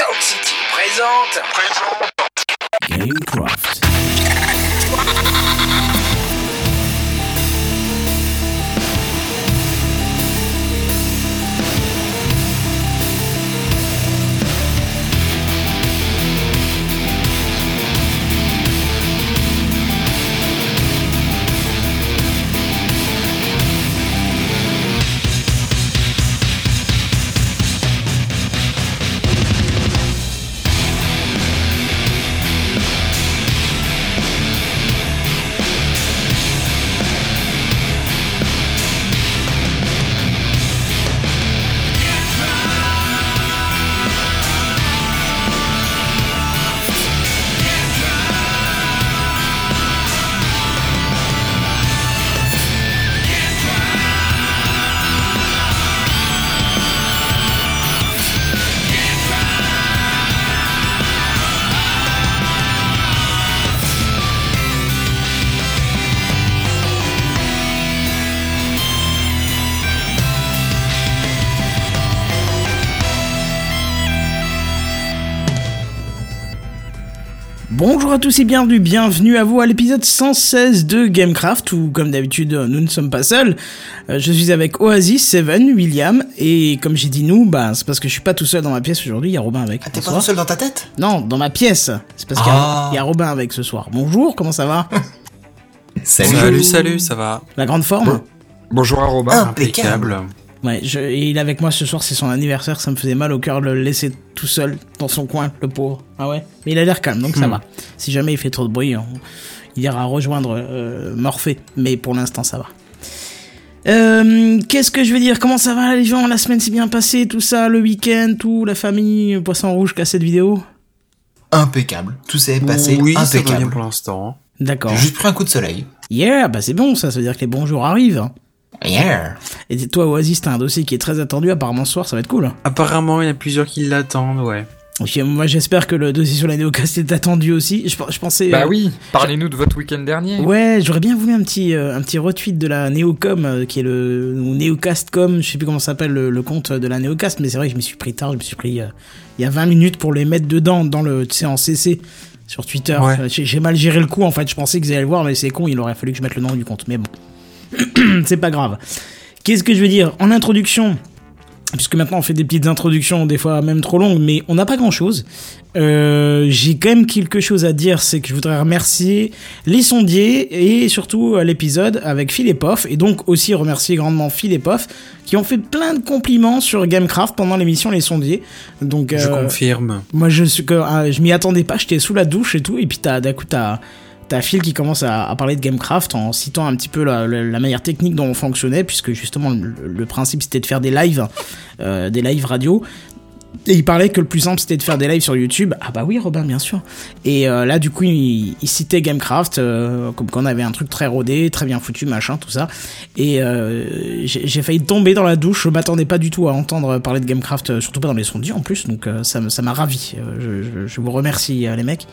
Sound City présente. Gamecraft. À tous et bienvenue, bienvenue à vous à l'épisode 116 de Gamecraft où comme d'habitude nous ne sommes pas seuls. Euh, Je suis avec Oasis, Seven, William et comme j'ai dit nous, bah c'est parce que je suis pas tout seul dans ma pièce aujourd'hui, il y a Robin avec. Ah, t'es pas tout seul dans ta tête? Non, dans ma pièce. C'est parce qu'il y a- Ah. y, a Robin avec ce soir. Bonjour, comment ça va? Salut, salut, ça va? La grande forme? Bonjour à Robin. Impeccable. Ouais, je, il est avec moi ce soir, c'est son anniversaire, ça me faisait mal au cœur de le laisser tout seul dans son coin, le pauvre. Ah ouais? Mais il a l'air calme, donc ça Hmm. va. Si jamais il fait trop de bruit, on- il ira rejoindre euh, Morphée, mais pour l'instant ça va. Euh, Qu'est-ce que je veux dire? Comment ça va les gens? La semaine s'est bien passée, tout ça, le week-end, tout, la famille, Poisson Rouge, cassette vidéo? Impeccable. Tout s'est passé Oui, ça va bien impeccable. pour l'instant. D'accord. J'ai juste pris un coup de soleil. Yeah, bah c'est bon, ça, ça veut dire que les bons jours arrivent. Hein. Yeah. Et toi Oasis, t'as un dossier qui est très attendu, apparemment ce soir, ça va être cool. Apparemment, il y a plusieurs qui l'attendent, ouais. Ok, moi j'espère que le dossier sur la Néocast est attendu aussi. Je, je pensais. Bah euh, oui, parlez-nous de votre week-end dernier. Ouais, j'aurais bien voulu un petit, euh, un petit retweet de la Neocom, euh, qui est le ou Neocastcom, je sais plus comment ça s'appelle le, le compte de la Neocast, mais c'est vrai que je me suis pris tard, je me suis pris euh, il y a 20 minutes pour les mettre dedans, dans le, tu sais, en CC sur Twitter. Ouais. J'ai j'ai mal géré le coup en fait, je pensais qu'ils allaient le voir, mais c'est con, il aurait fallu que je mette le nom du compte, mais bon, c'est pas grave. Qu'est-ce que je veux dire? En introduction, puisque maintenant on fait des petites introductions, des fois même trop longues, mais on n'a pas grand chose. J'ai quand même quelque chose à dire, c'est que je voudrais remercier les sondiers et surtout euh, l'épisode avec Phil et Poff, et donc aussi remercier grandement Phil et Poff qui ont fait plein de compliments sur Gamecraft pendant l'émission Les Sondiers. Donc Je euh, confirme. moi je suis ah, je m'y attendais pas, j'étais sous la douche et tout, et puis t'as d'un coup t'as T'as Phil qui commence à, parler de Gamecraft en citant un petit peu la, manière technique dont on fonctionnait, puisque justement le, le principe c'était de faire des lives, euh, des lives radio. Et il parlait que le plus simple c'était de faire des lives sur YouTube. Ah bah oui Robin bien sûr. Et euh, là du coup il, citait Gamecraft euh, comme qu'on avait un truc très rodé, très bien foutu, machin, tout ça. Et euh, j'ai failli tomber dans la douche. Je m'attendais pas du tout à entendre parler de Gamecraft, euh, surtout pas dans les sondiers en plus. Donc ça m'a ravi. Je, vous remercie les mecs.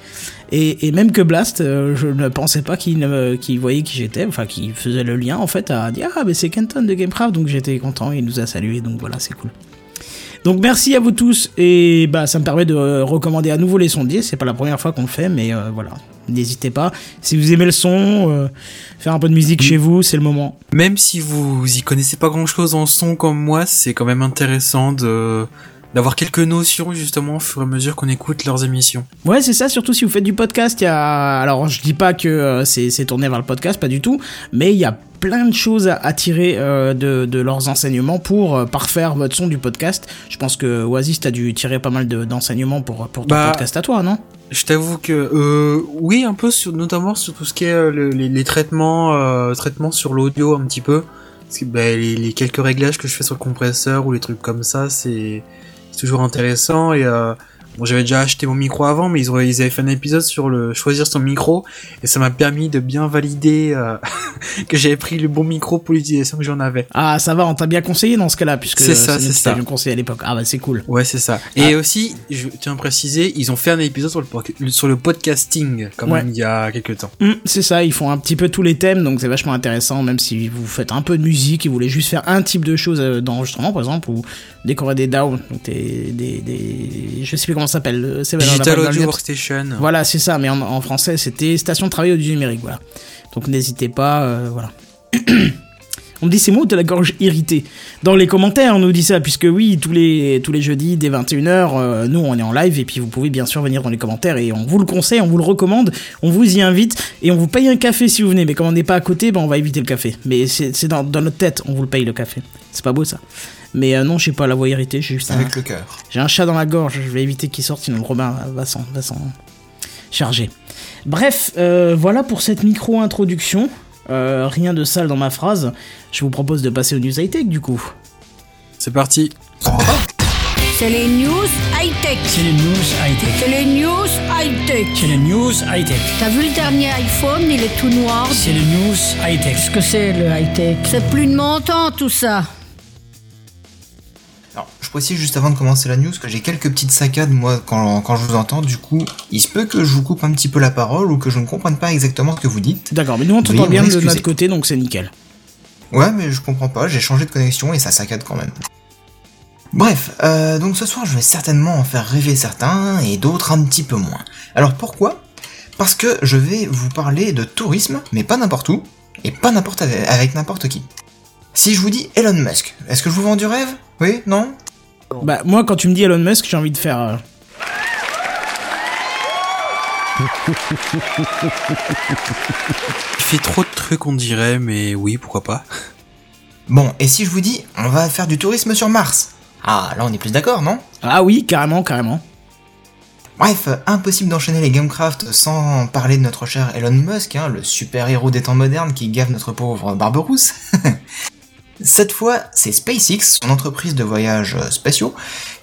Et, même que Blast, je ne pensais pas qu'il voyait qui j'étais, enfin qu'il faisait le lien en fait à dire ah mais c'est Kenton de Gamecraft. Donc j'étais content. Il nous a salué. Donc voilà c'est cool. Donc merci à vous tous et bah ça me permet de euh, recommander à nouveau les sondiers. C'est pas la première fois qu'on le fait, mais euh, voilà, n'hésitez pas. Si vous aimez le son, euh, faire un peu de musique chez vous, c'est le moment. Même si vous y connaissez pas grand chose en son comme moi, c'est quand même intéressant de d'avoir quelques notions justement au fur et à mesure qu'on écoute leurs émissions. Ouais, c'est ça. Surtout si vous faites du podcast, il y a. Alors je dis pas que euh, c'est tourné vers le podcast, pas du tout, mais il y a plein de choses à, tirer euh, de, de leurs enseignements pour euh, parfaire votre son du podcast. Je pense que Oasis, t'as dû tirer pas mal de- d'enseignements pour, pour ton Bah, podcast à toi, non? Je t'avoue que euh, oui, un peu sur notamment sur tout ce qui est le- les, les traitements traitements sur l'audio un petit peu. Parce que bah, les, les quelques réglages que je fais sur le compresseur ou les trucs comme ça, c'est toujours intéressant et euh, j'avais déjà acheté mon micro avant mais ils, ont, ils avaient fait un épisode sur le choisir son micro et ça m'a permis de bien valider euh, que j'avais pris le bon micro pour l'utilisation que j'en avais. Ah, ça va, on t'a bien conseillé dans ce cas-là, puisque C'est ça, c'est ça. t'avions conseillé à l'époque. Ah bah c'est cool. Ouais c'est ça. Et aussi je tiens à préciser ils ont fait un épisode sur le, sur le podcasting quand Ouais. même il y a quelques temps. Hum, c'est ça, ils font un petit peu tous les thèmes, donc c'est vachement intéressant, même si vous faites un peu de musique et vous voulez juste faire un type de choses euh, d'enregistrement, par exemple, ou décorer des DAW, donc des, des, des- je sais plus comment comment ça s'appelle euh, Digital Audio. Workstation. Voilà, c'est ça, mais en, en français, c'était station de travail audio numérique, voilà. Donc n'hésitez pas, euh, voilà. On me dit moi ou t'as la gorge irritée Dans les commentaires, on nous dit ça, puisque oui, tous les, tous les jeudis, dès 21h, euh, nous, on est en live, et puis vous pouvez bien sûr venir dans les commentaires, et on vous le conseille, on vous le recommande, on vous y invite, et on vous paye un café si vous venez, mais comme on n'est pas à côté, ben on va éviter le café. Mais c'est c'est dans, dans notre tête, on vous le paye le café. C'est pas beau ça. Mais euh, non, j'ai pas la voix irritée, j'ai juste un, Avec le cœur. j'ai un chat dans la gorge, je vais éviter qu'il sorte, sinon Robin va s'en, va s'en charger. Bref, euh, voilà pour cette micro-introduction. Euh, rien de sale dans ma phrase. Je vous propose de passer aux news high-tech du coup. C'est parti. C'est les news high-tech. C'est les news high-tech. C'est les news high-tech. C'est les news high-tech. T'as vu le dernier iPhone, il est tout noir. C'est les news high-tech. Qu'est-ce que c'est le high-tech? C'est plus de mon temps tout ça. Alors, je précise juste avant de commencer la news que j'ai quelques petites saccades, moi, quand, quand je vous entends. Du coup, il se peut que je vous coupe un petit peu la parole ou que je ne comprenne pas exactement ce que vous dites. D'accord, mais nous on t'entend bien de notre côté, donc c'est nickel. Ouais, mais je comprends pas, j'ai changé de connexion et ça saccade quand même. Bref, euh, donc ce soir je vais certainement en faire rêver certains et d'autres un petit peu moins. Alors pourquoi? Parce que je vais vous parler de tourisme, mais pas n'importe où, et pas n'importe avec, avec n'importe qui. Si je vous dis Elon Musk, est-ce que je vous vends du rêve? Oui Non? Bah, moi quand tu me dis Elon Musk, j'ai envie de faire. euh, Il fait trop de trucs, on dirait, mais oui, pourquoi pas. Bon, et si je vous dis on va faire du tourisme sur Mars? Ah, là on est plus d'accord, non? Ah oui, carrément, carrément. Bref, impossible d'enchaîner les Gamecraft sans parler de notre cher Elon Musk, hein, le super-héros des temps modernes qui gave notre pauvre Barberousse. Cette fois, c'est SpaceX, son entreprise de voyages spatiaux,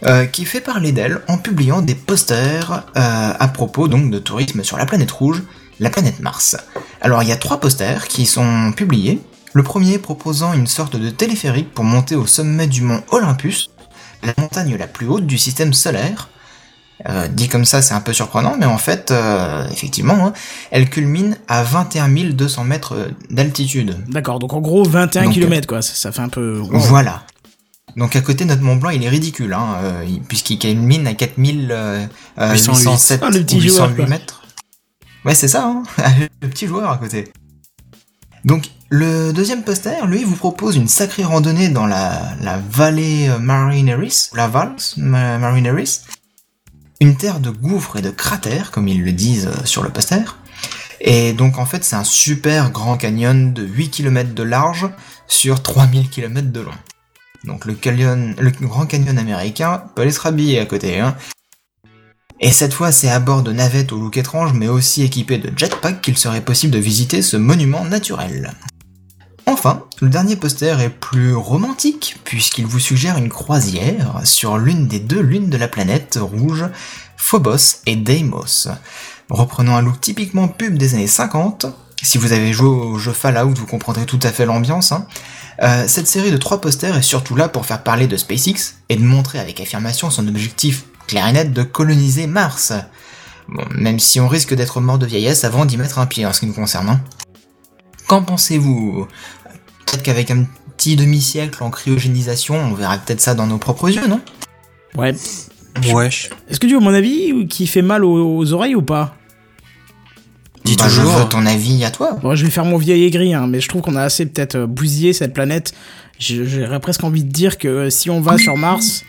euh, qui fait parler d'elle en publiant des posters euh, à propos donc de tourisme sur la planète rouge, la planète Mars. Alors il y a trois posters qui sont publiés. Le premier proposant une sorte de téléphérique pour monter au sommet du mont Olympus, la montagne la plus haute du système solaire. Euh, dit comme ça, c'est un peu surprenant, mais en fait, euh, effectivement, hein, elle culmine à 21 200 mètres d'altitude. D'accord, donc en gros 21 Donc, km quoi, ça, ça fait un peu. Voilà. Donc à côté, notre Mont Blanc, il est ridicule, hein, euh, il- puisqu'il culmine à 4000 euh, euh, 808. 807 Ah, le petit ou 808 joueur, quoi. mètres. Ouais, c'est ça, hein, le petit joueur à côté. Donc le deuxième poster, lui, vous propose une sacrée randonnée dans la, la vallée euh, Marineris, la Vals Ma- Marineris, une terre de gouffres et de cratères, comme ils le disent euh, sur le poster. Et donc en fait, c'est un super grand canyon de 8 km de large sur 3000 km de long. Donc le, canyon, le grand canyon américain peut aller se rhabiller à côté. Hein. Et cette fois, c'est à bord de navettes au look étrange, mais aussi équipé de jetpack qu'il serait possible de visiter ce monument naturel. Enfin, le dernier poster est plus romantique, puisqu'il vous suggère une croisière sur l'une des deux lunes de la planète rouge, Phobos et Deimos. Reprenant un look typiquement pub des années 50, si vous avez joué au jeu Fallout, vous comprendrez tout à fait l'ambiance. hein. Euh, cette série de trois posters est surtout là pour faire parler de SpaceX et de montrer avec affirmation son objectif clair et net de coloniser Mars. Bon, même si on risque d'être mort de vieillesse avant d'y mettre un pied en ce qui nous concerne. hein. Qu'en pensez-vous? Peut-être qu'avec un petit demi-siècle en cryogénisation, on verra peut-être ça dans nos propres yeux, non? Ouais. Ouais. Est-ce que tu veux mon avis qui fait mal aux, aux oreilles ou pas? Dis Bah, je toujours. veux ton avis à toi. Bon, je vais faire mon vieil aigri, hein, mais je trouve qu'on a assez peut-être euh, bousillé cette planète. J'aurais presque envie de dire que euh, si on va sur Mars,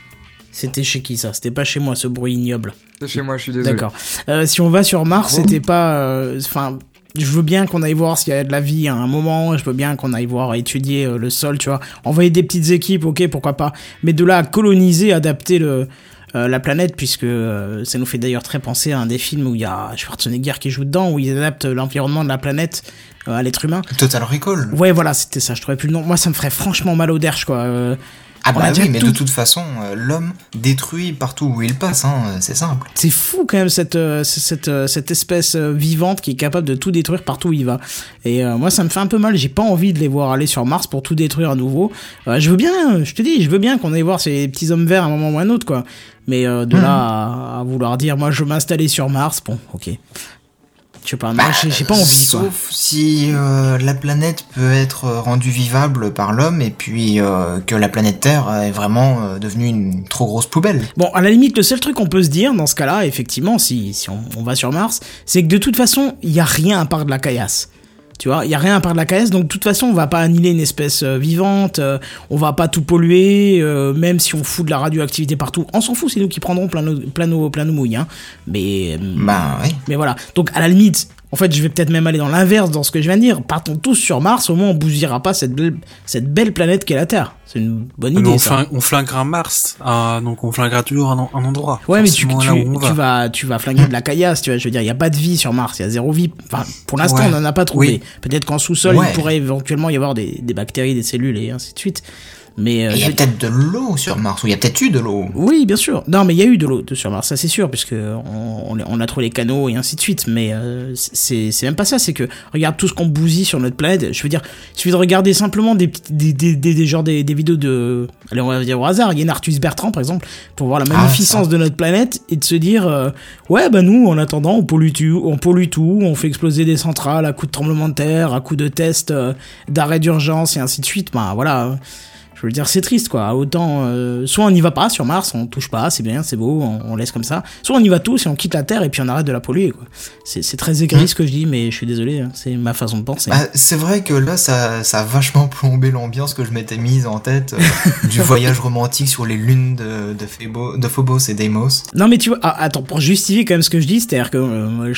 c'était chez qui ça? C'était pas chez moi ce bruit ignoble. C'est chez moi, je suis désolé. D'accord. Euh, si on va sur Mars, c'était pas. euh, Enfin, je veux bien qu'on aille voir s'il y a de la vie à un moment. Je veux bien qu'on aille voir étudier euh, le sol, tu vois. Envoyer des petites équipes, ok, pourquoi pas. Mais de là à coloniser, adapter le. euh, la planète, puisque euh, ça nous fait d'ailleurs très penser à un des films où il y a Schwarzenegger qui joue dedans, où ils adaptent l'environnement de la planète euh, à l'être humain. Total Recall. Ouais, voilà, c'était ça, je trouvais plus le nom. Moi, ça me ferait franchement mal au derche, quoi. Euh, Ah bah oui, mais tout- de toute façon, euh, l'homme détruit partout où il passe, hein, c'est simple. C'est fou quand même cette euh, cette euh, cette espèce euh, vivante qui est capable de tout détruire partout où il va. Et euh, moi ça me fait un peu mal. J'ai pas envie de les voir aller sur Mars pour tout détruire à nouveau. Euh, je veux bien, je te dis, je veux bien qu'on aille voir ces petits hommes verts à un moment ou à un autre quoi. Mais euh, de là à, à vouloir dire moi je veux m'installer sur Mars, bon ok. Je sais pas, moi, j'ai pas envie, quoi. Sauf si euh, la planète peut être rendue vivable par l'homme et puis euh, que la planète Terre est vraiment euh, devenue une trop grosse poubelle. Bon, à la limite, le seul truc qu'on peut se dire dans ce cas-là, effectivement, si, si on, on va sur Mars, c'est que de toute façon, il y a rien à part de la caillasse. Tu vois, il y a rien à part de la caillasse, donc de toute façon, on va pas annihiler une espèce euh, vivante, euh, on va pas tout polluer, euh, même si on fout de la radioactivité partout. On s'en fout, c'est nous qui prendrons plein nos, plein nos, plein nos mouilles, hein. Mais, Bah mais voilà. Donc à la limite, en fait, je vais peut-être même aller dans l'inverse dans ce que je viens de dire. Partons tous sur Mars, au moins on bousillera pas cette belle, cette belle planète qu'est la Terre. C'est une bonne Mais idée. on, ça. flingue- on flinguera Mars, ah, donc on flinguera toujours un, en- un endroit. Ouais, mais tu, tu, vas, tu vas flinguer de la caillasse, tu vois. Je veux dire, il y a pas de vie sur Mars, il y a zéro vie. Enfin, pour l'instant, Ouais. on en a pas trouvé. Oui. Peut-être qu'en sous-sol, Ouais. il pourrait éventuellement y avoir des, des bactéries, des cellules et ainsi de suite. Mais euh, Il y a peut-être de l'eau sur Mars, ou il y a peut-être eu de l'eau. oui, bien sûr. Non, mais il y a eu de l'eau sur Mars, ça c'est sûr, puisque on, a trouvé les canaux et ainsi de suite. Mais euh, c'est même pas ça. C'est que regarde tout ce qu'on bousille sur notre planète. Je veux dire, il suffit de regarder simplement des des des, des, des, genre des, des vidéos de, allez, on va dire au hasard, Yann Arthus Bertrand par exemple, pour voir la Ah, magnificence de notre planète et de se dire, euh, ouais, bah nous, en attendant, on pollue tout, on pollue tout, on fait exploser des centrales à coups de tremblement de terre, à coups de tests, euh, d'arrêt d'urgence et ainsi de suite. Bah voilà. Je veux dire, c'est triste, quoi. Autant, euh, soit on n'y va pas sur Mars, on touche pas, c'est bien, c'est beau, on, on laisse comme ça. Soit on y va tous et on quitte la Terre et puis on arrête de la polluer, quoi. C'est très égoïste ce que je dis, mais je suis désolé, hein, c'est ma façon de penser. Bah, c'est vrai que là, ça, ça a vachement plombé l'ambiance que je m'étais mise en tête euh, du voyage romantique sur les lunes de, de, Phébo- de Phobos et Deimos. Non, mais tu vois, ah, attends, pour justifier quand même ce que je dis, c'est-à-dire que euh,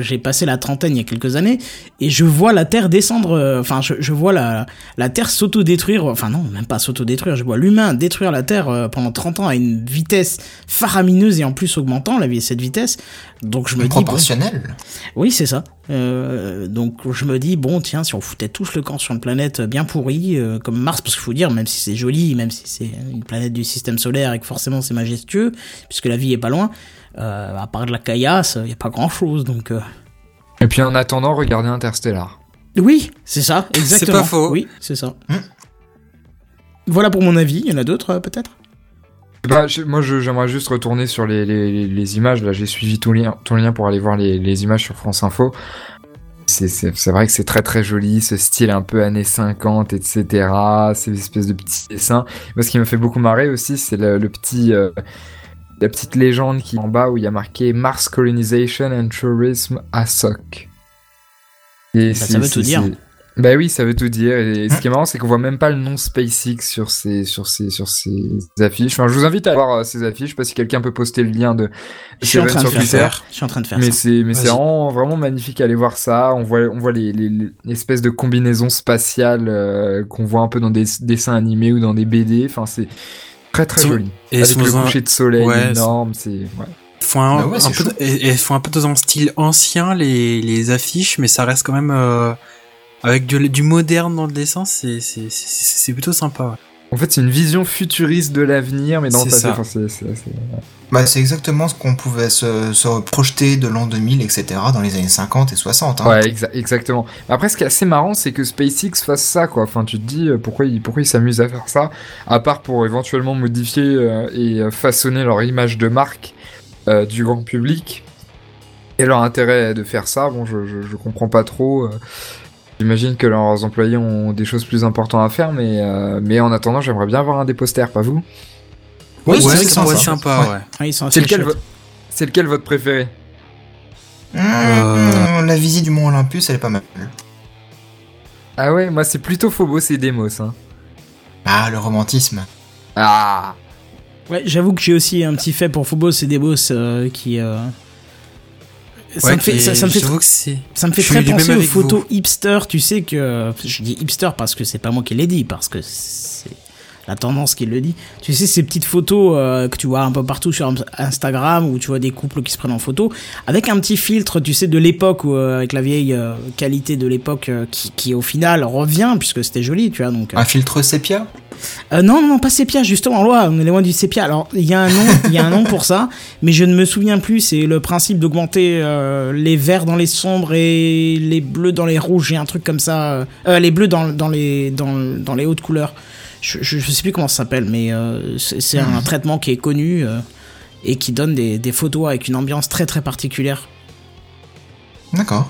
j'ai passé la trentaine il y a quelques années et je vois la Terre descendre, enfin, je, je vois la, la Terre s'auto-détruire, enfin, non, même pas s'auto-détruire, je vois l'humain détruire la Terre euh, pendant 30 ans à une vitesse faramineuse et en plus augmentant la, cette vitesse. Donc je me dis. bon. Oui, c'est ça. Euh, donc je me dis, bon, tiens, si on foutait tous le camp sur une planète bien pourrie, euh, comme Mars, parce qu'il faut dire, même si c'est joli, même si c'est une planète du système solaire et que forcément c'est majestueux, puisque la vie est pas loin, euh, à part de la caillasse, il n'y a pas grand-chose, donc... euh, Et puis en attendant, regardez Interstellar. Oui, c'est ça, exactement. pas faux. Oui, c'est ça. Hmm. Voilà pour mon avis, il y en a d'autres euh, peut-être? Bah, moi, j'aimerais juste retourner sur les, les, les- les images. Là, j'ai suivi ton lien, ton lien pour aller voir les, les images sur France Info. C'est- vrai que c'est très très joli, ce style un peu années 50, etc. Ces espèces de petits dessins. Moi, ce qui me fait beaucoup marrer aussi, c'est le, le petit, euh, la petite légende qui est en bas où il y a marqué Mars Colonization and Tourism à SOC. Et Bah, ça veut tout dire. Bah oui, ça veut tout dire. Et ce qui est marrant, c'est qu'on voit même pas le nom SpaceX sur ces, sur ces, sur ces affiches. Enfin, je vous invite à voir euh, ces affiches. Je sais pas si quelqu'un peut poster le lien de Je suis en Seven train de sur faire Twitter. ça. Je suis en train de faire Mais ça. c'est, mais c'est vraiment, vraiment magnifique à aller voir ça. On voit, on voit les, les, les espèces de combinaisons spatiales euh, qu'on voit un peu dans des dessins animés ou dans des BD. Enfin, c'est très très joli. Et Avec le coucher de soleil Ouais, énorme. C'est, ouais. font un, Bah ouais, un peu, et font un peu dans un style ancien les, les affiches, mais ça reste quand même euh, avec du, du moderne dans le dessin, c'est c'est- c'est c'est plutôt sympa. ouais. En fait, c'est une vision futuriste de l'avenir, mais dans le C'est passé. Enfin, c'est, Bah, c'est exactement ce qu'on pouvait se, se projeter de l'an 2000, etc. dans les années 50 et 60. Hein. Ouais, exa- exactement. Après, ce qui est assez marrant, c'est que SpaceX fasse ça, quoi. Enfin, tu te dis, euh, pourquoi ils, pourquoi ils s'amusent à faire ça, à part pour éventuellement modifier euh, et euh, façonner leur image de marque euh, du grand public. Et leur intérêt de faire ça, bon, je, je, je comprends pas trop. euh. J'imagine que leurs employés ont des choses plus importantes à faire, mais, euh, mais en attendant, j'aimerais bien avoir un des posters, pas vous? Oui, ouais, c'est vrai être sympa. Ouais. ouais. Ah, ils sont C'est lequel, vo- votre préféré? Mmh, Euh. La visite du Mont Olympus, elle est pas mal. Ah ouais, moi c'est plutôt Phobos et Demos. Hein. Ah, le romantisme. Ah Ouais, j'avoue que j'ai aussi un petit fait pour Phobos et Demos euh, qui. Ça, Ouais, me fait, ça, ça me fait, j'avoue que c'est. ça me fait je très penser aux photos vous. hipster. Tu sais que. Je dis hipster parce que c'est pas moi qui l'ai dit, parce que c'est la tendance qui le dit. Tu sais, ces petites photos euh, que tu vois un peu partout sur Instagram où tu vois des couples qui se prennent en photo avec un petit filtre, tu sais, de l'époque, euh, avec la vieille euh, qualité de l'époque euh, qui, qui au final revient puisque c'était joli, tu vois. Donc, Un filtre sépia? Euh, non, non, pas sépia, justement, loi, on est loin du sépia. Alors, il y a un nom, il y a un nom pour ça, mais je ne me souviens plus. C'est le principe d'augmenter euh, les verts dans les sombres et les bleus dans les rouges, et un truc comme ça. euh, les bleus dans, dans les dans, dans les hautes couleurs. Je, je, je sais plus comment ça s'appelle, mais c'est un traitement qui est connu et qui donne des, des photos avec une ambiance très très particulière. D'accord.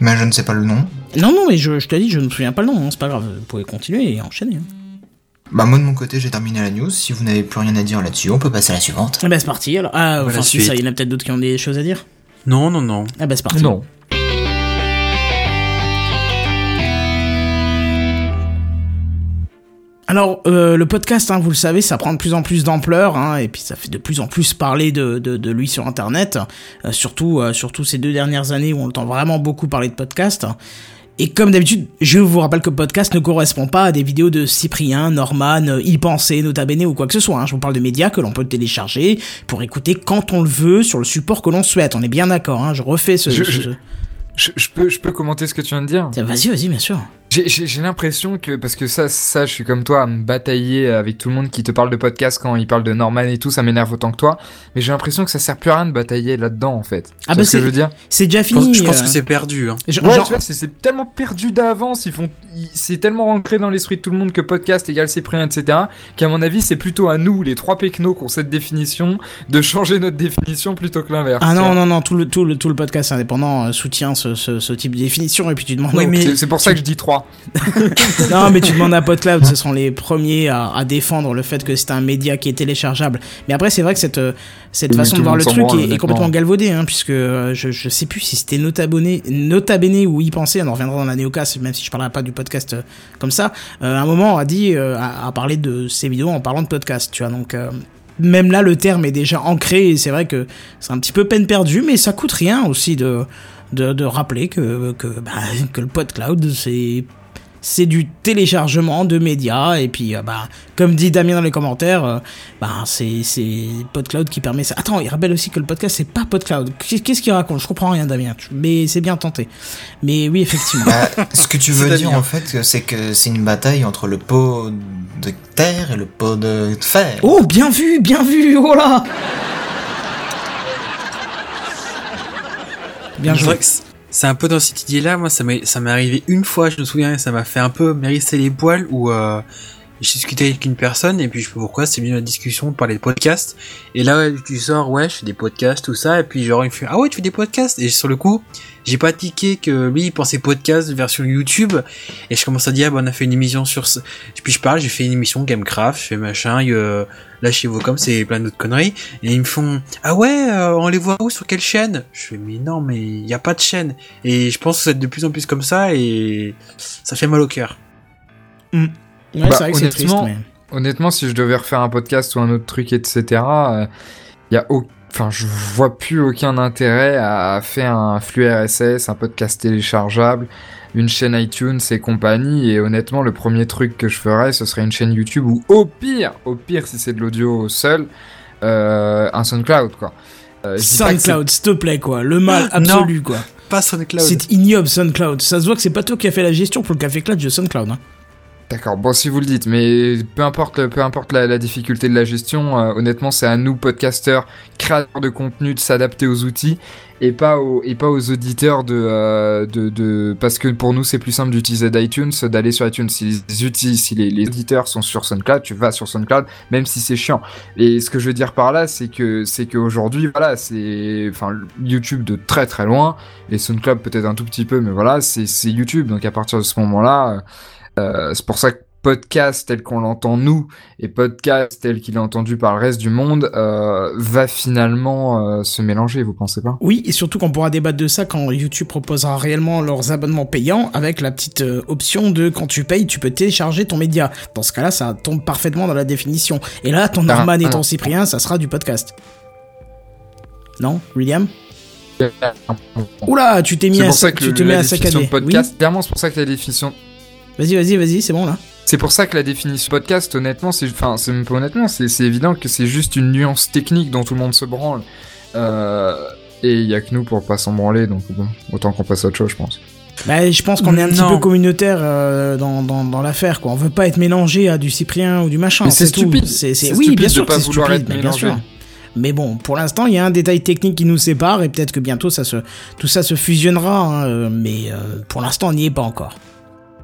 Mais je ne sais pas le nom. Non, non, mais je, je te dis, je ne me souviens pas le nom, hein, c'est pas grave, vous pouvez continuer et enchaîner. hein. Bah moi de mon côté j'ai terminé la news, si vous n'avez plus rien à dire là-dessus, on peut passer à la suivante. Ah bah c'est parti alors. Ah, Voilà, enfin, ça, il y en a peut-être d'autres qui ont des choses à dire. Non, non, non. Ah bah c'est parti. Non. Alors, euh, le podcast, hein, vous le savez, ça prend de plus en plus d'ampleur, hein, et puis ça fait de plus en plus parler de, de, de lui sur Internet, euh, surtout, euh, surtout ces deux dernières années où on entend vraiment beaucoup parler de podcast. Et comme d'habitude, je vous rappelle que le podcast ne correspond pas à des vidéos de Cyprien, Norman, euh, Y Penser, Nota Bene ou quoi que ce soit. hein. Je vous parle de médias que l'on peut télécharger pour écouter quand on le veut sur le support que l'on souhaite. On est bien d'accord, hein, je refais ce... Je- ce- je- Je, peux, je peux commenter ce que tu viens de dire? Vas-y, vas-y, bien sûr. J'ai- l'impression que, parce que ça, ça, je suis comme toi à me batailler avec tout le monde qui te parle de podcast quand il parle de Norman et tout, ça m'énerve autant que toi. Mais j'ai l'impression que ça sert plus à rien de batailler là-dedans, en fait. Ah bah ce que je veux dire? C'est déjà Je pense, fini. je pense euh, que c'est perdu. Hein. genre- Ouais, genre- tu vois, c'est- c'est tellement perdu d'avance, ils font, ils- c'est tellement ancré dans l'esprit de tout le monde que podcast égale Cyprien, etc., qu'à mon avis, c'est plutôt à nous, les trois pecnos qui ont cette définition, de changer notre définition plutôt que l'inverse. Ah non, non, non, tout le, tout le, tout le podcast indépendant euh, soutient ce, ce, ce type de définition et puis tu demandes. Oui, mais- C'est- C'est pour ça que je dis trois. non, mais tu demandes à PodCloud, ce sont les premiers à, à défendre le fait que c'est un média qui est téléchargeable. Mais après, c'est vrai que cette, euh, cette Oui, façon de voir le truc est, complètement galvaudée, hein, puisque euh, je, je sais plus si c'était Nota Bene, Nota Bene ou y penser, on en reviendra dans la néocast, même si je parlerai pas du podcast euh, comme ça. Euh, à un moment, on a dit, euh, à, à parler de ces vidéos en parlant de podcast, tu vois, donc. euh, même là, le terme est déjà ancré et c'est vrai que c'est un petit peu peine perdue, mais ça coûte rien aussi de, de, de rappeler que, que, bah, que le PodCloud, c'est c'est du téléchargement de médias et puis euh, bah comme dit Damien dans les commentaires euh, bah c'est c'est PodCloud qui permet ça. Attends, il rappelle aussi que le podcast c'est pas PodCloud. Qu'est- Qu'est-ce qu'il raconte? Je comprends rien Damien, mais c'est bien tenté. Mais oui, effectivement. Bah, ce que tu veux dire en fait, c'est que c'est une bataille entre le pot de terre et le pot de fer. oh, bien vu, bien vu. Oh là Bien C'est joué. c'est- un peu dans cette idée-là. Moi, ça m'est ça m'est arrivé une fois, je me souviens, et ça m'a fait un peu m'hérisser les poils où euh, j'ai discuté avec une personne et puis je sais pourquoi, c'est venu la discussion de parler de podcast. Et là, tu sors, ouais, je fais des podcasts, tout ça, et puis genre il me fait, ah ouais, tu fais des podcasts? Et sur le coup, j'ai pas tiqué que lui il pensait podcast version YouTube. Et je commence à dire, ah, bah, on a fait une émission sur ce. Et puis je parle, j'ai fait une émission Gamecraft, je fais machin, euh, là chez Vocom, c'est plein d'autres conneries. Et ils me font, ah ouais, euh, on les voit où, sur quelle chaîne? Je fais, mais non, mais il y a pas de chaîne. Et je pense que c'est de plus en plus comme ça et ça fait mal au cœur. Ouais, Bah, c'est vrai que c'est triste. honnêtement, Mais... Honnêtement, si je devais refaire un podcast ou un autre truc, etc., il y a Enfin, je vois plus aucun intérêt à faire un flux RSS, un podcast téléchargeable, une chaîne iTunes et compagnie. Et honnêtement, le premier truc que je ferais, ce serait une chaîne YouTube ou au pire, au pire, si c'est de l'audio seul, euh, un SoundCloud, quoi. Euh, SoundCloud, s'il te plaît, quoi. Le mal Ah, non. absolu, quoi. Pas SoundCloud. C'est ignoble, SoundCloud. Ça se voit que c'est pas toi qui as fait la gestion pour le Café Cloud de SoundCloud. Hein. D'accord, bon si vous le dites, mais peu importe, peu importe la, la difficulté de la gestion, euh, honnêtement c'est à nous podcasteurs, créateurs de contenu, de s'adapter aux outils et pas aux et pas aux auditeurs de euh, de, de parce que pour nous c'est plus simple d'utiliser d'iTunes, d'aller sur iTunes. Si les outils, si les, les auditeurs sont sur SoundCloud, tu vas sur SoundCloud, même si c'est chiant. Et ce que je veux dire par là, c'est que c'est qu'aujourd'hui, voilà, c'est enfin YouTube de très très loin et SoundCloud peut-être un tout petit peu, mais voilà, c'est c'est YouTube. Donc à partir de ce moment-là. euh, euh, c'est pour ça que podcast tel qu'on l'entend nous et podcast tel qu'il est entendu par le reste du monde euh, va finalement euh, se mélanger, vous pensez pas? Oui, et surtout qu'on pourra débattre de ça quand YouTube proposera réellement leurs abonnements payants avec la petite euh, option de quand tu payes, tu peux télécharger ton média. Dans ce cas-là, ça tombe parfaitement dans la définition. Et là, ton Ah, Norman et ah. ton Cyprien, ça sera du podcast. Non, William? Oula, tu t'es mis à, pour ça que tu le- te mets la à définition saccader. de podcast, clairement, c'est pour ça que la définition Oui. Vas-y, vas-y, vas-y, c'est bon là. C'est pour ça que la définition podcast, honnêtement, c'est, enfin, c'est même pas honnêtement, c'est, c'est évident que c'est juste une nuance technique dont tout le monde se branle. Euh, et il y a que nous pour pas s'en branler, donc bon, autant qu'on passe à autre chose, je pense. Bah, je pense qu'on est un petit Non. peu communautaire euh, dans, dans, dans l'affaire, quoi. On veut pas être mélangé à du Cyprien ou du machin. Mais c'est stupide. C'est, Oui, stupide bien de sûr c'est vouloir stupide, être mais bien sûr. Mais bon, pour l'instant, il y a un détail technique qui nous sépare et peut-être que bientôt ça se, tout ça se fusionnera. hein, euh, mais euh, pour l'instant, on n'y est pas encore.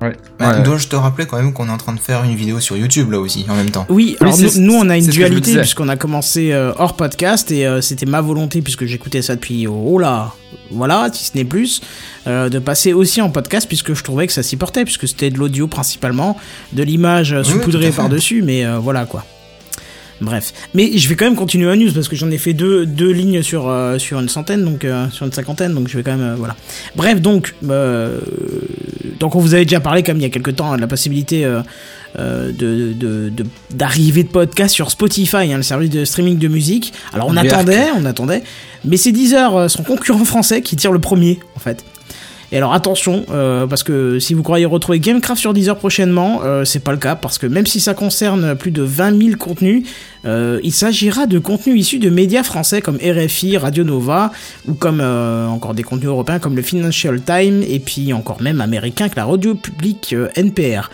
Ouais. Bah, Ouais. Dois-je te rappeler quand même qu'on est en train de faire une vidéo sur YouTube là aussi en même temps Oui, alors nous, nous, on a une je dualité puisqu'on a commencé euh, hors podcast et euh, c'était ma volonté puisque j'écoutais ça depuis oh là, voilà, si ce n'est plus, euh, de passer aussi en podcast puisque je trouvais que ça s'y portait puisque c'était de l'audio principalement, de l'image Oui, saupoudrée fait. par-dessus, mais euh, voilà quoi. Bref, mais je vais quand même continuer à news parce que j'en ai fait deux, deux lignes sur, euh, sur une centaine, donc euh, sur une cinquantaine, donc je vais quand même euh, voilà. Bref, donc donc on vous avait déjà parlé comme il y a quelques temps hein, de la possibilité de de- de- de, podcast sur Spotify, hein, le service de streaming de musique. Alors on Berk. attendait, on attendait, mais c'est Deezer, son concurrent français, qui tire le premier en fait. Et alors attention, euh, parce que si vous croyez retrouver Gamecraft sur Deezer prochainement, euh, c'est pas le cas, parce que même si ça concerne plus de 20 000 contenus, euh, il s'agira de contenus issus de médias français comme RFI, Radio Nova, ou comme euh, encore des contenus européens comme le Financial Times, et puis encore même américain que la radio publique euh, NPR.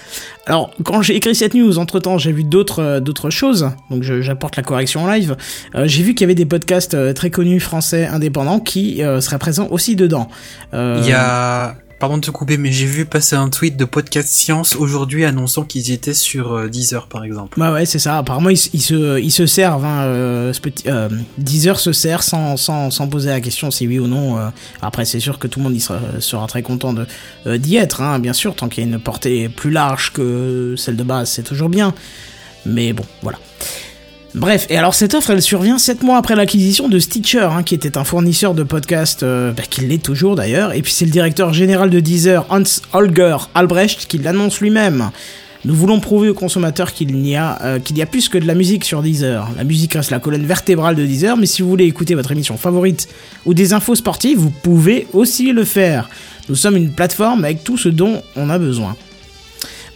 Alors, quand j'ai écrit cette news, entre-temps, j'ai vu d'autres d'autres choses, donc j'apporte la correction en live. J'ai vu qu'il y avait des podcasts très connus français indépendants qui seraient présents aussi dedans. Il y a, pardon de te couper, mais j'ai vu passer un tweet de Podcast Science aujourd'hui annonçant qu'ils étaient sur euh, Deezer, par exemple. Bah ouais, c'est ça. Apparemment, ils, se- ils se, servent. Hein, euh, euh, Deezer se sert sans, sans, sans poser la question si oui ou non. Après, c'est sûr que tout le monde y sera, sera très content d'y être, hein, bien sûr, tant qu'il y a une portée plus large que celle de base, c'est toujours bien. Mais bon, voilà. Bref, et alors cette offre, elle survient 7 mois après l'acquisition de Stitcher, hein, qui était un fournisseur de podcasts, euh, bah, qui l'est toujours d'ailleurs, et puis c'est le directeur général de Deezer, Hans Holger Albrecht, qui l'annonce lui-même. Nous voulons prouver aux consommateurs qu'il n'y a, euh, a plus que de la musique sur Deezer. La musique reste la colonne vertébrale de Deezer, mais si vous voulez écouter votre émission favorite ou des infos sportives, vous pouvez aussi le faire. Nous sommes une plateforme avec tout ce dont on a besoin.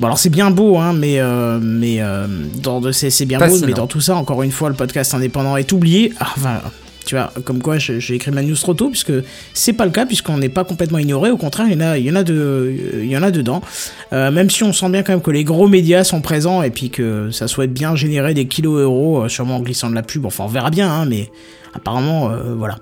Bon alors c'est bien beau, hein, mais euh, mais euh, dans de c'est c'est bien beau, mais dans tout ça, encore une fois, le podcast indépendant est oublié. Ah, Enfin, tu vois, comme quoi j'ai écrit ma news trop tôt, puisque c'est pas le cas, puisqu'on n'est pas complètement ignoré. Au contraire, il y en a, il y en a de, il y en a dedans. Euh, même si on sent bien quand même que les gros médias sont présents et puis que ça souhaite bien générer des kilos euros, sûrement en glissant de la pub. Enfin, on verra bien, hein, mais apparemment, euh, voilà.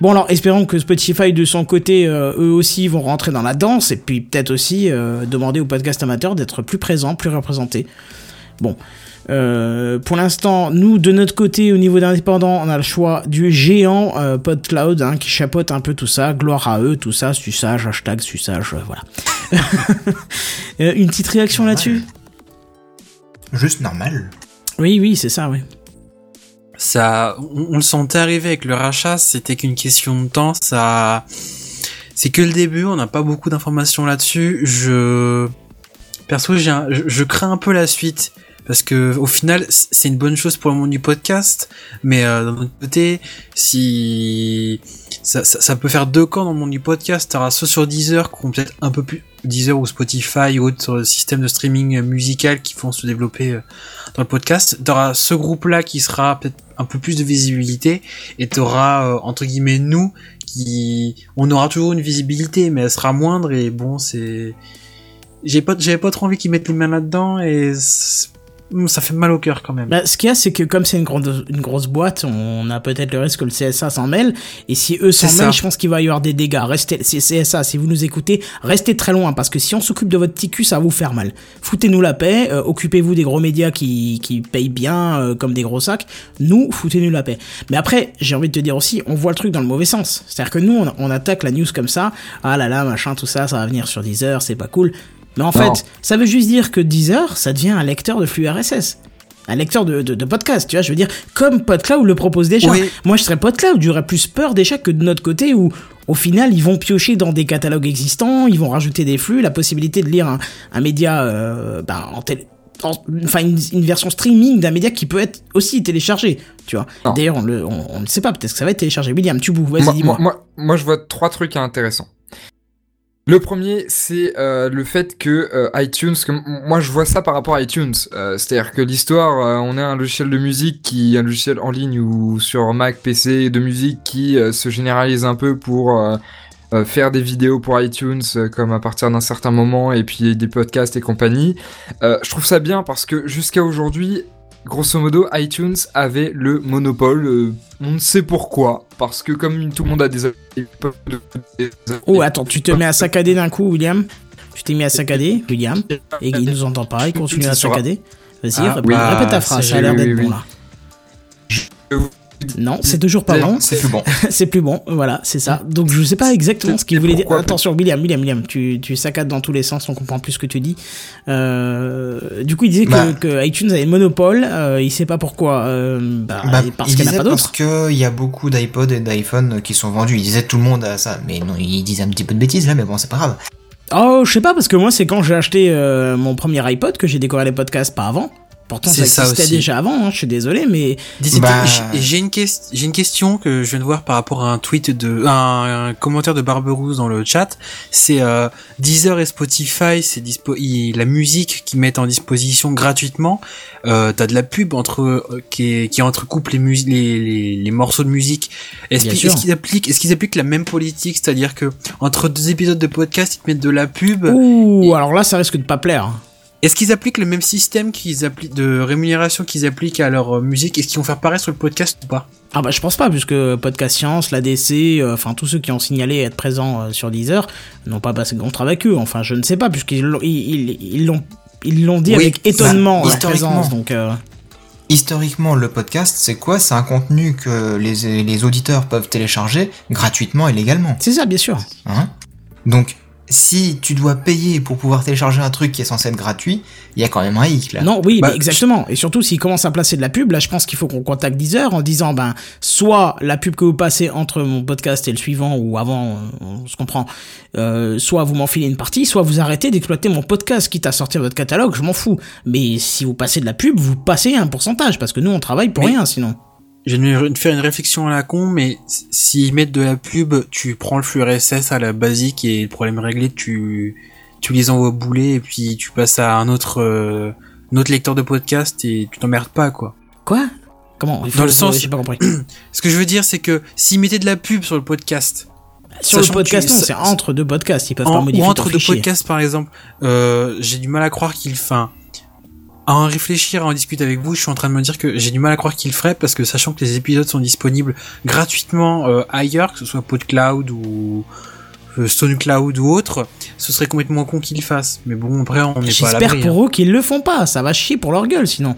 Bon alors, espérons que Spotify de son côté, euh, eux aussi vont rentrer dans la danse et puis peut-être aussi euh, demander aux podcasts amateurs d'être plus présents, plus représentés. Bon. Euh, pour l'instant, nous, de notre côté, au niveau d'indépendant, on a le choix du géant euh, PodCloud hein, qui chapeaute un peu tout ça. Gloire à eux, tout ça, suçage, hashtag suçage, euh, voilà. Une petite réaction là-dessus? Juste normal. Oui, oui, c'est ça, oui. Ça, on, le sentait arriver avec le rachat, c'était qu'une question de temps, ça, c'est que le début, on n'a pas beaucoup d'informations là-dessus. Je, perso, je crains un peu la suite. Parce que au final, c'est une bonne chose pour le monde du podcast, mais euh, d'un autre côté, si ça, ça, ça peut faire deux camps dans le monde du podcast, t'auras ceux sur Deezer qui ont peut-être un peu plus Deezer ou Spotify ou autres systèmes de streaming musical qui font se développer euh, dans le podcast. T'auras ce groupe-là qui sera peut-être un peu plus de visibilité, et t'auras euh, entre guillemets nous qui, on aura toujours une visibilité, mais elle sera moindre et bon, c'est, j'ai pas, j'avais pas trop envie qu'ils mettent les mains là-dedans et ça fait mal au cœur quand même. Bah, ce qu'il y a, c'est que comme c'est une, grande, une grosse boîte, on a peut-être le risque que le CSA s'en mêle. Et si eux s'en mêlent, je pense qu'il va y avoir des dégâts. Restez, c'est CSA, si vous nous écoutez, restez très loin parce que si on s'occupe de votre petit cul, ça va vous faire mal. Foutez-nous la paix, euh, occupez-vous des gros médias qui, qui payent bien euh, comme des gros sacs. Nous, foutez-nous la paix. Mais après, j'ai envie de te dire aussi, on voit le truc dans le mauvais sens. C'est-à-dire que nous, on, on attaque la news comme ça. Ah là là, machin, tout ça, ça va venir sur Deezer, c'est pas cool. Mais en Non. fait, ça veut juste dire que Deezer, ça devient un lecteur de flux RSS un lecteur de, de, de podcast, tu vois, je veux dire, comme PodCloud le propose déjà. Oui. Moi, je serais PodCloud, j'aurais plus peur déjà que de notre côté où, au final, ils vont piocher dans des catalogues existants, ils vont rajouter des flux, la possibilité de lire un, un média, euh, bah, en télé- en- Enfin, une, une version streaming d'un média qui peut être aussi téléchargé, tu vois. D'ailleurs, on le, on, on ne sait pas, peut-être que ça va être téléchargé. William, tu bouges, vas-y, moi, dis-moi. moi, moi, moi, je vois trois trucs intéressants. Le premier, c'est euh, le fait que euh, iTunes, que moi je vois ça par rapport à iTunes, Euh, c'est-à-dire que l'histoire, on a un logiciel de musique qui, un logiciel en ligne ou sur Mac, PC de musique qui se généralise un peu pour faire des vidéos pour iTunes, comme à partir d'un certain moment, et puis des podcasts et compagnie. Je trouve ça bien parce que jusqu'à aujourd'hui, grosso modo, iTunes avait le monopole. euh, on ne sait pourquoi, parce que comme tout le monde a des... Oh, attends, tu te mets à saccader d'un coup, William? Tu t'es mis à saccader, William, et il nous entend pas, il continue à saccader. Vas-y, Ah, répète, oui. répète ta Ah, phrase, c'est- ça a l'air d'être oui, bon là. Je- Non, c'est toujours pas bon. C'est plus bon. c'est plus bon, voilà, c'est ça. Donc je sais pas exactement ce qu'il voulait dire. Attention, William, William, William, tu, tu saccades dans tous les sens, on comprend plus ce que tu dis. Euh, du coup, il disait que- Bah. que, iTunes avait le monopole, euh, il sait pas pourquoi, euh, bah, Bah, parce il qu'il n'y en a pas parce d'autres. qu'il y a beaucoup d'iPod et d'iPhone qui sont vendus. Il disait tout le monde a ça. Mais non, il disait un petit peu de bêtises là, mais bon, c'est pas grave. Oh, je sais pas, parce que moi, c'est quand j'ai acheté mon premier iPod que j'ai découvert les podcasts, pas avant. Pourtant, ça C'est ça existait aussi. déjà avant, hein, je suis désolé, mais Bah- j'ai- une, question que je viens de voir par rapport à un tweet de un, un commentaire de Barberousse dans le chat. C'est euh, Deezer et Spotify, c'est dispo la musique qu'ils mettent en disposition gratuitement. Euh, T'as de la pub entre euh, qui, est- qui entrecoupe les, mus- les, les, les morceaux de musique. Est-ce Bien qu'ils sûr. est-ce qu'ils appliquent appliquent la même politique, c'est-à-dire que entre deux épisodes de podcast ils te mettent de la pub. ouh, alors là, ça risque de pas plaire. Est-ce qu'ils appliquent le même système qu'ils appliquent de rémunération qu'ils appliquent à leur euh, musique? Est-ce qu'ils vont faire pareil sur le podcast ou pas? Ah bah je pense pas, puisque Podcast Science, l'ADC, euh, enfin tous ceux qui ont signalé être présents euh, sur Deezer n'ont pas passé de contrat avec eux. Enfin, je ne sais pas, puisqu'ils l'ont, ils, ils- ils l'ont, ils l'ont dit Oui, avec étonnement bah, historiquement. présence. Donc, euh, Historiquement, le podcast, c'est quoi? C'est un contenu que les, les auditeurs peuvent télécharger gratuitement et légalement. c'est ça, bien sûr. Hein? Donc, si tu dois payer pour pouvoir télécharger un truc qui est censé être gratuit, il y a quand même un hic là. Non, oui, Bah, mais exactement. Et surtout, s'ils commencent à placer de la pub, là, je pense qu'il faut qu'on contacte Deezer en disant, ben, soit la pub que vous passez entre mon podcast et le suivant, ou avant, euh, on se comprend, euh, soit vous m'en filez une partie, soit vous arrêtez d'exploiter mon podcast, quitte à sortir votre catalogue, je m'en fous. Mais si vous passez de la pub, vous passez un pourcentage, parce que nous, on travaille pour Mais- rien, sinon. Je vais faire une réflexion à la con, mais s'ils mettent de la pub, tu prends le flux RSS à la basique et le problème réglé, tu, tu les envoies bouler et puis tu passes à un autre, euh, un autre lecteur de podcast et tu t'emmerdes pas, quoi. Quoi? Comment? Dans le sens- J'ai pas compris. Ce que je veux dire, c'est que s'ils mettaient de la pub sur le podcast, Sur le podcast, non, c'est entre deux podcasts, ils peuvent pas en, ou modifier entre deux podcasts par exemple, euh, j'ai du mal à croire qu'il enfin à en réfléchir, à en discuter avec vous, je suis en train de me dire que j'ai du mal à croire qu'il le ferait parce que sachant que les épisodes sont disponibles gratuitement euh, ailleurs, que ce soit PodCloud ou euh, SoundCloud ou autre, ce serait complètement con qu'ils le fassent. Mais bon, après on n'est pas à J'espère l'abri. hein. pour eux qu'ils le font pas, ça va chier pour leur gueule sinon.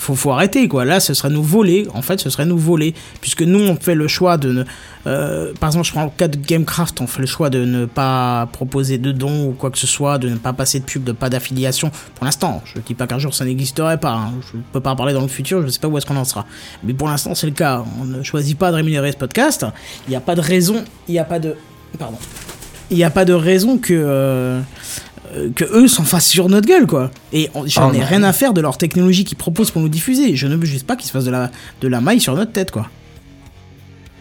Faut, faut arrêter quoi, là ce serait nous voler, en fait ce serait nous voler, puisque nous on fait le choix de ne... euh, par exemple je prends le cas de Gamecraft, on fait le choix de ne pas proposer de dons ou quoi que ce soit, de ne pas passer de pub, de pas d'affiliation, pour l'instant, je dis pas qu'un jour ça n'existerait pas, hein. je peux pas en parler dans le futur, je sais pas où est-ce qu'on en sera, mais pour l'instant c'est le cas, on ne choisit pas de rémunérer ce podcast, il n'y a pas de raison, il n'y a pas de... Pardon. Il n'y a pas de raison que... euh, que eux s'en fassent sur notre gueule quoi. Et on- j'en ai rien à faire de leur technologie qu'ils proposent pour nous diffuser. Je ne veux juste pas qu'ils se fassent de la, de la maille sur notre tête quoi.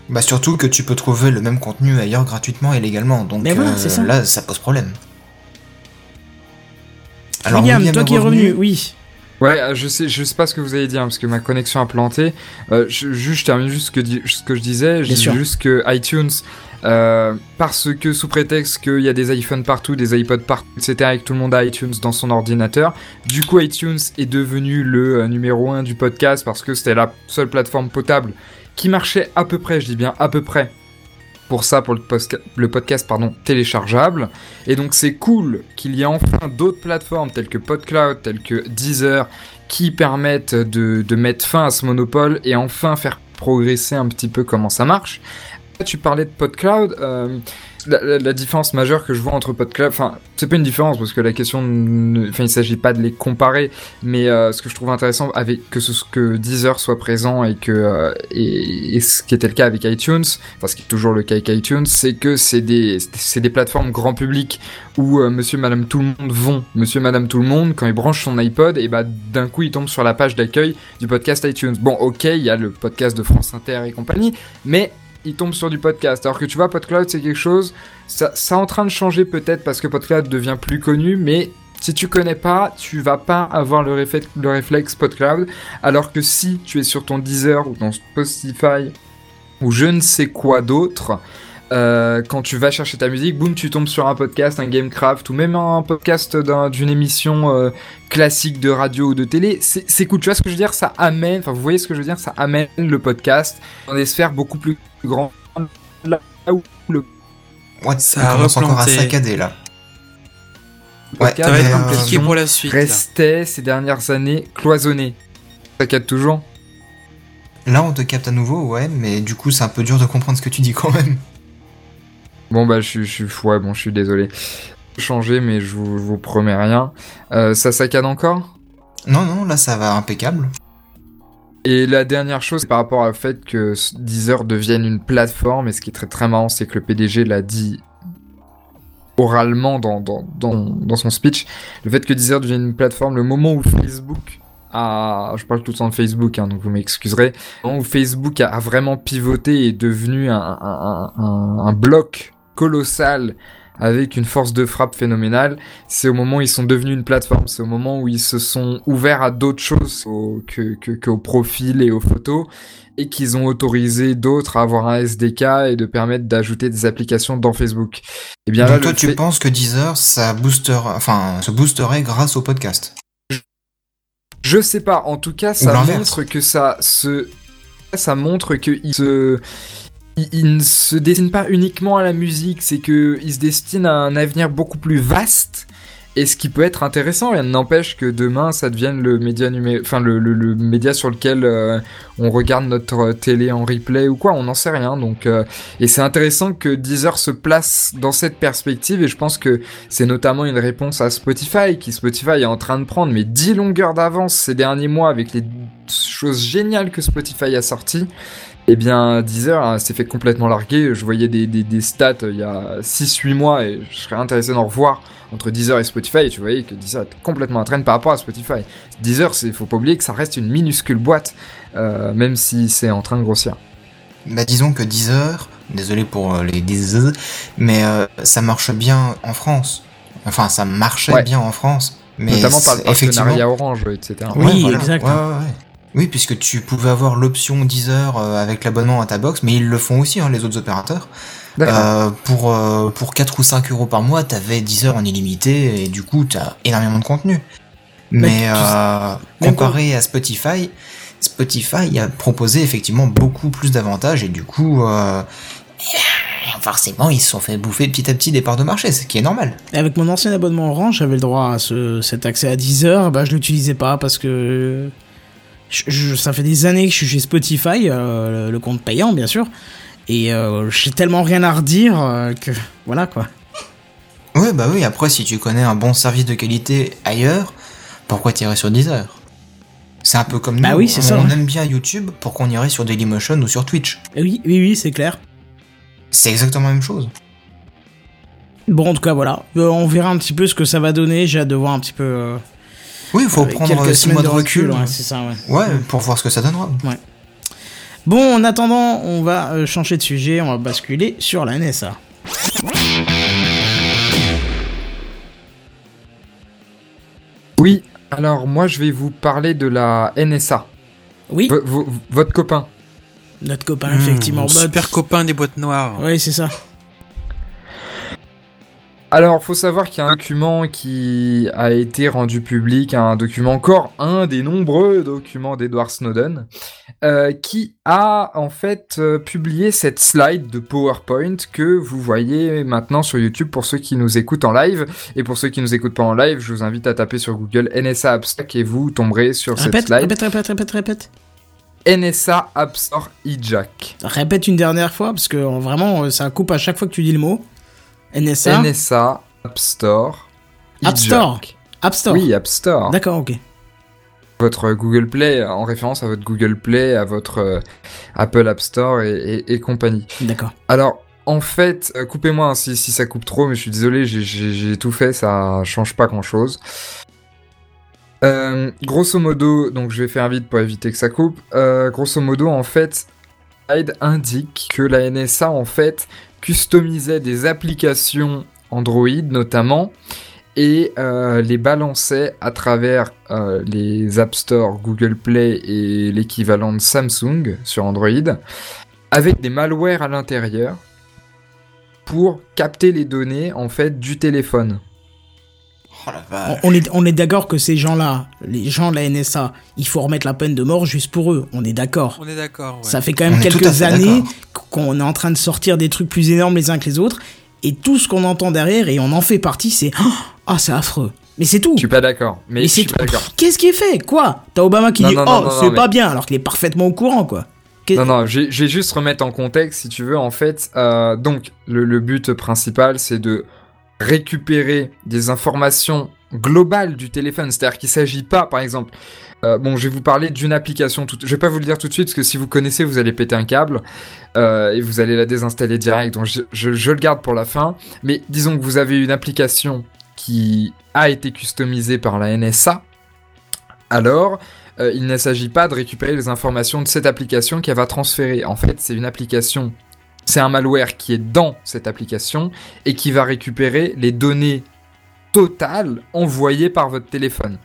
Bah surtout que tu peux trouver le même contenu ailleurs gratuitement et légalement. Donc Mais voilà, euh, c'est ça. là, ça pose problème. William, toi qui es revenu, oui. Ouais, euh, je sais, je sais pas ce que vous allez dire parce que ma connexion a planté. Euh, je, termine juste ce que, di- ce que je disais. Je Bien dis sûr. juste que iTunes, euh, parce que sous prétexte qu'il y a des iPhones partout, des iPods partout, etc., et que tout le monde a iTunes dans son ordinateur, du coup iTunes est devenu le euh, numéro un du podcast parce que c'était la seule plateforme potable qui marchait à peu près, je dis bien à peu près, pour ça, pour le, podcast pardon, téléchargeable. Et donc c'est cool qu'il y ait enfin d'autres plateformes telles que PodCloud, telles que Deezer, qui permettent de mettre fin à ce monopole et enfin faire progresser un petit peu comment ça marche. Tu parlais de PodCloud, euh, la, différence majeure que je vois entre PodCloud, enfin c'est pas une différence parce que la question, enfin il s'agit pas de les comparer, mais euh, ce que je trouve intéressant avec que ce que Deezer soit présent et que euh, et, ce qui était le cas avec iTunes, enfin ce qui est toujours le cas avec iTunes, c'est que c'est des c'est des plateformes grand public où Monsieur Madame tout le monde vont, Monsieur Madame tout le monde quand il branche son iPod et bah d'un coup il tombe sur la page d'accueil du podcast iTunes. Bon ok il y a le podcast de France Inter et compagnie, mais il tombe sur du podcast. Alors que tu vois, PodCloud, c'est quelque chose, ça, ça est en train de changer peut-être parce que PodCloud devient plus connu, mais si tu connais pas, tu vas pas avoir le, le réflexe PodCloud. Alors que si tu es sur ton Deezer ou ton Spotify ou je ne sais quoi d'autre, euh, quand tu vas chercher ta musique, boum, tu tombes sur un podcast, un Gamecraft ou même un podcast d'un- d'une émission euh, classique de radio ou de télé. C'est cool, tu vois ce que je veux dire? Ça amène, enfin vous voyez ce que je veux dire? Ça amène le podcast dans des sphères beaucoup plus grandes. Là où le Ouais, Ça commence encore à saccader là. Ouais, Ça va être compliqué pour la suite. là. restait ces dernières années cloisonné. Ça capte toujours Là, on te capte à nouveau, ouais, mais du coup, c'est un peu dur de comprendre ce que tu dis quand même. Bon bah je suis, je suis, ouais bon je suis désolé. Changer mais je vous, je vous promets rien. Euh, ça saccade encore? Non, non, là, ça va impeccable. Et la dernière chose, par rapport au fait que Deezer devienne une plateforme, et ce qui est très très marrant, c'est que le PDG l'a dit oralement dans, dans, dans, dans son speech, le fait que Deezer devienne une plateforme, le moment où Facebook a, je parle tout le temps de Facebook, hein, donc vous m'excuserez, le moment où Facebook a, a vraiment pivoté et est devenu un, un, un, un bloc colossal avec une force de frappe phénoménale, c'est au moment où ils sont devenus une plateforme, c'est au moment où ils se sont ouverts à d'autres choses au, que, que, qu'au profil et aux photos, et qu'ils ont autorisé d'autres à avoir un SDK et de permettre d'ajouter des applications dans Facebook. Et bien là, toi, tu fait- penses que Deezer, ça enfin, se boosterait grâce au podcast? Je sais pas, en tout cas, ça montre que ça se. Ça montre qu'il se. Il, ne se destine pas uniquement à la musique, c'est que il se destine à un avenir beaucoup plus vaste. Et ce qui peut être intéressant, rien n'empêche que demain ça devienne le média numé... enfin le média sur lequel euh, on regarde notre télé en replay ou quoi, on n'en sait rien. Donc euh, et c'est intéressant que Deezer se place dans cette perspective et je pense que c'est notamment une réponse à Spotify, qui Spotify est en train de prendre mais 10 longueurs d'avance ces derniers mois avec les choses géniales que Spotify a sorties. Eh bien, Deezer hein, s'est fait complètement larguer. Je voyais des, des, des stats euh, il y a 6-8 mois et je serais intéressé d'en revoir entre Deezer et Spotify. Et tu voyais que Deezer est complètement à traîne par rapport à Spotify. Deezer, il faut pas oublier que ça reste une minuscule boîte, euh, même si c'est en train de grossir. Bah disons que Deezer, désolé pour euh, les Deezer, mais euh, ça marche bien en France. Enfin, ça marchait Ouais. bien en France. Mais Notamment par le partenariat Orange, etc. Oui, exact. Ouais, ouais, ouais. Oui, puisque tu pouvais avoir l'option Deezer euh, avec l'abonnement à ta box, mais ils le font aussi, hein, les autres opérateurs. Euh, pour, euh, pour 4 ou 5 euros par mois, t'avais Deezer en illimité, et du coup, t'as énormément de contenu. Mais euh, comparé à Spotify, Spotify a proposé effectivement beaucoup plus d'avantages, et du coup, forcément, ils se sont fait bouffer petit à petit des parts de marché, ce qui est normal. Et Avec mon ancien abonnement Orange, j'avais le droit à ce, cet accès à 10 heures. Bah, je l'utilisais pas parce que je- je- ça fait des années que je suis chez Spotify, euh, le, compte payant, bien sûr. Et euh, j'ai tellement rien à redire euh, que voilà quoi. Ouais, bah oui, après, si tu connais un bon service de qualité ailleurs, pourquoi t'irais sur Deezer? C'est un peu comme nous, Bah oui, on, ça, on ouais. aime bien YouTube, pourquoi on irait sur Dailymotion ou sur Twitch Et Oui, oui, oui, c'est clair. C'est exactement la même chose. Bon, en tout cas, voilà. Euh, on verra un petit peu ce que ça va donner. J'ai hâte de voir un petit peu. Oui, il faut prendre quelques 6 semaines mois de recul. ouais, c'est ça, ouais. Ouais, pour voir ce que ça donnera. Bon, en attendant, on va euh, changer de sujet. On va basculer sur la NSA. Oui, alors moi je vais vous parler de la NSA. Oui, V- votre copain. notre copain, Mmh, effectivement. mon Bah, super copain des boîtes noires. Oui, c'est ça. Alors, faut savoir qu'il y a un document qui a été rendu public, un document encore, un des nombreux documents d'Edward Snowden, euh, qui a en fait euh, publié cette slide de PowerPoint que vous voyez maintenant sur YouTube pour ceux qui nous écoutent en live. Et pour ceux qui nous écoutent pas en live, je vous invite à taper sur Google NSA Store et vous tomberez sur cette Répète, slide. répète, répète, répète, répète. NSA App Store eJack. Répète une dernière fois, parce que euh, vraiment, ça coupe à chaque fois que tu dis le mot. NSA. NSA App Store. App. Store. App Store. Oui, App Store. D'accord, ok. votre Google Play en référence à votre Google Play, à votre euh, Apple App Store et, et- et compagnie. D'accord. Alors, en fait, euh, coupez-moi hein, si, si ça coupe trop, mais je suis désolé, j'ai- tout fait, ça change pas grand-chose. Euh, grosso modo, donc je vais faire vite pour éviter que ça coupe. Euh, grosso modo, en fait, indique que la NSA en fait customisait des applications Android notamment et euh, les balançait à travers euh, les App Store, Google Play et l'équivalent de Samsung sur Android avec des malwares à l'intérieur pour capter les données en fait du téléphone. Oh la On, est, on est d'accord que ces gens-là, les gens de la NSA, il faut remettre la peine de mort juste pour eux. On est d'accord. On est d'accord. ouais. Ça fait quand même On tout quelques années qu'on est en train de sortir des trucs plus énormes les uns que les autres. Et tout ce qu'on entend derrière, et on en fait partie, c'est Oh, Ah, c'est affreux. Mais c'est tout. Je suis pas d'accord. Mais, c'est. Pff, Qu'est-ce qui est fait? Quoi? T'as Obama qui Non, dit non, Oh, non, c'est pas mais- bien, alors qu'il est parfaitement au courant, quoi. Non, non, je vais je vais juste remettre en contexte, si tu veux, en fait. euh, donc, le, le but principal, c'est de récupérer des informations globales du téléphone. C'est-à-dire qu'il s'agit pas, par exemple... euh, bon, je vais vous parler d'une application. Tout... Je vais pas vous le dire tout de suite, parce que si vous connaissez, vous allez péter un câble. euh, et vous allez la désinstaller direct. Donc, je le garde pour la fin. Mais disons que vous avez une application qui a été customisée par la NSA. Alors, euh, il ne s'agit pas de récupérer les informations de cette application qu'elle va transférer. En fait, c'est une application, c'est un malware qui est dans cette application et qui va récupérer les données totales envoyées par votre téléphone.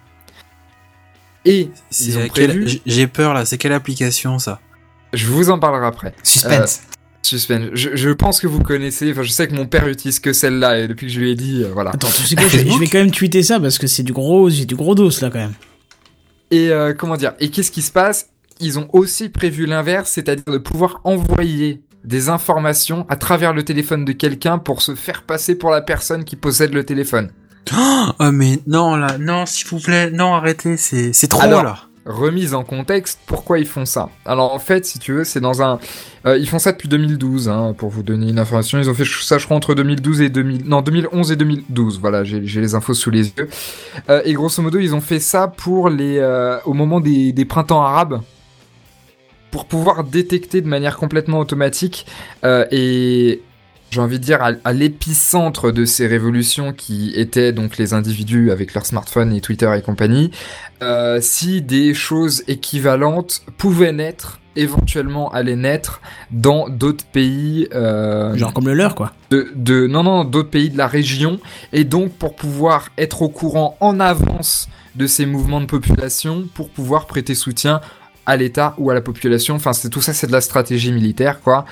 Et C'est ils ont prévu, J'ai peur là, c'est quelle application ça? Je vous en parlerai après. Suspense. Suspense. Je, je pense que vous connaissez, enfin je sais que mon père utilise que celle-là et depuis que je lui ai dit, euh, voilà. Attends, tu sais quoi je vais, je vais quand même tweeter ça parce que c'est du gros, j'ai du gros dos là quand même. Et euh, comment dire? Et qu'est-ce qui se passe? Ils ont aussi prévu l'inverse, c'est-à-dire de pouvoir envoyer des informations à travers le téléphone de quelqu'un pour se faire passer pour la personne qui possède le téléphone. Oh mais non là, non s'il vous plaît, non arrêtez, c'est c'est trop Alors, là. Remise en contexte, pourquoi ils font ça? Alors en fait, si tu veux, c'est dans un... euh, ils font ça depuis 2012, hein, pour vous donner une information. Ils ont fait ça, je crois, entre 2012 et 2000... Non, 2011 et 2012, voilà, j'ai j'ai les infos sous les yeux. Euh, et grosso modo, ils ont fait ça pour les... euh, au moment des, des printemps arabes, pour pouvoir détecter de manière complètement automatique euh, et j'ai envie de dire à, à l'épicentre de ces révolutions qui étaient donc les individus avec leur smartphone et Twitter et compagnie, euh, si des choses équivalentes pouvaient naître, éventuellement allaient naître dans d'autres pays, euh, Genre comme le leur, quoi. de, de non non d'autres pays de la région, et donc pour pouvoir être au courant en avance de ces mouvements de population, pour pouvoir prêter soutien à l'État ou à la population. Enfin, c'est tout ça, c'est de la stratégie militaire, quoi,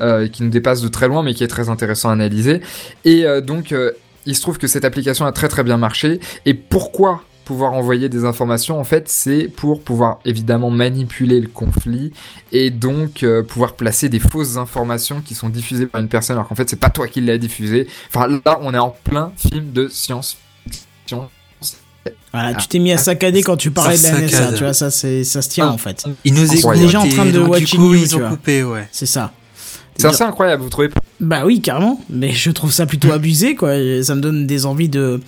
euh, qui nous dépasse de très loin, mais qui est très intéressant à analyser. Et euh, donc, euh, il se trouve que cette application a très très bien marché. Et pourquoi pouvoir envoyer des informations En fait, c'est pour pouvoir évidemment manipuler le conflit et donc pouvoir placer des fausses informations qui sont diffusées par une personne, alors qu'en fait, c'est pas toi qui l'as diffusé. Enfin, là, on est en plein film de science-fiction. Voilà, Ah. tu t'es mis à saccader quand tu parlais de la Ça NSA, saccade. tu vois, ça, c'est, ça se tient Ah. en fait. Ils nous écoutent. Déjà en train de watching coup, you, ils tu ont vois. coupé, ouais. C'est ça. C'est assez incroyable, vous trouvez pas Bah oui, carrément. Mais je trouve ça plutôt abusé, quoi. Ça me donne des envies de,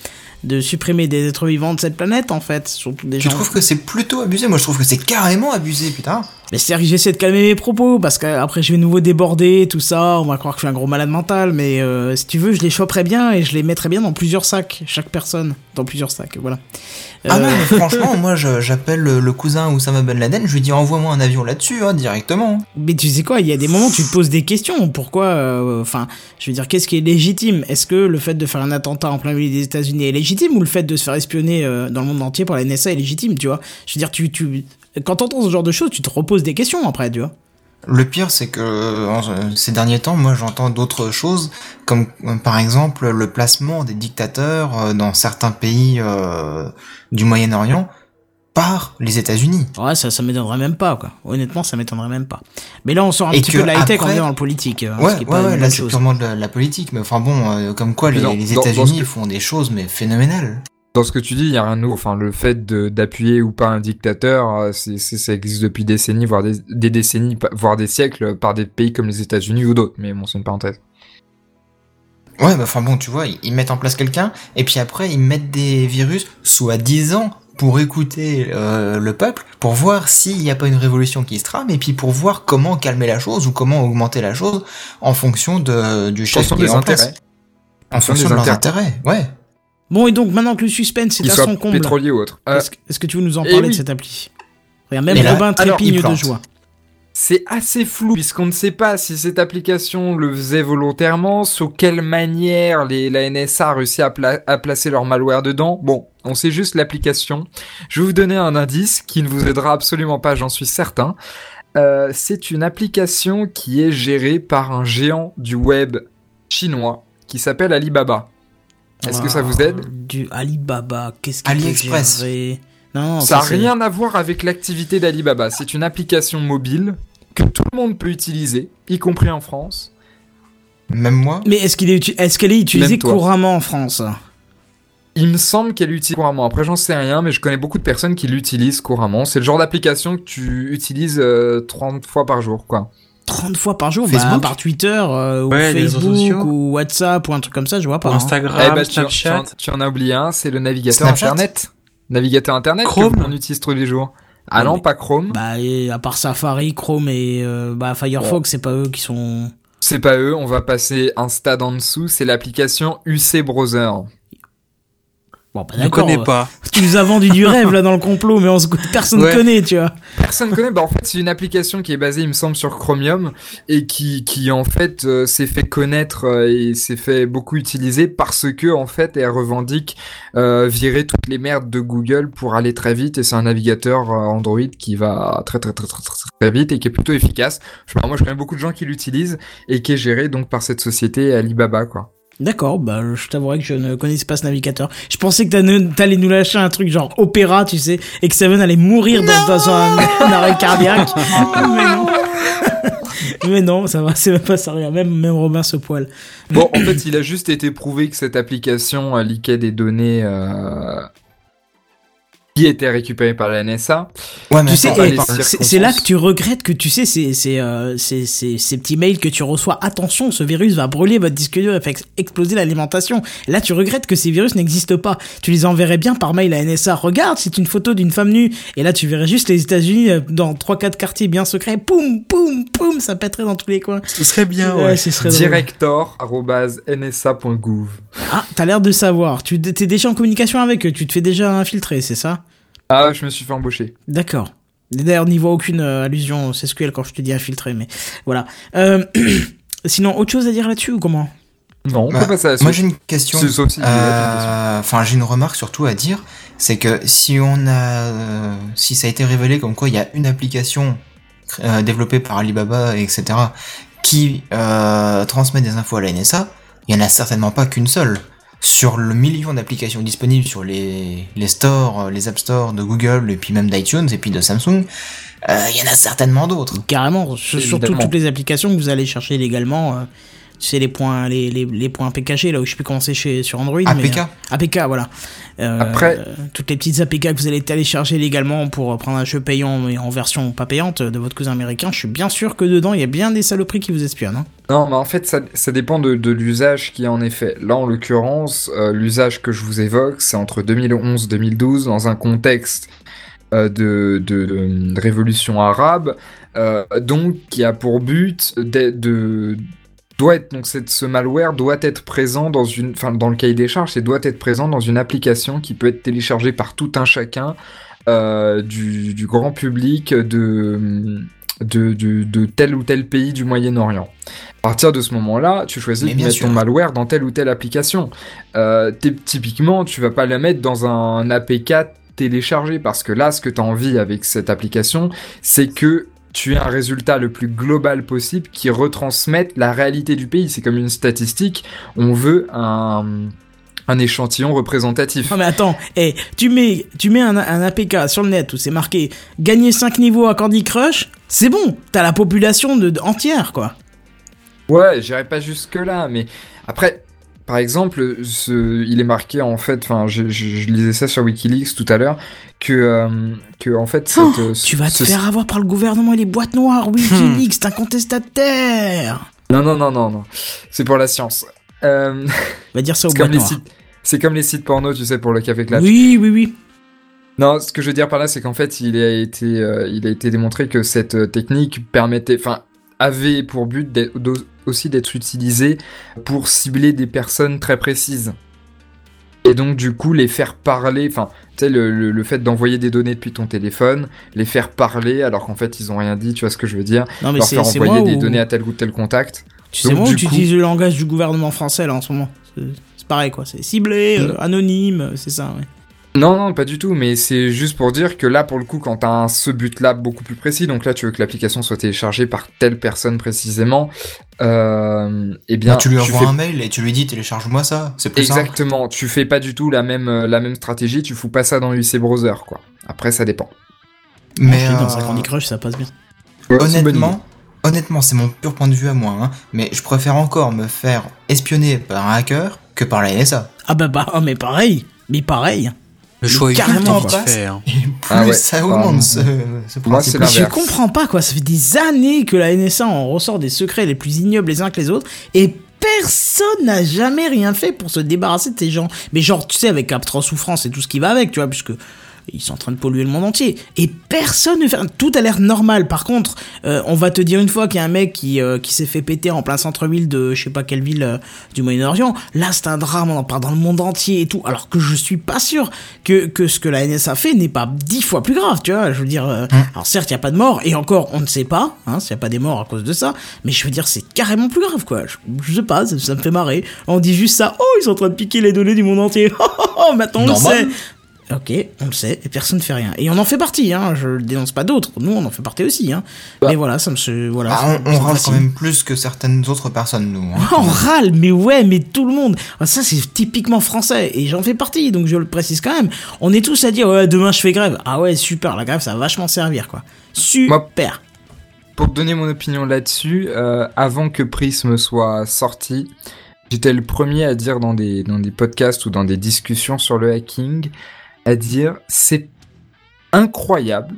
de supprimer des êtres vivants de cette planète, en fait. Surtout des Tu gens. trouves que c'est plutôt abusé? Moi, je trouve que c'est carrément abusé, putain. Mais que j'essaie de calmer mes propos, parce qu'après je vais nouveau déborder, tout ça. On va croire que je suis un gros malade mental. Mais euh, si tu veux, je les choperais bien et je les mettrais bien dans plusieurs sacs. Chaque personne. Dans plusieurs sacs, voilà. Ah Euh, non, mais franchement, moi, j'appelle le, cousin Oussama Ben Laden, je lui dis envoie-moi un avion là-dessus, hein, directement. Mais tu sais quoi, il y a des moments où tu te poses des questions. Pourquoi euh, Enfin, je veux dire, qu'est-ce qui est légitime? Est-ce que le fait de faire un attentat en plein milieu des États-Unis est légitime ou le fait de se faire espionner euh, dans le monde entier par la NSA est légitime Tu vois? Je veux dire, tu, tu, quand t'entends ce genre de choses, tu te reposes des questions après, tu vois? Le pire, c'est que ces derniers temps, moi, j'entends d'autres choses, comme euh, par exemple le placement des dictateurs euh, dans certains pays euh, du Moyen-Orient par les États-Unis. Ouais, ça, ça m'étonnerait même pas, quoi. Honnêtement, ça m'étonnerait même pas. Mais là, on sort un Et petit peu de la high-tech, on est dans le politique. hein, Ouais, ce qui est ouais, pas ouais, là, c'est purement de la, la politique, mais enfin bon, euh, comme quoi Mais les, États-Unis font des choses mais phénoménales. Dans ce que tu dis, il y a rien de nouveau. Enfin, le fait d'appuyer ou pas un dictateur, euh, c'est, ça existe depuis des décennies, voire des, des décennies, voire des siècles, par des pays comme les États-Unis ou d'autres. Mais bon, c'est une parenthèse. Ouais, bah enfin bon, tu vois, ils, ils mettent en place quelqu'un, et puis après, ils mettent des virus, soi-disant, pour écouter euh, le peuple, pour voir s'il n'y a pas une révolution qui se trame, et puis pour voir comment calmer la chose, ou comment augmenter la chose, en fonction de, du chef qui est des en place. En fonction de leurs intérêts, ouais. Bon, et donc, maintenant que le suspense est à son comble, ou. Euh, est-ce que- est-ce que tu veux nous en eh parler de cette appli? Regarde, même là, Robin trépigne de joie. C'est assez flou puisqu'on ne sait pas si cette application le faisait volontairement, sous quelle manière les, la NSA a réussi à, pla- à placer leur malware dedans. Bon, on sait juste l'application. Je vais vous donner un indice qui ne vous aidera absolument pas, j'en suis certain. Euh, c'est une application qui est gérée par un géant du web chinois qui s'appelle Alibaba. Est-ce que ça vous aide Ah, Du Alibaba, qu'est-ce qu'il AliExpress. Non, Ça n'a rien à voir avec l'activité d'Alibaba. C'est une application mobile que tout le monde peut utiliser, y compris en France. Même moi. Mais est-ce est, qu'elle est utilisée couramment en France Il me semble qu'elle l'utilise couramment. Après, j'en sais rien, mais je connais beaucoup de personnes qui l'utilisent couramment. C'est le genre d'application que tu utilises euh, 30 fois par jour, quoi. 30 fois par jour, bah, Facebook par Twitter, euh, ou Ouais, Facebook, ou WhatsApp, ou un truc comme ça, je vois pas. Hein. Instagram, Eh ben, tu, tu en, Snapchat. tu en as oublié un, c'est le navigateur Snapchat Internet. Navigateur Internet Chrome que on utilise tous les jours. Ah Ouais, non, mais- pas Chrome. Bah, et à part Safari, Chrome et euh, bah, Firefox, c'est pas eux qui sont. C'est pas eux, on va passer un stade en dessous, c'est l'application UC Browser. Bon, bah d'accord. connais euh, pas. Tu nous as vendu du rêve là dans le complot, mais on se... personne ne Ouais. connaît, tu vois. Personne connaît, bah en fait c'est une application qui est basée il me semble sur Chromium et qui, qui en fait euh, s'est fait connaître euh, et s'est fait beaucoup utiliser parce que en fait elle revendique euh, virer toutes les merdes de Google pour aller très vite et c'est un navigateur euh, Android qui va très très très très très, très vite et qui est plutôt efficace. Je sais pas, moi je connais beaucoup de gens qui l'utilisent et qui est géré donc par cette société Alibaba quoi. D'accord, bah je t'avouerai que je ne connaissais pas ce navigateur. Je pensais que t'allais- nous lâcher un truc genre opéra, tu sais, et que Seven allait mourir dans, dans un, un arrêt cardiaque. mais non. mais non, ça va, c'est même pas ça rien. Même, même Robin se poil. Bon, en fait, il a juste été prouvé que cette application euh, liquait des données euh, qui étaient récupérées par la NSA. Ouais, mais Tu sais, c'est là que tu regrettes que tu sais, c'est c'est euh, c'est- c'est- ces petits mails que tu reçois. Attention, ce virus va brûler votre disque dur et faire ex- exploser l'alimentation. Là, tu regrettes que ces virus n'existent pas. Tu les enverrais bien par mail à NSA. Regarde, c'est une photo d'une femme nue. Et là, tu verrais juste les États-Unis euh, dans trois quatre quartiers bien secrets. Poum, poum, poum, ça pèterait dans tous les coins. Ce serait bien, Ouais, ouais. ce serait drôle. Director.nsa.gouv. Ah, t'as l'air de savoir. Tu t'es déjà en communication avec eux. Tu te fais déjà infiltrer, c'est ça? Ah, je me suis fait embaucher. D'accord. D'ailleurs, n'y voit aucune euh, allusion SQL quand je te dis infiltré, mais voilà. Euh, sinon, autre chose à dire là-dessus ou comment? Non, on Bah, peut passer à la Moi j'ai une question. Euh, Enfin, j'ai une remarque surtout à dire, c'est que si on a, euh, si ça a été révélé comme quoi il y a une application euh, développée par Alibaba, etc., qui euh, transmet des infos à la NSA, il y en a certainement pas qu'une seule. Sur le million d'applications disponibles sur les, les stores, euh, les app stores de Google et puis même d'iTunes et puis de Samsung, euh, il y en a certainement d'autres. Carrément, sur- surtout toutes les applications que vous allez chercher légalement. Euh, tu sais, les points, les, les, les points PKG, là où je sais plus comment c'est chez, sur Android. mais, APK. euh, APK, voilà. Euh, Après- euh, toutes les petites APK que vous allez télécharger légalement pour prendre un jeu payant et en version pas payante de votre cousin américain, je suis bien sûr que dedans, il y a bien des saloperies qui vous espionnent. Hein. Non, mais en fait, ça, ça dépend de, de l'usage qui est en effet. Là, en l'occurrence, euh, l'usage que je vous évoque, c'est entre 2011 2012, dans un contexte euh, de, de, de- de révolution arabe, euh, donc qui a pour but de, de- doit être donc cette- ce malware doit être présent dans une, enfin dans le cahier des charges, c'est doit être présent dans une application qui peut être téléchargée par tout un chacun euh, du, du grand public de, de, de, de tel ou tel pays du Moyen-Orient. À partir de ce moment-là, tu choisis Mais de mettre sûr. ton malware dans telle ou telle application. Euh, typiquement, tu vas pas la mettre dans un APK téléchargé parce que là, ce que tu as envie avec cette application, c'est que tu aies un résultat le plus global possible qui retransmette la réalité du pays. C'est comme une statistique. On veut un, un échantillon représentatif. Non mais attends, eh, tu mets, tu mets un, un APK sur le net où c'est marqué gagner 5 niveaux à Candy Crush, c'est bon, t'as la population de, de- entière quoi. Ouais, j'irai pas jusque là, mais après, par exemple, ce, il est marqué en fait, enfin, je, je, je lisais ça sur WikiLeaks tout à l'heure, que, euh, que en fait, cette, Oh, tu vas te faire avoir par le gouvernement et les boîtes noires, Wikileaks, c'est un contestataire. Non, non, non, non, non, c'est pour la science. Euh, Va dire ça aux boîtes noires. c'est comme les sites porno, tu sais, pour le café clutch. Oui, oui, oui. Non, ce que je veux dire par là, c'est qu'en fait, il a été, euh, il a été démontré que cette euh, technique permettait, enfin, avait pour but aussi d'être utilisée pour cibler des personnes très précises. Et donc, du coup, les faire parler, enfin, tu sais, le, le, le fait d'envoyer des données depuis ton téléphone, les faire parler alors qu'en fait, ils ont rien dit, tu vois ce que je veux dire? Non mais c'est envoyer des ou... données à tel ou tel contact. Tu sais moi tu coup- utilises le langage du gouvernement français là en ce moment. C'est pareil quoi, c'est ciblé, euh, Mm. anonyme, c'est ça. Ouais. Non, non, pas du tout, mais c'est juste pour dire que là, pour le coup, quand t'as un, ce but-là beaucoup plus précis, donc là, tu veux que l'application soit téléchargée par telle personne précisément, euh, eh bien, Bah, tu lui envoies fais un mail et tu lui dis télécharge-moi ça, c'est plus simple. exactement, tu fais pas du tout la même euh, la même stratégie, tu fous pas ça dans UC Browser, quoi. Après, ça dépend. Mais dis, dans un euh, Candy Crush ça passe bien. Ouais, honnêtement, honnêtement, c'est mon pur point de vue à moi, hein, mais je préfère encore me faire espionner par un hacker que par la NSA. Ah bah bah, ah, mais pareil. Mais pareil. Le choix est carrément pas. hein. Et plus Ah ouais. ça augmente ce, ce Moi. Je comprends pas quoi, ça fait des années que la NSA en ressort des secrets les plus ignobles les uns que les autres et personne n'a jamais rien fait pour se débarrasser de ces gens. Mais genre, tu sais, avec Aptra Souffrance et tout ce qui va avec, tu vois, puisque ils sont en train de polluer le monde entier. Et personne ne fait... Tout a l'air normal. Par contre, euh, on va te dire une fois qu'il y a un mec qui, euh, qui s'est fait péter en plein centre-ville de je sais pas quelle ville euh, du Moyen-Orient. Là, c'est un drame, on en parle dans le monde entier et tout. Alors que je suis pas sûr que, que ce que la NSA fait n'est pas dix fois plus grave, tu vois. Je veux dire, euh, alors certes, il y a pas de mort, et encore, on ne sait pas, hein, s'il y a pas des morts à cause de ça, mais je veux dire, c'est carrément plus grave, quoi. Je, je sais pas, ça, ça me fait marrer. On dit juste ça, oh, ils sont en train de piquer les données du monde entier. Oh, maintenant on Normal. le sait. Ok, on le sait, et personne ne fait rien. Et on en fait partie, hein, je ne dénonce pas d'autres, nous on en fait partie aussi, hein. Bah. Mais voilà, ça me se... Voilà, Bah, on, râle quand même plus que certaines autres personnes, nous. hein. On râle, mais ouais, mais tout le monde. Ça, c'est typiquement français. Et j'en fais partie, donc je le précise quand même. On est tous à dire, ouais, demain je fais grève. Ah ouais, super, la grève, ça va vachement servir, quoi. Super. Pour donner mon opinion là-dessus, euh, avant que Prism soit sorti, j'étais le premier à dire dans des, dans des podcasts ou dans des discussions sur le hacking, à dire c'est incroyable,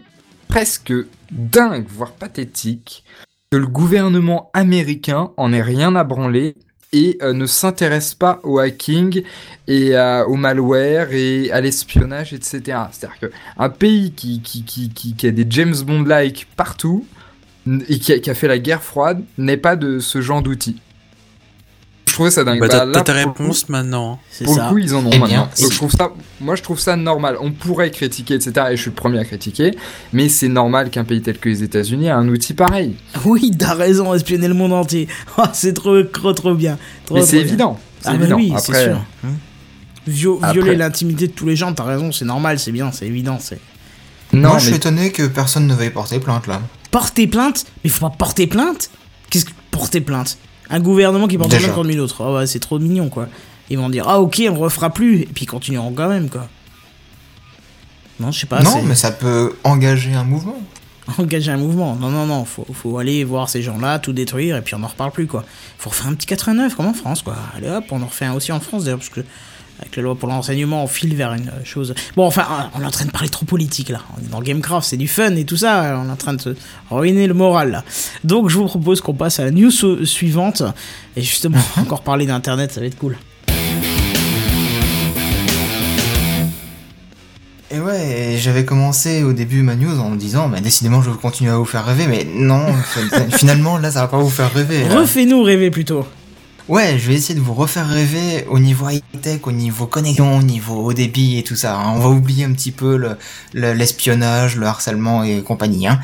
presque dingue, voire pathétique, que le gouvernement américain en ait rien à branler et euh, ne s'intéresse pas au hacking et au malware et à l'espionnage, etc. C'est-à-dire qu'un pays qui, qui, qui, qui, a des James Bond-like partout, et qui a, fait la guerre froide n'est pas de ce genre d'outil. Je trouvais ça dingue. Bah, Bah, t'as là, t'as ta coup- réponse maintenant. C'est Pour ça. le coup, ils en ont Eh maintenant. c'est- Donc, je trouve ça, moi, je trouve ça normal. On pourrait critiquer, etc. Et je suis le premier à critiquer. Mais c'est normal qu'un pays tel que les États-Unis ait un outil pareil. Oui, t'as raison, espionner le monde entier. Ah, c'est trop, trop, trop bien. Trop, mais trop c'est bien. évident. C'est Ah bah évident. oui, c'est Après, sûr. Hein. Vio- Après- Violer l'intimité de tous les gens, t'as raison, c'est normal, c'est bien, c'est évident, c'est... non, Moi, je suis étonné que personne ne veuille porter plainte, là. Porter plainte? Mais faut pas porter plainte? Qu'est-ce que porter plainte? Un gouvernement qui porte Déjà. plainte contre mille autres. Ah ouais, c'est trop mignon, quoi. Ils vont dire, ah ok, on refera plus, et puis ils continueront quand même, quoi. Non, je sais pas, non, mais ça peut engager un mouvement. engager un mouvement. Non, non, non, faut, faut aller voir ces gens-là, tout détruire, et puis on en reparle plus, quoi. Faut refaire un petit 89, comme en France, quoi. Allez hop, on en refait un aussi en France, d'ailleurs, parce que avec la loi pour l'enseignement, on file vers une euh, chose. Bon, enfin, euh, on est en train de parler trop politique, là. On est dans Gamecraft, c'est du fun et tout ça, on est en train de se ruiner le moral, là. Donc, je vous propose qu'on passe à la news su- suivante, et justement, encore parler d'Internet, ça va être cool. Et ouais, j'avais commencé au début ma news en me disant, bah, décidément, je vais continuer à vous faire rêver, mais non, finalement, là, ça va pas vous faire rêver. Refais-nous rêver plutôt. Ouais, je vais essayer de vous refaire rêver au niveau high-tech, au niveau connexion, au niveau haut débit et tout ça. hein. On va oublier un petit peu le- le- l'espionnage, le, harcèlement et compagnie. Hein.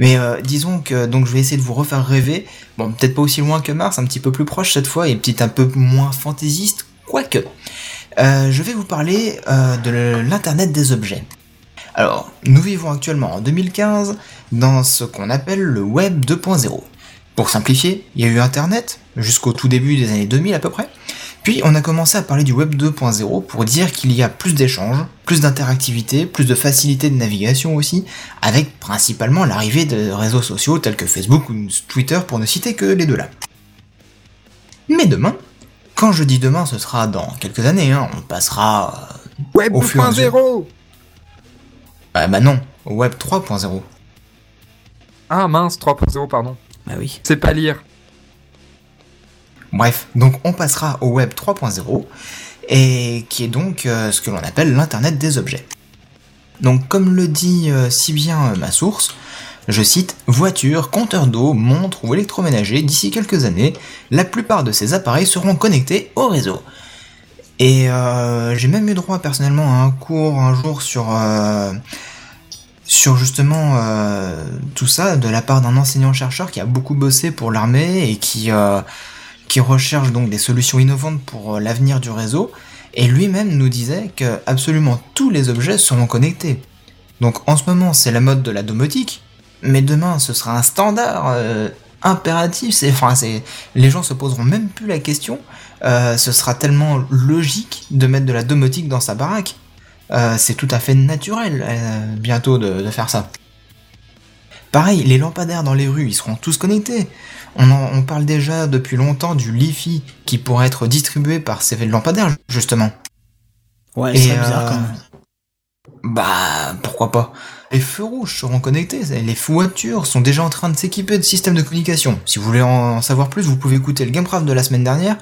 Mais euh, disons que donc je vais essayer de vous refaire rêver. Bon, peut-être pas aussi loin que Mars, un petit peu plus proche cette fois et peut-être un peu moins fantaisiste, quoique. Euh, je vais vous parler euh, de l'internet des objets. Alors, nous vivons actuellement en 2015 dans ce qu'on appelle le web 2.0. Pour simplifier, il y a eu Internet jusqu'au tout début des années 2000 à peu près. Puis on a commencé à parler du web 2.0 pour dire qu'il y a plus d'échanges, plus d'interactivité, plus de facilité de navigation aussi, avec principalement l'arrivée de réseaux sociaux tels que Facebook ou Twitter pour ne citer que les deux là. Mais demain, quand je dis demain, ce sera dans quelques années, hein, on passera... euh, Web au fur et à mesure. 2.0 Bah, bah non, au web 3.0. Ah mince, 3.0, pardon. Bah oui. C'est pas lire. Bref, donc on passera au web 3.0, et qui est donc euh, ce que l'on appelle l'Internet des objets. Donc comme le dit euh, si bien euh, ma source, je cite, voiture, compteur d'eau, montre ou électroménager, d'ici quelques années, la plupart de ces appareils seront connectés au réseau. Et euh, j'ai même eu droit personnellement à un cours un jour sur, euh, sur justement euh, tout ça de la part d'un enseignant-chercheur qui a beaucoup bossé pour l'armée et qui, euh, qui recherche donc des solutions innovantes pour euh, l'avenir du réseau. Et lui-même nous disait que absolument tous les objets seront connectés. Donc en ce moment c'est la mode de la domotique, mais demain ce sera un standard impératif. C'est, enfin, les gens se poseront même plus la question. Ce sera tellement logique de mettre de la domotique dans sa baraque. Euh, c'est tout à fait naturel euh, bientôt de, de faire ça. Pareil, les lampadaires dans les rues, ils seront tous connectés. On, en- on parle déjà depuis longtemps du Li-Fi qui pourrait être distribué par ces lampadaires, justement. Ouais, c'est bizarre euh, quand même. Bah, pourquoi pas Les feux rouges seront connectés, les voitures sont déjà en train de s'équiper de systèmes de communication. Si vous voulez en savoir plus, vous pouvez écouter le Gamecraft de la semaine dernière.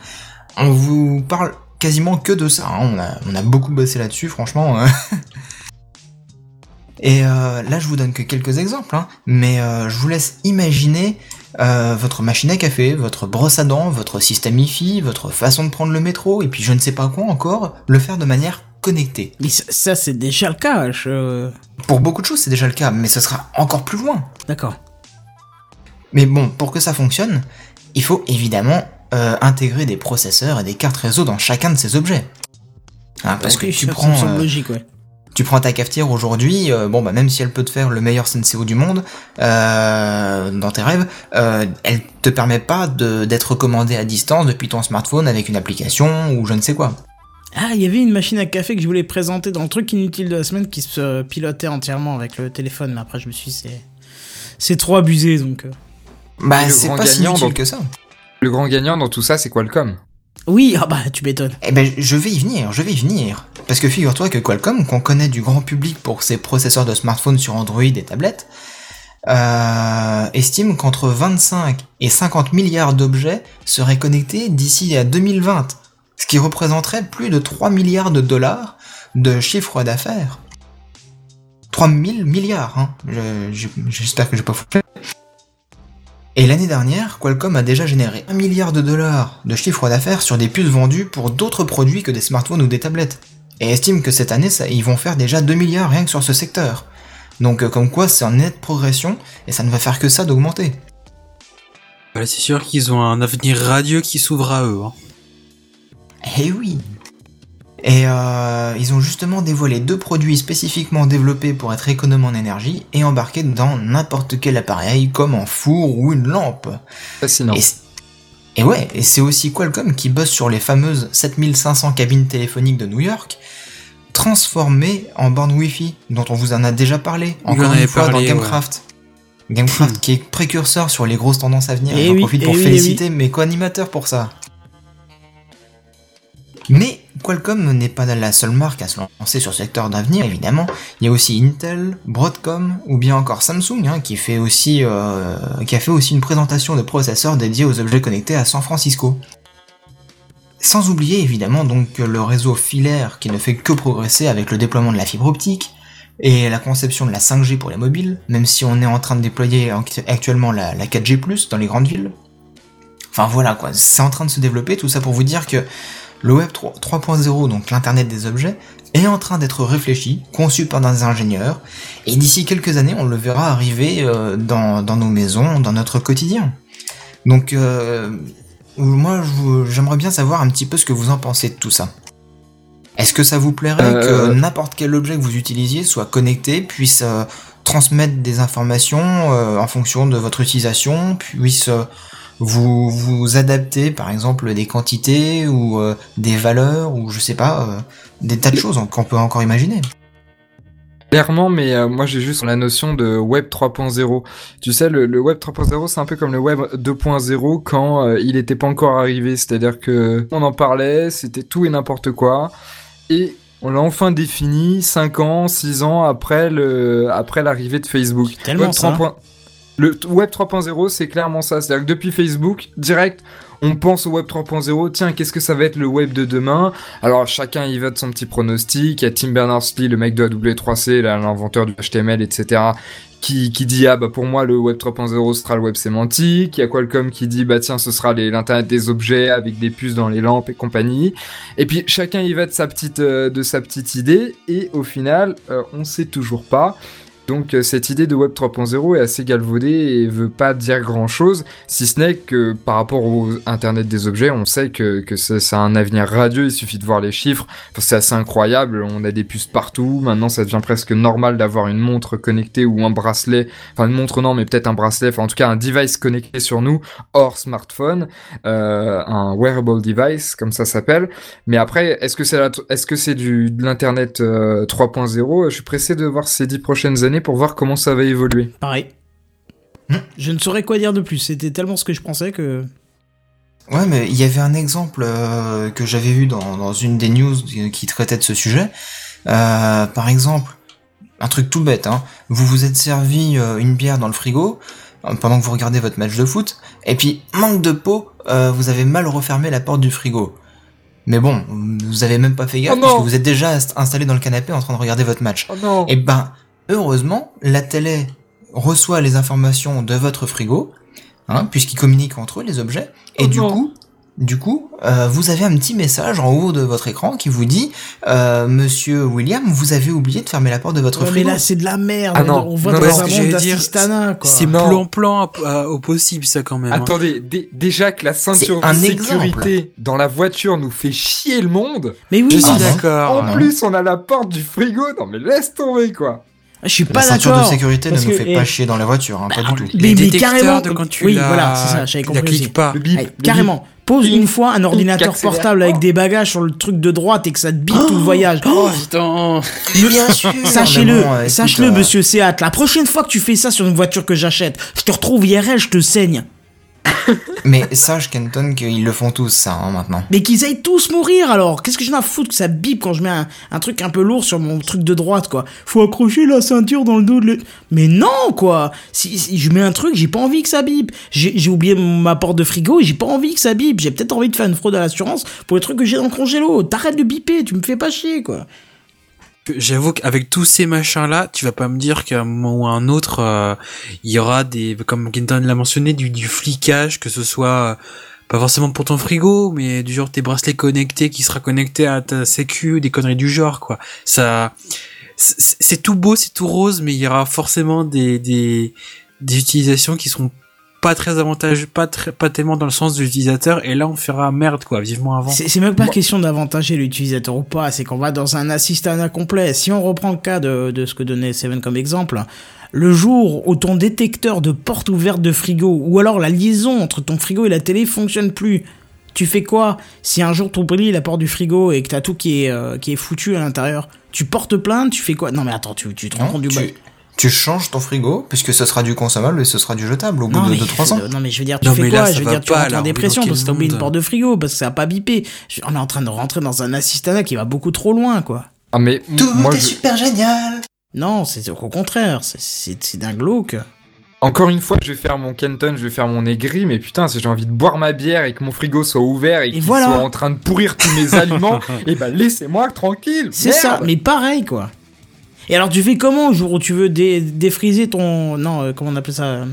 On vous parle quasiment que de ça. hein. On, a, on a beaucoup bossé là-dessus, franchement. hein. Et euh, là, je vous donne que quelques exemples, hein, mais euh, je vous laisse imaginer euh, votre machine à café, votre brosse à dents, votre système IFI, votre façon de prendre le métro, et puis je ne sais pas quoi encore, le faire de manière connectée. Mais ça, ça, c'est déjà le cas. Je... Pour beaucoup de choses, c'est déjà le cas, mais ce sera encore plus loin. D'accord. Mais bon, pour que ça fonctionne, il faut évidemment euh, intégrer des processeurs et des cartes réseau dans chacun de ces objets. Hein, parce que tu prends, ça me semble euh, logique, ouais. tu prends ta cafetière aujourd'hui, euh, bon bah même si elle peut te faire le meilleur Senseo du monde euh, dans tes rêves, euh, elle te permet pas de- d'être commandée à distance depuis ton smartphone avec une application ou je ne sais quoi. Ah, il y avait une machine à café que je voulais présenter dans le truc inutile de la semaine qui se pilotait entièrement avec le téléphone, mais après je me suis dit, c'est c'est trop abusé donc. Bah c'est pas si inutile que ça. Le grand gagnant dans tout ça, c'est Qualcomm. Oui, ah bah tu m'étonnes. Eh ben, je vais y venir, je vais y venir. Parce que figure-toi que Qualcomm, qu'on connaît du grand public pour ses processeurs de smartphones sur Android et tablettes, euh, estime qu'entre 25 et 50 milliards d'objets seraient connectés d'ici à 2020, ce qui représenterait plus de 3 milliards de dollars de chiffre d'affaires. 3000 milliards, hein. Je- je- J'espère que j'ai pas foutu. Et l'année dernière, Qualcomm a déjà généré 1 milliard de dollars de chiffre d'affaires sur des puces vendues pour d'autres produits que des smartphones ou des tablettes. Et estime que cette année, ça, ils vont faire déjà 2 milliards rien que sur ce secteur. Donc euh, comme quoi c'est en nette progression et ça ne va faire que ça d'augmenter. Voilà, c'est sûr qu'ils ont un avenir radieux qui s'ouvre à eux. hein. Eh oui Et euh, ils ont justement dévoilé deux produits spécifiquement développés pour être économes en énergie et embarqués dans n'importe quel appareil comme un four ou une lampe. Fascinant. Et, ouais, et c'est aussi Qualcomm qui bosse sur les fameuses 7500 cabines téléphoniques de New York, transformées en bornes Wi-Fi, dont on vous en a déjà parlé, On en encore une fois parlé, dans Gamecraft. Gamecraft qui est précurseur sur les grosses tendances à venir, Eh et j'en oui, profite pour eh oui, eh féliciter mes co-animateurs pour ça. Mais Qualcomm n'est pas la seule marque à se lancer sur ce secteur d'avenir, évidemment. Il y a aussi Intel, Broadcom ou bien encore Samsung hein, euh, qui a fait aussi une présentation de processeurs dédiés aux objets connectés à San Francisco. Sans oublier évidemment donc le réseau filaire qui ne fait que progresser avec le déploiement de la fibre optique et la conception de la 5G pour les mobiles, même si on est en train de déployer actu- actuellement la, la 4G+, dans les grandes villes. Enfin voilà quoi, c'est en train de se développer, tout ça pour vous dire que le Web 3 3.0, donc l'Internet des objets, est en train d'être réfléchi, conçu par des ingénieurs, et d'ici quelques années, on le verra arriver euh, dans, dans nos maisons, dans notre quotidien. Donc, euh, moi, j'aimerais bien savoir un petit peu ce que vous en pensez de tout ça. Est-ce que ça vous plairait Euh, que n'importe quel objet que vous utilisiez soit connecté, puisse euh, transmettre des informations euh, en fonction de votre utilisation, puisse euh, vous vous adapter par exemple des quantités ou euh, des valeurs ou je sais pas euh, des tas de choses qu'on peut encore imaginer. Clairement, mais euh, moi j'ai juste la notion de Web 3.0. Tu sais, le, le Web 3.0, c'est un peu comme le Web 2.0 quand euh, il était pas encore arrivé. C'est-à-dire que on en parlait, c'était tout et n'importe quoi, et on l'a enfin défini 5 ans, 6 ans après le après l'arrivée de Facebook. Tellement Web ça. 3.0 Le Web 3.0, c'est clairement ça. C'est-à-dire que depuis Facebook, direct, on pense au Web 3.0. Tiens, qu'est-ce que ça va être le Web de demain? Alors, chacun y va de son petit pronostic. Il y a Tim Berners-Lee, le mec de AW3C, là, l'inventeur du HTML, etc., qui, qui dit, ah, bah, pour moi, le Web 3.0 sera le web sémantique. Il y a Qualcomm qui dit, bah, tiens, ce sera l'Internet des objets avec des puces dans les lampes et compagnie. Et puis, chacun y va de sa petite, euh, de sa petite idée. Et au final, euh, on sait toujours pas. Donc euh, cette idée de Web 3.0 est assez galvaudée et veut pas dire grand chose, si ce n'est que par rapport au Internet des objets, on sait que, que ça, a un avenir radieux, il suffit de voir les chiffres, c'est assez incroyable, on a des puces partout, maintenant ça devient presque normal d'avoir une montre connectée ou un bracelet, enfin une montre non mais peut-être un bracelet, enfin en tout cas un device connecté sur nous, hors smartphone, euh, un wearable device comme ça s'appelle, mais après est-ce que c'est c'est du de l'internet euh, 3.0 Je suis pressé de voir ces dix prochaines années pour voir comment ça va évoluer. Pareil. Je ne saurais quoi dire de plus. C'était tellement ce que je pensais que. Ouais, mais il y avait un exemple euh, que j'avais vu dans, dans une des news qui traitait de ce sujet. Euh, par exemple, un truc tout bête, hein. Vous vous êtes servi euh, une bière dans le frigo pendant que vous regardez votre match de foot, et puis manque de peau, euh, vous avez mal refermé la porte du frigo. Mais bon, vous avez même pas fait gaffe Oh parce que vous êtes déjà inst- installé dans le canapé en train de regarder votre match. Oh non Et ben, heureusement, la télé reçoit les informations de votre frigo, hein, puisqu'ils communiquent entre eux les objets, et Oh du non. coup, du coup, euh, vous avez un petit message en haut de votre écran qui vous dit, euh, Monsieur William, vous avez oublié de fermer la porte de votre Ouais, mais frigo. là, c'est de la merde. Ah on, non, on voit non, dans non, un monde d'assistanat, quoi. C'est plan-plan à- au possible, ça, quand même. hein. Attendez, dé- déjà que la ceinture de exemple. sécurité dans la voiture nous fait chier le monde. Mais oui, Je suis Ah, d'accord. En plus, on a la porte du frigo. Non mais laisse tomber quoi. Je suis La pas ceinture de d'accord. sécurité ne nous fait et- pas chier dans la voiture, hein, pas du tout. Les Mais- carrément, de quand tu oui, la... voilà, c'est ça, j'avais tu la compris cliques aussi. pas. Le bip, Allez, le carrément. Pose une fois un ordinateur portable avec des bagages sur le truc de droite et que ça te bite tout le voyage. Oh, putain Mais bien sûr Sachez-le, sache-le, euh, monsieur Seat. La prochaine fois que tu fais ça sur une voiture que j'achète, je te retrouve IRL, je te saigne. Mais sache, Kenton, qu'ils le font tous, ça, hein, maintenant. Mais qu'ils aillent tous mourir alors. Qu'est-ce que ai à foutre que ça bip quand je mets un, truc un peu lourd sur mon truc de droite, quoi? Faut accrocher la ceinture dans le dos de le... Mais non, quoi. Si, si je mets un truc, j'ai pas envie que ça bip. J'ai oublié ma porte de frigo et j'ai pas envie que ça bip. J'ai peut-être envie de faire une fraude à l'assurance pour les trucs que j'ai dans le congélo. T'arrêtes de biper, tu me fais pas chier, quoi. J'avoue qu'avec tous ces machins-là, tu vas pas me dire qu'à un moment ou à un autre, euh, il y aura des, comme Kenton l'a mentionné, du, flicage, que ce soit euh, pas forcément pour ton frigo, mais du genre tes bracelets connectés qui sera connecté à ta sécu, des conneries du genre, quoi. Ça, c'est c'est tout beau, c'est tout rose, mais il y aura forcément des, des, des utilisations qui seront pas très avantageuses, pas très, pas tellement dans le sens de l'utilisateur, et là on fera merde, quoi, vivement avant. C'est c'est même pas question d'avantager l'utilisateur ou pas, c'est qu'on va dans un assistanat complet. Si on reprend le cas de, de ce que donnait Seven comme exemple, le jour où ton détecteur de porte ouverte de frigo, ou alors la liaison entre ton frigo et la télé fonctionne plus, tu fais quoi Si un jour t'oublies la porte du frigo et que t'as tout qui est, euh, qui est foutu à l'intérieur, tu portes plainte, tu fais quoi? Non mais attends, tu, tu te rends Non, compte du tu, tu changes ton frigo, puisque ce sera du consommable et ce sera du jetable au bout non, de mais, 2-3 ans. non mais je veux dire, tu Non, fais quoi? là, Je veux dire, tu rentres en dépression parce que t'as oublié une monde porte de frigo, parce que ça a pas bipé. Je- On est en train de rentrer dans un assistanat qui va beaucoup trop loin, quoi. Ah mais Tout moi est je- super génial Non, c'est au contraire, c'est- c'est c'est d'un glauque. encore une fois je vais faire mon Kenton, je vais faire mon aigri, mais putain si j'ai envie de boire ma bière et que mon frigo soit ouvert et qu'il voilà. soit en train de pourrir tous mes aliments, et ben laissez-moi tranquille. C'est ça, mais pareil, quoi. Et alors, tu fais comment au jour où tu veux dé- défriser ton. Non, euh, comment on appelle ça euh,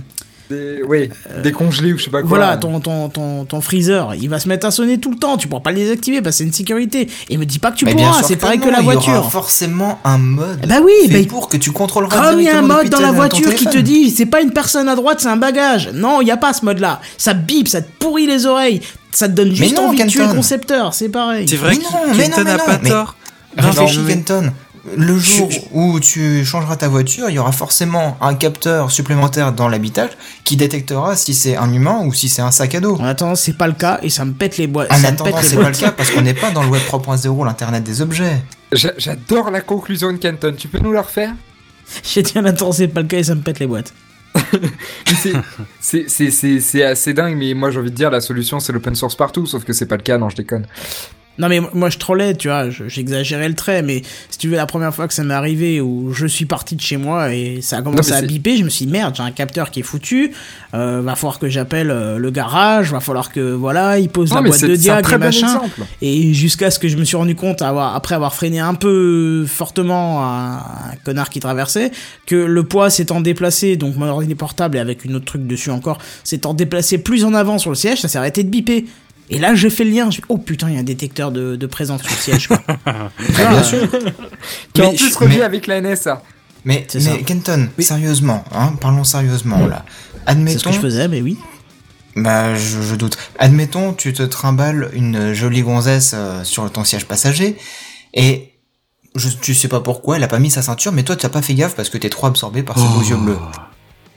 Des- oui, décongelé ou je sais pas quoi. Voilà, ton, ton, ton, ton freezer, il va se mettre à sonner tout le temps, tu pourras pas le désactiver parce que c'est une sécurité. Et me dis pas que tu Mais pourras, c'est pareil non, que la Il y aura voiture. forcément un mode Bah oui, fait bah, pour que tu contrôleras Comme il y a un mode dans la voiture qui te dit c'est pas une personne à droite, c'est un bagage. Non, il y a pas ce mode-là. Ça bip, ça te pourrit les oreilles, ça te donne juste non, envie de tuer le concepteur, c'est pareil. C'est vrai Mais que non, mais Kenton non, n'a mais pas tort. Réfléchis, Kenton. Le jour Je- où tu changeras ta voiture, il y aura forcément un capteur supplémentaire dans l'habitacle qui détectera si c'est un humain ou si c'est un sac à dos. En attendant, c'est pas le cas et ça me pète les boîtes. En attendant, c'est pas le cas parce qu'on n'est pas dans le web 3.0, l'internet des objets. J'a- J'adore la conclusion de Kenton, tu peux nous la refaire? J'ai dit en attendant, c'est pas le cas et ça me pète les boîtes. C'est assez dingue, mais moi j'ai envie de dire la solution c'est l'open source partout, sauf que c'est pas le cas, non je déconne. Non mais moi je trollais, tu vois, je- j'exagérais le trait, mais si tu veux la première fois que ça m'est arrivé où je suis parti de chez moi et ça a commencé Non, à biper, je me suis dit merde, j'ai un capteur qui est foutu, euh, va falloir que j'appelle euh, le garage, va falloir que voilà, il pose Non, la boîte de diag et machin. Et jusqu'à ce que je me suis rendu compte, avoir, après avoir freiné un peu fortement un, un connard qui traversait, que le poids s'étant déplacé, donc mon ordinateur portable et avec une autre truc dessus encore, s'étant déplacé plus en avant sur le siège, ça s'est arrêté de biper. Et là, j'ai fait le lien. Je oh putain, il y a un détecteur de, de présence sur le siège. Quoi. bien sûr. Qui en Mais plus revient avec la NSA. Mais, C'est mais ça. Kenton, sérieusement, hein, parlons sérieusement là. C'est ce Admettons, que je faisais, mais oui. bah je, je doute. Admettons, tu te trimbales une jolie gonzesse euh, sur ton siège passager et je, tu sais pas pourquoi, elle a pas mis sa ceinture, mais toi tu as pas fait gaffe parce que t'es trop absorbé par ses beaux yeux bleus.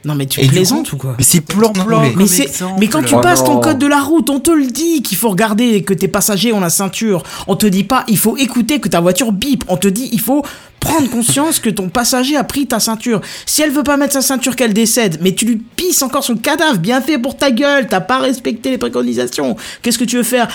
Non, mais tu Et plaisantes ou quoi Mais c'est plan plan. mais- mais, c'est, mais quand tu Oh passes ton code de la route, on te le dit qu'il faut regarder que tes passagers ont la ceinture. On te dit pas, il faut écouter que ta voiture bip. On te dit, il faut prendre conscience que ton passager a pris ta ceinture. Si elle veut pas mettre sa ceinture qu'elle décède, mais tu lui pisses encore le cadavre, bien fait pour ta gueule, t'as pas respecté les préconisations. Qu'est-ce que tu veux faire?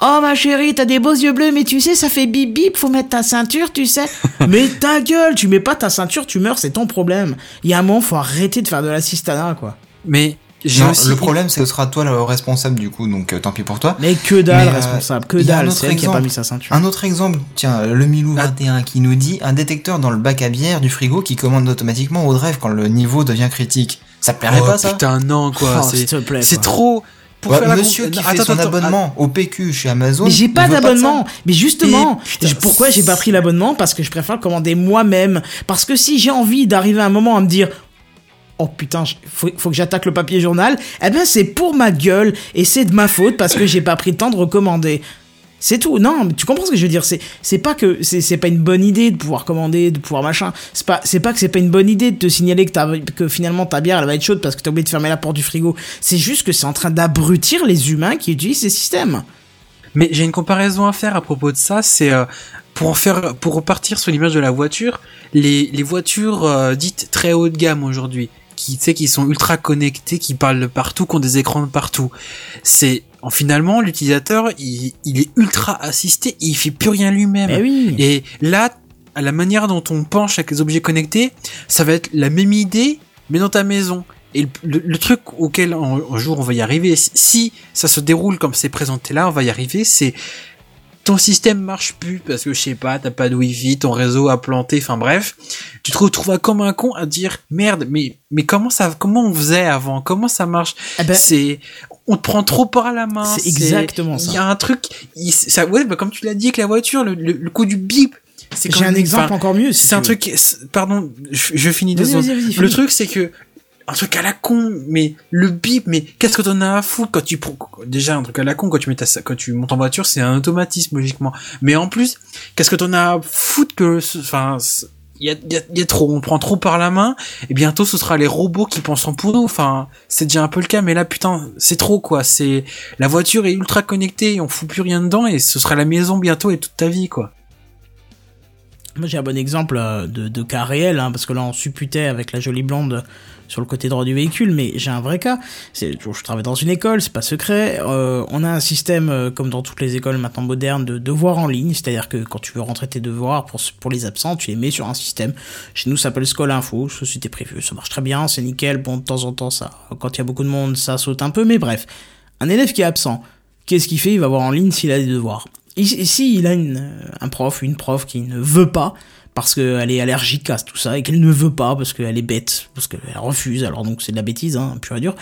Oh ma chérie, t'as des beaux yeux bleus, mais tu sais, ça fait bip bip, faut mettre ta ceinture, tu sais. mais ta gueule, tu mets pas ta ceinture, tu meurs, c'est ton problème. Il y a un moment, faut arrêter de faire de l'assistanat, quoi. Mais j'ai Non, aussi le problème, c'est que ce sera toi le responsable du coup, donc euh, tant pis pour toi. Mais que dalle, Mais, euh, responsable, que dalle, autre c'est elle qui a pas mis sa ceinture. Un autre exemple, tiens, le Milou Ah. 21 qui nous dit un détecteur dans le bac à bière du frigo qui commande automatiquement au drive quand le niveau devient critique. Ça te plairait Oh, pas ça? putain non quoi, Oh, c'est s'il te plaît, c'est quoi. trop pour Ouais, faire la Monsieur qui fait Attends, son attends, abonnement au PQ chez Amazon. Mais j'ai pas d'abonnement. Mais justement, Et putain, je- pourquoi j'ai pas pris l'abonnement? Parce que je préfère le commander moi-même. Parce que si j'ai envie d'arriver à un moment à me dire Oh putain, faut, faut que j'attaque le papier journal. Eh ben c'est pour ma gueule et c'est de ma faute parce que j'ai pas pris le temps de recommander. C'est tout. Non, mais tu comprends ce que je veux dire. C'est c'est pas que c'est pas une bonne idée de pouvoir commander, de pouvoir machin. C'est pas c'est pas que c'est pas une bonne idée de te signaler que que finalement ta bière elle va être chaude parce que t'as oublié de fermer la porte du frigo. C'est juste que c'est en train d'abrutir les humains qui utilisent ces systèmes. Mais j'ai une comparaison à faire à propos de ça, c'est euh, pour en faire pour repartir sur l'image de la voiture, les les voitures euh, dites très haut de gamme aujourd'hui, qui qui sont ultra connectées, qui parlent partout, qui ont des écrans de partout. C'est finalement l'utilisateur, il, il est ultra assisté, il fait plus rien lui-même. Oui. Et là, à la manière dont on penche avec les objets connectés, ça va être la même idée, mais dans ta maison. Et le, le- le truc auquel un, un jour on va y arriver, si- si ça se déroule comme c'est présenté là, on va y arriver, c'est ton système marche plus parce que je sais pas, t'as pas de wifi, ton réseau a planté, enfin bref, tu te retrouves comme un con à dire merde, mais mais comment ça, comment on faisait avant, comment ça marche? Eh ben, C'est, on te prend trop par la main. C'est exactement ça. Il y a un truc, il- ça, ouais, bah, comme tu l'as dit avec la voiture, le, le, le coup du bip. c'est J'ai un exemple enfin, encore mieux. si c'est un veux. truc, pardon, je, je finis deux secondes. Le finis. truc, c'est que un truc à la con, mais le bip, mais qu'est-ce que t'en as à foutre quand tu prends déjà un truc à la con quand tu mets ta, quand tu montes en voiture, c'est un automatisme logiquement. Mais en plus, qu'est-ce que t'en as à foutre que, enfin, il y a, y, a, y a trop, on prend trop par la main, et bientôt ce sera les robots qui penseront pour nous. Enfin, c'est déjà un peu le cas, mais là putain, c'est trop quoi. C'est la voiture est ultra connectée, on fout plus rien dedans, et ce sera la maison bientôt et toute ta vie quoi. Moi, j'ai un bon exemple euh, de, cas réel, hein, parce que là, on supputait avec la jolie blonde sur le côté droit du véhicule, mais j'ai un vrai cas. Je travaille dans une école, c'est pas secret. Euh, on a un système, euh, comme dans toutes les écoles maintenant modernes, de devoirs en ligne, c'est-à-dire que quand tu veux rentrer tes devoirs pour, pour les absents, tu les mets sur un système. Chez nous, ça s'appelle Scolinfo, société prévue, ça marche très bien, c'est nickel. Bon, de temps en temps, ça, quand il y a beaucoup de monde, ça saute un peu, mais bref. Un élève qui est absent, qu'est-ce qu'il fait? Il va voir en ligne s'il a des devoirs. Ici, il a une, un prof, une prof qui ne veut pas parce qu'elle est allergique à tout ça et qu'elle ne veut pas parce qu'elle est bête, parce qu'elle refuse, alors donc c'est de la bêtise, hein, pur et dur.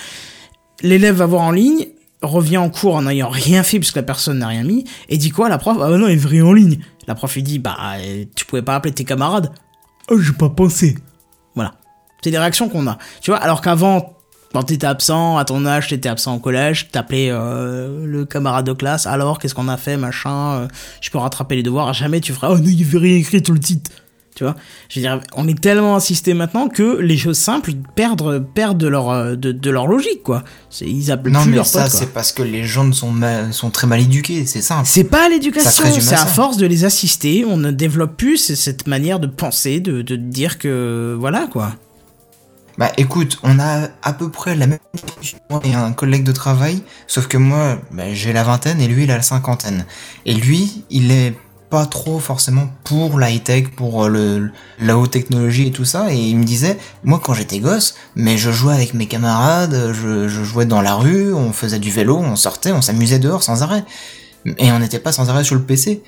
L'élève va voir en ligne, revient en cours en n'ayant rien fait puisque la personne n'a rien mis, et dit quoi la prof? Ah non, il veut rien en ligne. La prof lui dit Bah, tu pouvais pas appeler tes camarades Oh, j'ai pas pensé. Voilà. C'est des réactions qu'on a. Tu vois, alors qu'avant, quand t'étais absent, à ton âge, t'étais absent au collège, t'appelais euh, le camarade de classe, alors qu'est-ce qu'on a fait, machin, euh, je peux rattraper les devoirs, jamais tu feras, oh non, il veut rien écrire sur le site. Tu vois? Je veux dire, on est tellement assisté maintenant que les choses simples perdent, perdent de, leur, euh, de, de leur logique, quoi. Ils appellent Non, plus mais ça, c'est parce que les gens sont, mal- sont très mal éduqués, c'est simple. C'est pas Ça l'éducation, à c'est à ça. force de les assister, on ne développe plus cette manière de penser, de, de dire que voilà quoi. Bah écoute, on a à peu près la même moi et un collègue de travail, sauf que moi, bah, j'ai la vingtaine et lui, il a la cinquantaine. Et lui, il est pas trop forcément pour la high-tech, pour euh, le, la haute technologie et tout ça, et il me disait, moi quand j'étais gosse, mais je jouais avec mes camarades, je, je jouais dans la rue, on faisait du vélo, on sortait, on s'amusait dehors sans arrêt. Et on n'était pas sans arrêt sur le PC.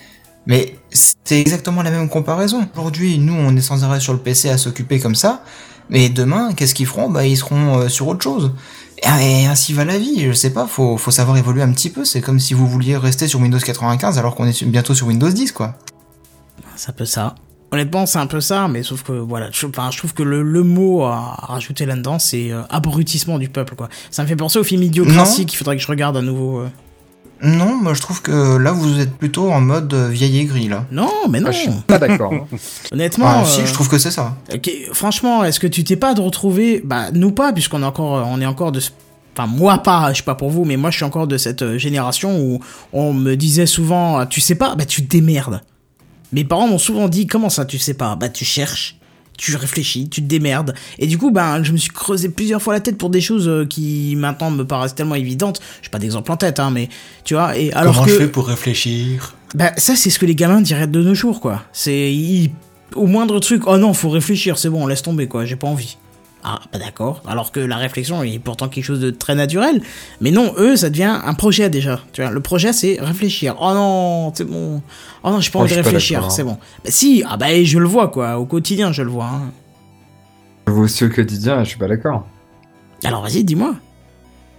Mais c'est exactement la même comparaison. Aujourd'hui, nous, on est sans arrêt sur le PC à s'occuper comme ça. Mais demain, qu'est-ce qu'ils feront? Bah, ils seront euh, sur autre chose. Et, et ainsi va la vie. Je sais pas. Faut, faut savoir évoluer un petit peu. C'est comme si vous vouliez rester sur Windows 95 alors qu'on est bientôt sur Windows 10, quoi. C'est un peu ça. Honnêtement, c'est un peu ça, mais sauf que voilà, je, enfin, je trouve que le, le mot à rajouter là-dedans, c'est euh, abrutissement du peuple, quoi. Ça me fait penser au film Idiocratie qu'il faudrait que je regarde à nouveau. euh. Non, moi je trouve que là vous êtes plutôt en mode euh, vieille aigri là. Non, mais non. Ah, je suis pas d'accord. hein. Honnêtement, Ah, si, euh, je trouve que c'est ça. Ok, franchement, est-ce que tu t'es pas de retrouver, bah nous pas, puisqu'on est encore, on est encore de, ce- enfin moi pas, je sais pas pour vous, mais moi je suis encore de cette euh, génération où on me disait souvent, ah, tu sais pas, bah tu te démerdes. Mes parents m'ont souvent dit comment ça tu sais pas Bah tu cherches, tu réfléchis, tu te démerdes. Et du coup, ben je me suis creusé plusieurs fois la tête pour des choses euh, qui maintenant me paraissent tellement évidentes. J'ai pas d'exemple en tête, hein, mais tu vois. Et alors Comment que je fais pour réfléchir? Bah ça c'est ce que les gamins diraient de nos jours quoi. C'est ils- au moindre truc, oh non, faut réfléchir, c'est bon, laisse tomber quoi, j'ai pas envie. Ah, bah d'accord. Alors que la réflexion est pourtant quelque chose de très naturel. Mais non, eux, ça devient un projet déjà. Tu vois, le projet, c'est réfléchir. Oh non, c'est bon. Oh non, j'ai pas Oh, envie de réfléchir, hein. c'est bon. Bah si, ah bah je le vois quoi. Au quotidien, je le vois. hein. Je vois aussi au quotidien, je suis pas d'accord. Alors vas-y, dis-moi.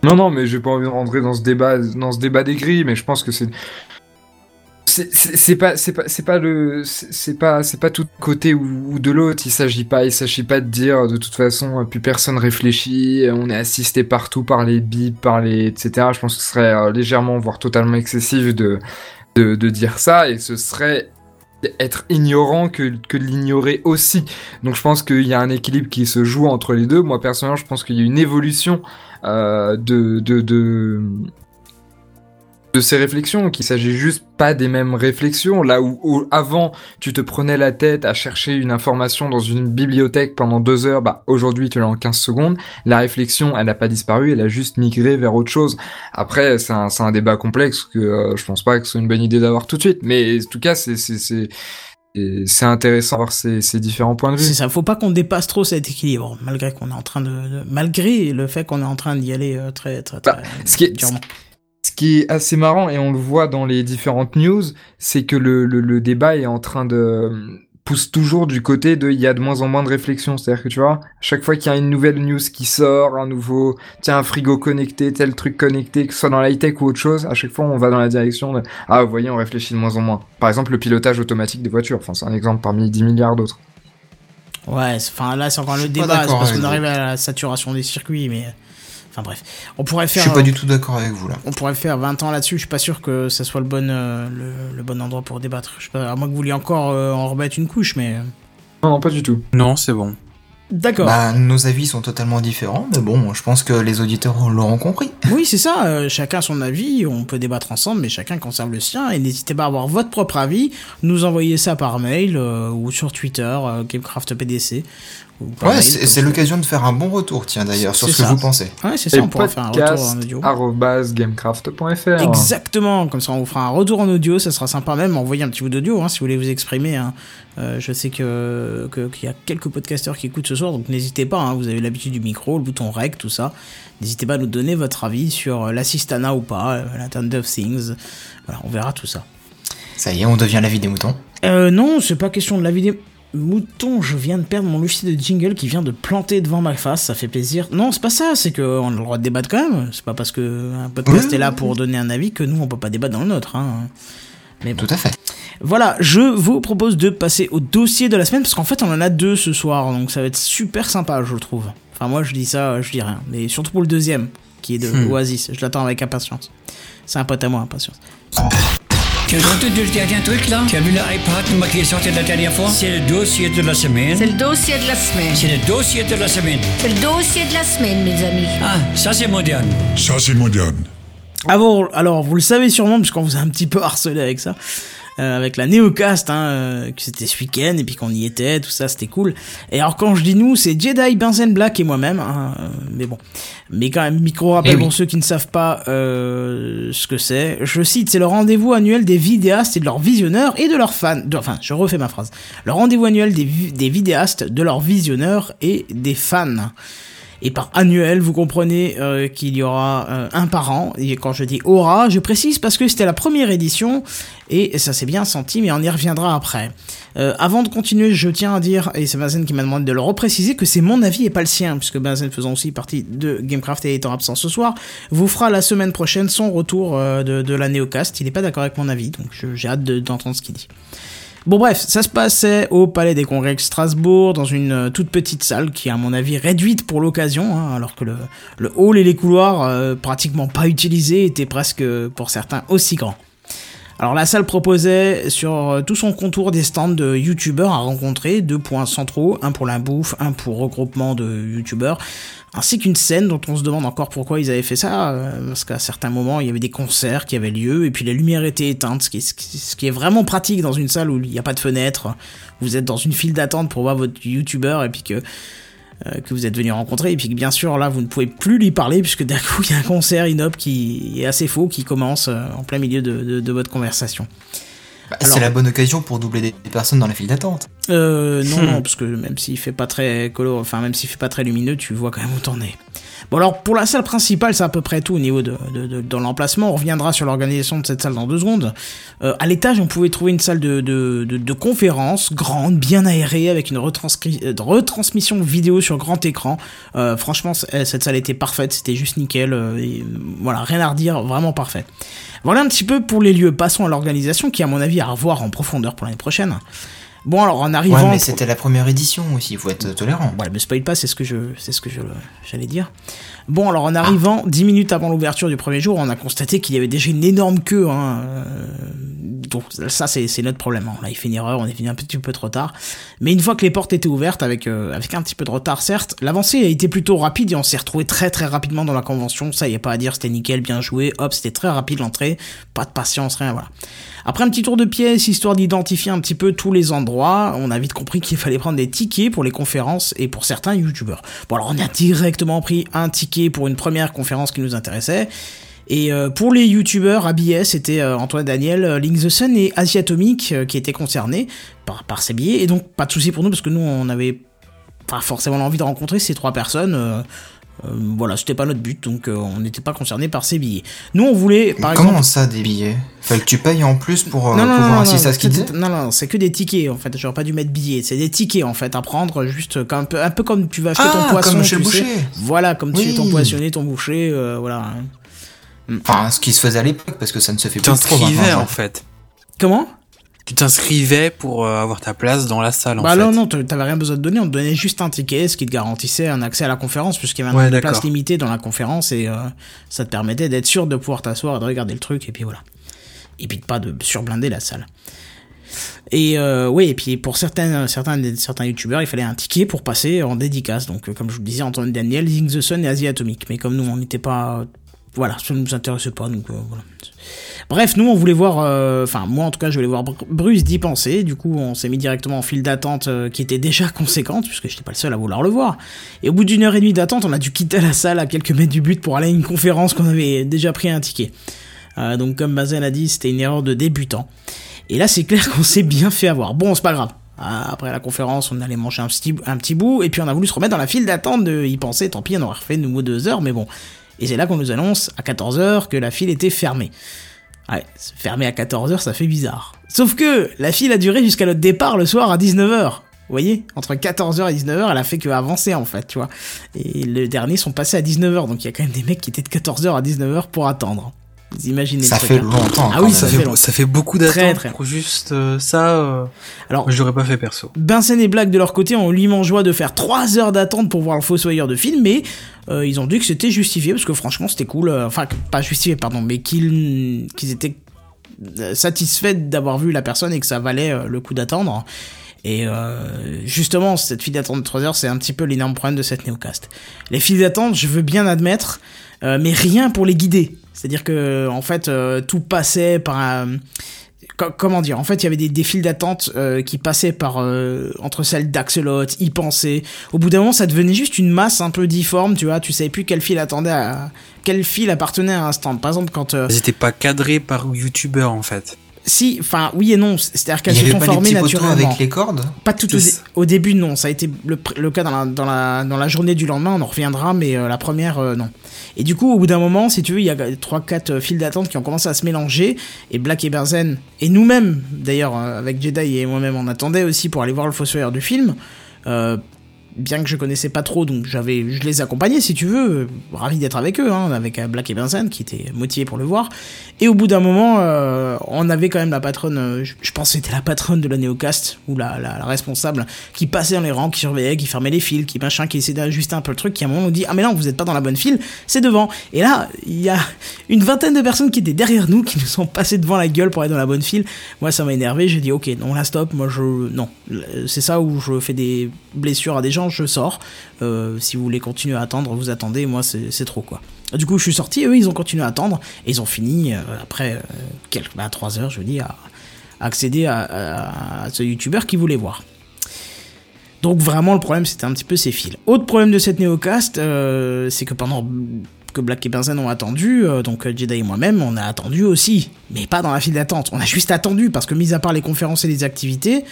Non, non, mais j'ai pas envie de rentrer dans ce débat, dans ce débat des grilles, mais je pense que c'est. C'est pas, c'est pas, c'est pas le, c'est pas, c'est pas tout côté ou, de l'autre. Il s'agit pas, il s'agit pas de dire de toute façon, plus personne réfléchit, on est assisté partout par les bips, par les, etc. Je pense que ce serait euh, légèrement, voire totalement excessif de, de, de dire ça, et ce serait être ignorant que, que l'ignorer aussi. Donc je pense qu'il y a un équilibre qui se joue entre les deux. Moi personnellement, je pense qu'il y a une évolution euh, de, de ces réflexions, qu'il s'agit juste pas des mêmes réflexions. Là où, où avant tu te prenais la tête à chercher une information dans une bibliothèque pendant deux heures, bah aujourd'hui tu l'as en 15 secondes. La réflexion, elle n'a pas disparu, elle a juste migré vers autre chose. Après, c'est un, c'est un débat complexe que euh, je pense pas que ce soit une bonne idée d'avoir tout de suite. Mais en tout cas, c'est c'est c'est c'est intéressant d'avoir ces, ces différents points de C'est vue. ça, faut pas qu'on dépasse trop cet équilibre, malgré qu'on est en train de, de- malgré le fait qu'on est en train d'y aller euh, très, très, très Bah, ce qui est- durement. Ce qui est assez marrant, et on le voit dans les différentes news, c'est que le, le, le débat est en train de pousse toujours du côté de il y a de moins en moins de réflexion. C'est-à-dire que tu vois, chaque fois qu'il y a une nouvelle news qui sort, un nouveau, tiens, un frigo connecté, tel truc connecté, que ce soit dans l'high-tech ou autre chose, à chaque fois on va dans la direction de ah, vous voyez, on réfléchit de moins en moins. Par exemple, le pilotage automatique des voitures. Enfin, c'est un exemple parmi 10 milliards d'autres. Ouais, enfin là c'est encore le débat, parce qu'on arrive à la saturation des circuits, mais enfin bref, on pourrait Je faire, suis pas du tout d'accord avec vous là. on pourrait faire 20 ans là-dessus. Je suis pas sûr que ça soit le bon, euh, le, le bon endroit pour débattre. Je sais pas, à moins que vous vouliez encore euh, en remettre une couche, mais euh, Non, non, pas du tout. Non, c'est bon. d'accord. Bah, nos avis sont totalement différents, mais bon, je pense que les auditeurs l'auront compris. Oui, c'est ça. euh, chacun son avis. On peut débattre ensemble, mais chacun conserve le sien. Et n'hésitez pas à avoir votre propre avis. Nous envoyer ça par mail euh, ou sur Twitter, euh, Gamecraft PDC. ou par Ouais, c'est l'occasion de faire un bon retour, tiens d'ailleurs, sur ce que vous pensez. Ouais, c'est ça. Et On pourra faire un retour en audio. podcast@gamecraft.fr. Exactement, comme ça on vous fera un retour en audio, ça sera sympa même, envoyer un petit bout d'audio hein, si vous voulez vous exprimer. hein. Euh, je sais que que- qu'il y a quelques podcasteurs qui écoutent ce soir, donc n'hésitez pas, hein, vous avez l'habitude du micro, le bouton rec, tout ça. N'hésitez pas à nous donner votre avis sur euh, l'assistana ou pas, euh, l'Internet of Things. Voilà, on verra tout ça. Ça y est, on devient la vie des moutons. Euh, non, c'est pas question de la vidéo. Mouton, je viens de perdre mon logiciel de jingle qui vient de planter devant ma face, ça fait plaisir. Non, c'est pas ça, c'est qu'on a le droit de débattre quand même. C'est pas parce que un podcast Oui, est là pour donner un avis que nous on peut pas débattre dans le nôtre. Hein. Mais bon. Tout à fait. Voilà, je vous propose de passer au dossier de la semaine parce qu'en fait on en a deux ce soir, donc ça va être super sympa, je trouve. Enfin moi je dis ça, je dis rien, mais surtout pour le deuxième qui est de Hmm. Oasis, je l'attends avec impatience. C'est un pote à moi, impatience. Tu as entendu le dernier truc là? Tu as vu l'iPad qui est sorti la dernière fois? C'est le dossier de la semaine. C'est le dossier de la semaine. C'est le dossier de la semaine. C'est le dossier de la semaine, mes amis. Ah, ça c'est moderne. Ça, c'est moderne. Avant, alors, vous le savez sûrement, puisqu'on vous a un petit peu harcelé avec ça, euh, avec la Neocast, hein, euh, que c'était ce week-end, et puis qu'on y était, tout ça, c'était cool. Et alors, quand je dis nous, c'est Jedi, Benzen Black et moi-même, hein, euh, mais bon. Mais quand même, micro-rappel Eh oui. pour ceux qui ne savent pas euh, ce que c'est. Je cite, c'est le rendez-vous annuel des vidéastes et de leurs visionneurs et de leurs fans. de- enfin, je refais ma phrase. Le rendez-vous annuel des, des vidéastes, de leurs visionneurs et des fans. Et par annuel, vous comprenez euh, qu'il y aura euh, un par an. Et quand je dis aura, je précise parce que c'était la première édition et ça s'est bien senti, mais on y reviendra après. Euh, avant de continuer, je tiens à dire, et c'est Benzen qui m'a demandé de le repréciser, que c'est mon avis et pas le sien, puisque Benzen faisant aussi partie de Gamecraft et étant absent ce soir, vous fera la semaine prochaine son retour de, la Neocast. Il n'est pas d'accord avec mon avis, donc j'ai hâte de- d'entendre ce qu'il dit. Bon bref, ça se passait au Palais des Congrès de Strasbourg, dans une euh, toute petite salle qui à mon avis réduite pour l'occasion, hein, alors que le, le hall et les couloirs, euh, pratiquement pas utilisés, étaient presque, euh, pour certains, aussi grands. Alors la salle proposait sur euh, tout son contour des stands de youtubeurs à rencontrer, deux points centraux, un pour la bouffe, un pour regroupement de youtubeurs, ainsi qu'une scène dont on se demande encore pourquoi ils avaient fait ça, euh, parce qu'à certains moments il y avait des concerts qui avaient lieu, et puis ce qui, ce qui- ce qui est vraiment pratique dans une salle où il n'y a pas de fenêtre, vous êtes dans une file d'attente pour voir votre youtubeur, et puis que euh, que vous êtes venu rencontrer et puis que bien sûr là vous ne pouvez plus lui parler puisque d'un coup il y a un concert inop qui est assez faux qui commence euh, en plein milieu de, de- de votre conversation. Bah, c'est la bonne occasion pour doubler des personnes dans la file d'attente. Euh, non, Hmm. non, parce que même s'il fait pas très color, enfin même s'il fait pas très lumineux, tu vois quand même où t'en es. Bon alors pour la salle principale, c'est à peu près tout au niveau de, l'emplacement. On reviendra sur l'organisation de cette salle dans deux secondes. Euh, à l'étage, on pouvait trouver une salle de, de, conférence grande, bien aérée, avec une euh, retransmission vidéo sur grand écran. Euh, franchement, c- cette salle était parfaite, c'était juste nickel. euh, voilà, rien à redire, vraiment parfait. Voilà un petit peu pour les lieux. Passons à l'organisation, qui à mon avis à revoir en profondeur pour l'année prochaine. Bon alors en arrivant. Ouais, mais c'était la première édition aussi, il faut être tolérant. Voilà, me spoil pas, c'est ce que je, c'est ce que je, j'allais dire. Bon, alors en arrivant, 10 minutes avant l'ouverture du premier jour, on a constaté qu'il y avait déjà une énorme queue. Hein, euh, donc ça, c'est, c'est notre problème. hein. On a fait une erreur, on est venu un petit peu trop tard. Mais une fois que les portes étaient ouvertes, avec, euh, avec un petit peu de retard, certes, l'avancée a été plutôt rapide et on s'est retrouvé très très rapidement dans la convention. Ça, y a pas à dire, c'était nickel, bien joué. Hop, c'était très rapide l'entrée, pas de patience, rien, voilà. Après un petit tour de pièce, histoire d'identifier un petit peu tous les endroits, on a vite compris qu'il fallait prendre des tickets pour les conférences et pour certains youtubeurs. Bon alors on a directement pris un ticket pour une première conférence qui nous intéressait. Et euh, pour les youtubeurs ABS, c'était euh, Antoine Daniel, euh, Link the Sun et Asiatomic qui étaient concernés par, par ces billets. Et donc pas de souci pour nous parce que nous on avait pas forcément envie de rencontrer ces trois personnes. Euh, voilà, c'était pas notre but, donc euh, on n'était pas concernés par ces billets. Nous on voulait, par Comment exemple... ça, des billets? Fait que tu payes en plus pour euh, Non, non, pouvoir non, assister non, à ce qu'il Non, non, c'est que des tickets en fait. J'aurais pas dû mettre billets. C'est des tickets en fait à prendre, juste comme, un, peu, un peu comme tu vas acheter Ah, ton poisson. comme chez tu le sais. boucher. Voilà, comme tu es ton poissonnier, ton boucher, euh, voilà. Enfin, ce qui se faisait à l'époque, parce que ça ne se fait plus trop maintenant. en fait. Comment? Tu t'inscrivais pour euh, avoir ta place dans la salle en Bah fait. non, non, t'avais rien besoin de donner. On te donnait juste un ticket, ce qui te garantissait un accès à la conférence, puisqu'il y avait Ouais, d'accord. places limitées dans la conférence et euh, ça te permettait d'être sûr de pouvoir t'asseoir et de regarder le truc, et puis voilà. Et puis de pas de surblinder la salle. Et euh, oui, et puis pour certains, certains, certains youtubeurs, il fallait un ticket pour passer en dédicace. Donc, comme je vous le disais, Antoine Daniel, Zing the Sun et Asie Atomic. Mais comme nous, on n'était pas. Voilà, ça ne nous intéressait pas, donc euh, voilà. Bref, nous, on voulait voir. euh, Enfin, moi en tout cas, je voulais voir Br- Bruce d'y penser. Du coup, on s'est mis directement en file d'attente euh, qui était déjà conséquente, puisque j'étais pas le seul à vouloir le voir. Et au bout d'une heure et demie d'attente, on a dû quitter la salle à quelques mètres du but pour aller à une conférence qu'on avait déjà pris un ticket. Euh, donc, comme Bazen a dit, c'était une erreur de débutant. Et là, c'est clair qu'on s'est bien fait avoir. Bon, c'est pas grave. Ah, Après la conférence, on allait manger un petit, bout, et puis on a voulu se remettre dans la file d'attente de y penser. Tant pis, on aurait refait nouveau deux heures, mais bon. Et c'est là qu'on nous annonce, à 14h, que la file était fermée. Ouais, fermée à 14h, ça fait bizarre. Sauf que la file a duré jusqu'à notre départ le soir à 19h. Vous voyez? Entre 14h et 19h, elle a fait que avancer en fait, tu vois. Et les derniers sont passés à 19h, donc il y a quand même des mecs qui étaient de 14h à 19h pour attendre. Vous imaginez Ça le truc, fait hein. longtemps. Ah oui, ça Ça fait ça beaucoup Très, d'attente très pour juste euh, ça. euh, Alors, l'aurais pas fait perso. Benson et Black de leur côté ont l'immense joie de faire 3 heures d'attente pour voir le Fossoyeur de film, mais euh, ils ont dit que c'était justifié parce que franchement c'était cool. euh, Enfin, pas justifié, pardon, mais qu'ils qu'ils étaient satisfaits d'avoir vu la personne et que ça valait le coup d'attendre. Et euh, justement, cette file d'attente de 3 heures, c'est un petit peu l'énorme problème de cette néocast. Les files d'attente, je veux bien admettre, euh, mais rien pour les guider. C'est-à-dire que, en fait, euh, tout passait par un co- comment dire En fait, il y avait des, des files d'attente euh, qui passaient par euh, entre celles d'Axelot, y penser. Au bout d'un moment, ça devenait juste une masse un peu difforme, tu vois. Tu savais plus quelle file attendait à quelle appartenait à un stand. Par exemple, quand euh, Ils étaient pas cadrés par youtubeur en fait. Si, enfin, oui et non. C'est-à-dire qu'elles se sont pas formées naturellement. avec les cordes Pas tout au, dé- au début, non. Ça a été le, le cas dans la, dans, la, dans la journée du lendemain, on en reviendra, mais euh, la première, euh, non. Et du coup, au bout d'un moment, si tu veux, il y a 3-4 euh, files d'attente qui ont commencé à se mélanger, et Black et Benzen, et nous-mêmes, d'ailleurs, avec Jedi et moi-même, on attendait aussi pour aller voir le fossoyeur du film. Euh, bien que je connaissais pas trop, donc j'avais, je les accompagnais si tu veux, ravi d'être avec eux, hein, avec euh, Black et Benzen qui était motivé pour le voir. Et au bout d'un moment, euh, on avait quand même la patronne, euh, je, pense que c'était la patronne de la Néocast, ou la, la, la responsable, qui passait dans les rangs, qui surveillait, qui fermait les fils, qui machin, qui essayait d'ajuster un peu le truc, qui à un moment nous dit Ah mais non, vous êtes pas dans la bonne file, c'est devant. Et là, il y a une vingtaine de personnes qui étaient derrière nous, qui nous sont passées devant la gueule pour être dans la bonne file. Moi, ça m'a énervé, j'ai dit Ok, non, là stop, moi je. Non, c'est ça où je fais des blessures à des gens, je sors. Euh, si vous voulez continuer à attendre, vous attendez, moi c'est trop quoi. Du coup, je suis sorti, eux ils ont continué à attendre, ils ont fini, euh, après euh, quelques, bah, 3 heures, je dire, à, accéder à, ce youtubeur qui voulait voir. Donc vraiment le problème c'était un petit peu ces fils. Autre problème de cette néocast, c'est que pendant que Black et Benzen ont attendu, euh, donc euh, Jedi et moi-même, on a attendu aussi, mais pas dans la file d'attente. On a juste attendu parce que mis à part les conférences et les activités,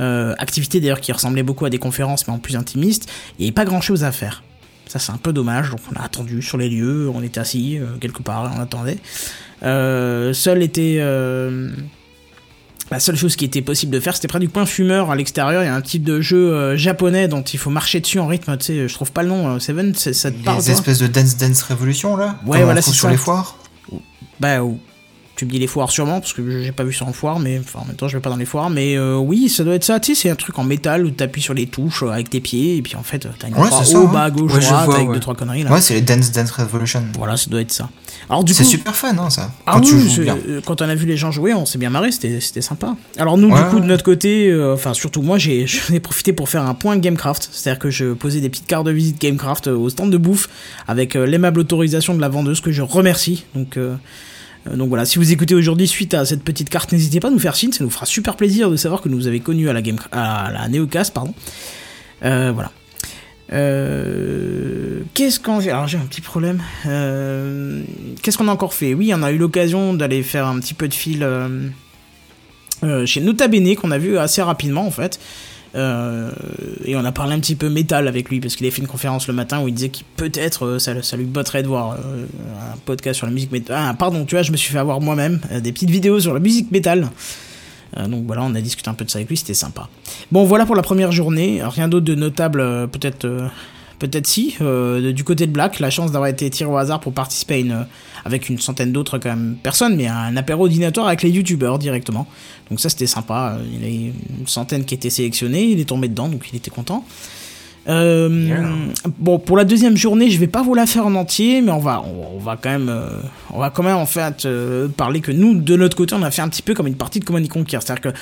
euh, activités d'ailleurs qui ressemblaient beaucoup à des conférences mais en plus intimistes, il n'y avait pas grand-chose à faire. Ça c'est un peu dommage, donc on a attendu sur les lieux, on était assis quelque part, on attendait. Seul était la seule chose qui était possible de faire, c'était près du point fumeur à l'extérieur. Il y a un type de jeu euh, japonais dont il faut marcher dessus en rythme. Tu sais, je trouve pas le nom. euh, Seven, c'est- ça te parle Les toi espèces de Dance Dance Revolution là Ouais, Comme voilà, c'est sur ça. les foires Bah, ou- tu me dis les foires sûrement, parce que j'ai pas vu ça en foire, mais enfin, en même temps, je vais pas dans les foires. Mais euh, oui, ça doit être ça. Tu sais, c'est un truc en métal où t'appuies sur les touches euh, avec tes pieds, et puis en fait, t'as une Ouais, croix c'est ça, haut, hein. bas, gauche, Ouais, droite, vois, avec ouais. deux, trois conneries là. Ouais, c'est les Dance Dance Revolution. Voilà, ça doit être ça. Alors, du coup. C'est super fun, hein, ça. Ah Quand tu oui, bien. euh, quand on a vu les gens jouer, on s'est bien marré, c'était c'était sympa. Alors nous, du coup, de notre côté, euh, enfin surtout moi, j'ai j'en ai profité pour faire un point Gamecraft, c'est-à-dire que je posais des petites cartes de visite Gamecraft au stand de bouffe avec l'aimable autorisation de la vendeuse que je remercie. Donc donc voilà, si vous écoutez aujourd'hui suite à cette petite carte, n'hésitez pas à nous faire signe, ça nous fera super plaisir de savoir que nous avez connu à la game à la Neocast, pardon. Euh, voilà. Euh, Qu'est-ce qu'on alors j'ai un petit problème. Euh, Qu'est-ce qu'on a encore fait? Oui, on a eu l'occasion d'aller faire un petit peu de fil euh, euh, chez Nota Bene qu'on a vu assez rapidement en fait. Euh, et on a parlé un petit peu métal avec lui parce qu'il a fait une conférence le matin où il disait qu'il peut-être euh, ça, lui botterait de voir euh, un podcast sur la musique métal. Ah, pardon, tu vois, je me suis fait avoir moi-même des petites vidéos sur la musique métal. Donc voilà, on a discuté un peu de ça avec lui, c'était sympa. Bon, voilà pour la première journée. Rien d'autre de notable, peut-être. Peut-être si, du côté de Black, la chance d'avoir été tiré au hasard pour participer à une, avec une centaine d'autres quand même personnes, mais un apéro dînatoire avec les youtubeurs directement. Donc ça c'était sympa, il y a une centaine qui étaient sélectionnés, il est tombé dedans, donc il était content. Euh, Bon, pour la deuxième journée, je vais pas vous la faire en entier, mais on va, on, on va quand même, euh, on va quand même en fait euh, parler que nous, de notre côté, on a fait un petit peu comme une partie de Command Conquer, c'est-à-dire que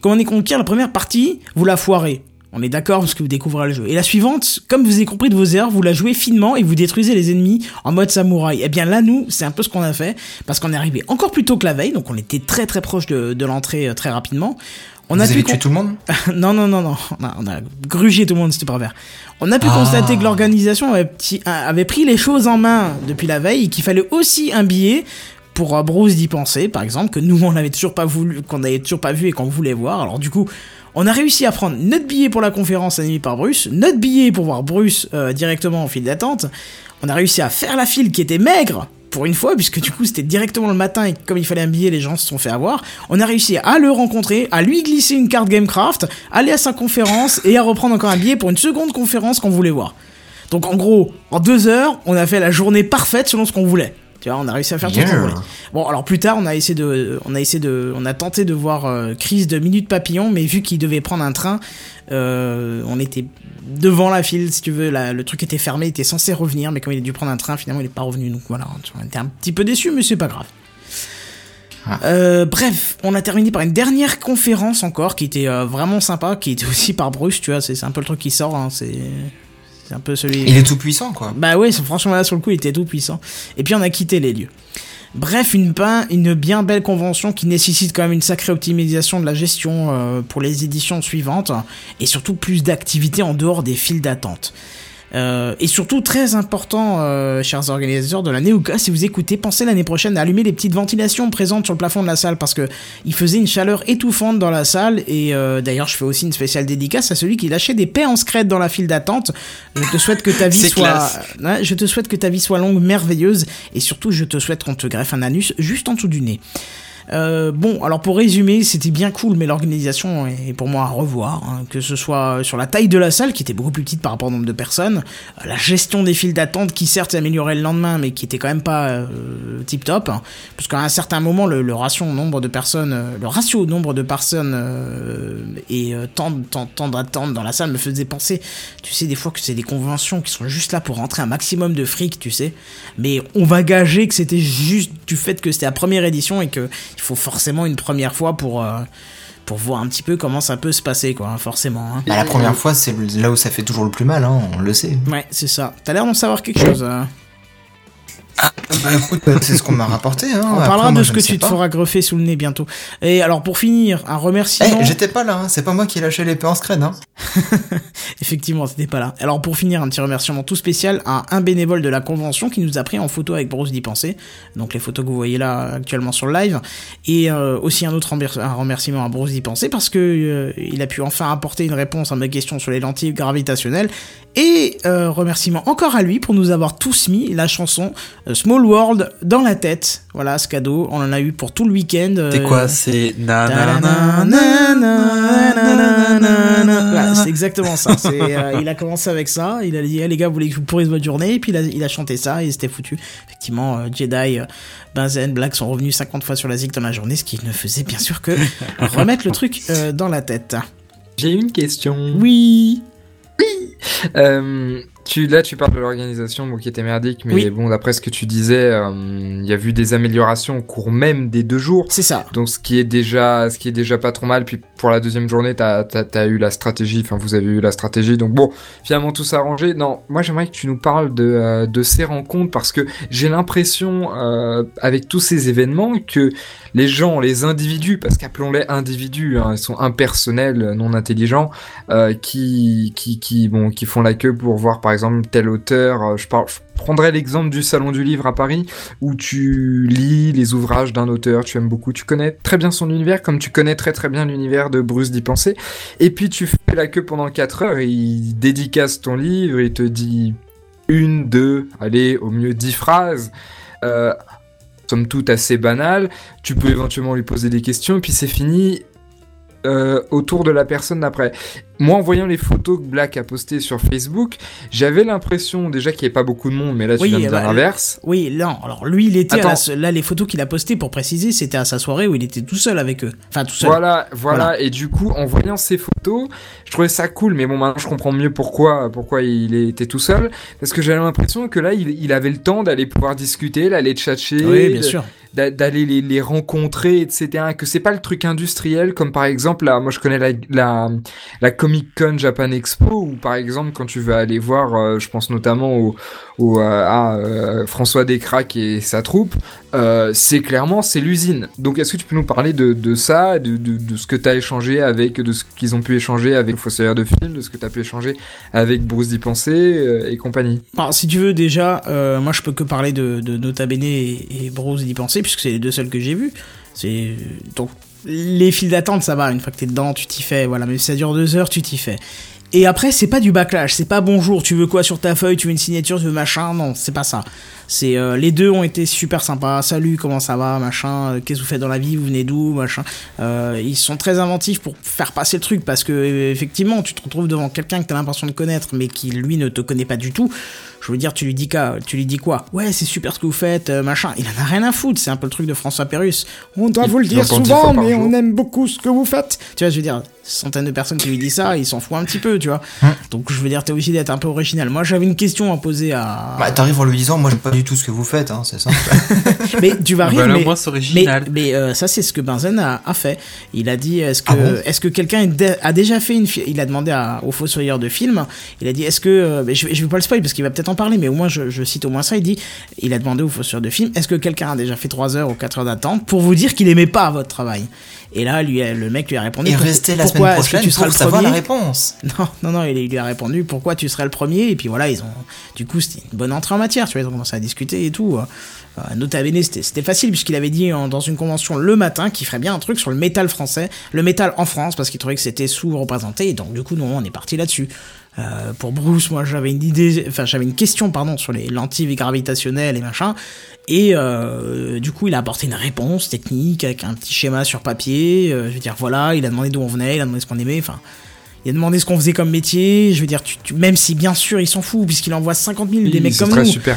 Command Conquer, la première partie, vous la foirez. On est d'accord parce que vous découvrez le jeu. Et la suivante, comme vous avez compris de vos erreurs, vous la jouez finement et vous détruisez les ennemis en mode samouraï. Et bien là, nous, c'est un peu ce qu'on a fait parce qu'on est arrivé encore plus tôt que la veille, donc on était très très proche de, de l'entrée euh, très rapidement. On Vous a avez pu tué tout le monde? Non, non, non, non. On a, on a grugé tout le monde, c'était pas vert. On a pu Ah. constater que l'organisation avait, pris les choses en main depuis la veille et qu'il fallait aussi un billet pour euh, Bruce d'y penser, par exemple, que nous on n'avait toujours pas voulu, qu'on n'avait toujours pas vu et qu'on voulait voir. Alors du coup, on a réussi à prendre notre billet pour la conférence animée par Bruce, notre billet pour voir Bruce euh, directement en file d'attente. On a réussi à faire la file qui était maigre pour une fois, puisque du coup c'était directement le matin et comme il fallait un billet, les gens se sont fait avoir. On a réussi à le rencontrer, à lui glisser une carte Gamecraft, aller à sa conférence et à reprendre encore un billet pour une seconde conférence qu'on voulait voir. Donc en gros, en deux heures, on a fait la journée parfaite selon ce qu'on voulait. Tu vois, on a réussi à faire tout ce qu'on Yeah. voulait. Bon, alors plus tard, on a essayé de, on a essayé de, on a tenté de voir euh, Chris de Minute Papillon, mais vu qu'il devait prendre un train, euh, on était devant la file, si tu veux, la- le truc était fermé, il était censé revenir, mais comme il a dû prendre un train, finalement il est pas revenu, donc voilà, on était un petit peu déçus, mais c'est pas grave. Ah. Euh, bref, on a terminé par une dernière conférence encore qui était euh, vraiment sympa, qui était aussi par Bruce, tu vois, c'est c'est un peu le truc qui sort, hein, c'est c'est un peu celui. Il est tout puissant, quoi. Bah ouais, franchement là sur le coup il était tout puissant. Et puis on a quitté les lieux. Bref, une, pain, une bien belle convention qui nécessite quand même une sacrée optimisation de la gestion euh, pour les éditions suivantes et surtout plus d'activités en dehors des files d'attente. Euh, et surtout très important, euh, chers organisateurs de la Néoca, si vous écoutez, pensez l'année prochaine à allumer les petites ventilations présentes sur le plafond de la salle parce que il faisait une chaleur étouffante dans la salle et euh, d'ailleurs je fais aussi une spéciale dédicace à celui qui lâchait des paix en secrète dans la file d'attente. Je te souhaite que ta vie soit. Ouais, je te souhaite que ta vie soit longue, merveilleuse et surtout je te souhaite qu'on te greffe un anus juste en dessous du nez. Euh, bon, alors pour résumer, c'était bien cool, mais l'organisation est pour moi à revoir. hein, que ce soit sur la taille de la salle, qui était beaucoup plus petite par rapport au nombre de personnes, la gestion des files d'attente, qui certes s'améliorait le lendemain, mais qui était quand même pas euh, tip top. hein, parce qu'à un certain moment, le, ratio nombre de personnes, euh, le ratio nombre de personnes et temps, temps d'attente dans la salle me faisait penser, tu sais, des fois que c'est des conventions qui sont juste là pour rentrer un maximum de fric, tu sais. Mais on va gager que c'était juste du fait que c'était la première édition et que il faut forcément une première fois pour euh, pour voir un petit peu comment ça peut se passer, quoi, hein, forcément. hein. Bah, la première fois, c'est là où ça fait toujours le plus mal, hein, on le sait. Ouais, c'est ça. T'as l'air d'en savoir quelque chose. hein. Bah écoute, c'est ce qu'on m'a rapporté. Hein. On parlera de ce que tu te feras greffer sous le nez bientôt. Et alors pour finir, un Eh, remerciement. j'étais pas là, hein. c'est pas moi qui ai lâché l'épée en scred. Hein. Effectivement, c'était pas là. Alors pour finir, un petit remerciement tout spécial à un bénévole de la convention qui nous a pris en photo avec Bruce d'y penser. Donc les photos que vous voyez là actuellement sur le live. Et euh, aussi un autre un remerciement à Bruce d'y penser parce que euh, il a pu enfin apporter une réponse à ma question sur les lentilles gravitationnelles. Et euh, remerciement encore à lui pour nous avoir tous mis la chanson Small World dans la tête. Voilà, ce cadeau, on en a eu pour tout le week-end. C'est euh, quoi C'est c'est exactement ça. Euh, il a commencé avec ça. Il a dit, Eh, les gars, vous voulez que je vous pourrisse votre journée Et puis il a, chanté ça et c'était foutu. Effectivement, euh, Jedi, euh, Benzen, Black sont revenus 50 fois sur la zik dans la journée, ce qui ne faisait bien sûr que remettre le truc euh, dans la tête. J'ai une question. Oui. Euh, tu, là, tu parles de l'organisation bon, qui était merdique, mais Oui. bon, d'après ce que tu disais, euh, il y a vu des améliorations au cours même des deux jours. C'est ça. Donc, ce qui est déjà, ce qui est déjà pas trop mal. Puis pour la deuxième journée, t'as, t'as, t'as eu la stratégie. Enfin, vous avez eu la stratégie. Donc bon, finalement tout s'arrangé. Non, moi j'aimerais que tu nous parles de, euh, de ces rencontres parce que j'ai l'impression, euh, avec tous ces événements, que les gens, les individus, parce qu'appelons-les individus, hein, ils sont impersonnels, non intelligents, qui, qui, qui, bon, qui font la queue pour voir par exemple tel auteur. euh, je, prendrais l'exemple du salon du livre à Paris où tu lis les ouvrages d'un auteur, tu aimes beaucoup, tu connais très bien son univers, comme tu connais très très bien l'univers de Bruce d'y penser, et puis tu fais la queue pendant 4 heures et il dédicace ton livre, il te dit une, deux, allez, au mieux 10 phrases. Euh, somme toute assez banales, tu peux éventuellement lui poser des questions, et puis c'est fini euh, autour de la personne d'après. Moi, en voyant les photos que Black a postées sur Facebook, j'avais l'impression déjà qu'il n'y avait pas beaucoup de monde, mais là tu Oui, viens de dire bah, l'inverse. Oui, non. Alors lui, il était à la là les photos qu'il a postées pour préciser, c'était à sa soirée où il était tout seul avec eux. Enfin tout seul. Voilà, voilà, et du coup, en voyant ces photos, je trouvais ça cool, mais bon, maintenant je comprends mieux pourquoi, pourquoi il était tout seul, parce que j'avais l'impression que là, il, il avait le temps d'aller pouvoir discuter, d'aller tchatcher, Oui, bien de- sûr. d'a- d'aller les, les rencontrer, etc. Que c'est pas le truc industriel, comme par exemple, là, moi je connais la, la, la Comic Con Japan Expo, où par exemple, quand tu vas aller voir, euh, je pense notamment au, euh, euh, François Descraques et sa troupe, c'est clairement, c'est l'usine. Donc est-ce que tu peux nous parler de, ça, de, ce que tu as échangé avec, de ce qu'ils ont pu échanger avec Fossoyeur de film, de ce que tu as pu échanger avec Bruce euh, et compagnie? Alors, si tu veux déjà, moi je peux que parler de, Nota Bene et, et Bros d'y penser, puisque c'est les deux seuls que j'ai vus. C'est donc les files d'attente, ça va. Une fois que t'es dedans, tu t'y fais. Voilà, mais si ça dure deux heures, tu t'y fais. Et après, c'est pas du backlash, c'est pas bonjour, tu veux quoi sur ta feuille, tu veux une signature, tu veux machin, non, c'est pas ça. C'est euh, les deux ont été super sympas. Salut, comment ça va, machin. euh, Qu'est-ce que vous faites dans la vie, vous venez d'où, machin. Euh, ils sont très inventifs pour faire passer le truc parce que effectivement, tu te retrouves devant quelqu'un que t'as l'impression de connaître, mais qui lui ne te connaît pas du tout. Je veux dire, tu lui dis quoi Tu lui dis quoi? Ouais, c'est super ce que vous faites, euh, machin. Il en a rien à foutre. C'est un peu le truc de François Pérus. On doit Il vous le dire souvent, mais jour. on aime beaucoup ce que vous faites. Tu vois, je veux dire, centaines de personnes qui lui disent ça, il s'en fout un petit peu, tu vois. Donc, je veux dire, t'as aussi d'être un peu original. Moi, j'avais une question à poser à. Bah, t'arrives en lui disant, moi, j'aime pas du tout ce que vous faites, hein, c'est ça. mais tu vas rire, Bah là, mais. moi, c'est Mais, original. mais euh, ça, c'est ce que Benzen a, a fait. Il a dit est-ce que, Ah bon est-ce que quelqu'un est a déjà fait une. Il a demandé à, au fossoyeur de film. Il a dit est-ce que. euh, mais je, je vais pas le spoil parce qu'il va peut-être en parler, mais au moins, je, je cite au moins ça. Il dit il a demandé au fossoyeur de film est-ce que quelqu'un a déjà fait 3 heures ou 4 heures d'attente pour vous dire qu'il aimait pas votre travail? Et là, lui, le mec lui a répondu Et restez la pourquoi semaine prochaine tu seras pour le savoir la premier réponse. non, non, non, il, lui a répondu pourquoi tu serais le premier, et puis voilà, ils ont. Du coup, c'était une bonne entrée en matière, tu vois, ils ont commencé à discuté et tout. Euh, nota bene, c'était c'était facile puisqu'il avait dit en- dans une convention le matin qu'il ferait bien un truc sur le métal français, le métal en France parce qu'il trouvait que c'était sous-représenté et donc du coup nous on est parti là-dessus. Euh, pour Bruce, moi j'avais une idée, enfin j'avais une question pardon sur les lentilles gravitationnelles et machin, et euh, du coup il a apporté une réponse technique avec un petit schéma sur papier. euh, je veux dire voilà, il a demandé d'où on venait, il a demandé ce qu'on aimait, enfin il a demandé ce qu'on faisait comme métier. Je veux dire, tu, tu- même si bien sûr il s'en fout puisqu'il envoie 50 000 des mecs comme très nous. super.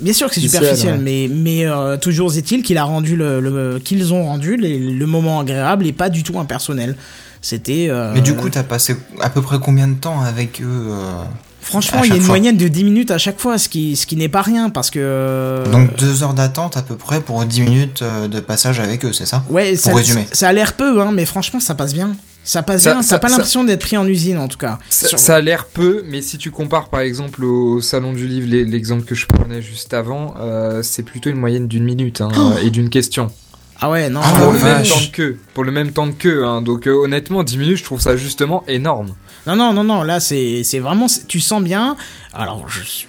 Bien sûr que c'est Superficiel, ouais. mais, mais toujours est-il qu'il a rendu le, le- qu'ils ont rendu le moment agréable et pas du tout impersonnel. C'était. euh, Mais du coup, t'as passé à peu près combien de temps avec eux euh, franchement, il y a une fois. moyenne de 10 minutes à chaque fois, ce qui, ce qui n'est pas rien parce que. euh, Donc deux heures d'attente à peu près pour 10 minutes de passage avec eux, c'est ça ouais, ça, pour résumer. ça a l'air peu, hein, mais franchement, ça passe bien. Ça passe Ça- bien. ça- T'as pas ça- l'impression d'être pris en usine en tout cas. Ça, Sur- ça a l'air peu, mais si tu compares par exemple au salon du livre, l'e- l'exemple que je prenais juste avant, euh, c'est plutôt une moyenne d'une minute hein, Oh et d'une question. Ah ouais, non. Ah, pour le même temps que pour le même temps que hein. donc euh, honnêtement 10 minutes je trouve ça justement énorme Non, non, non, non, là, c'est c'est vraiment. Tu sens bien. Alors, je suis-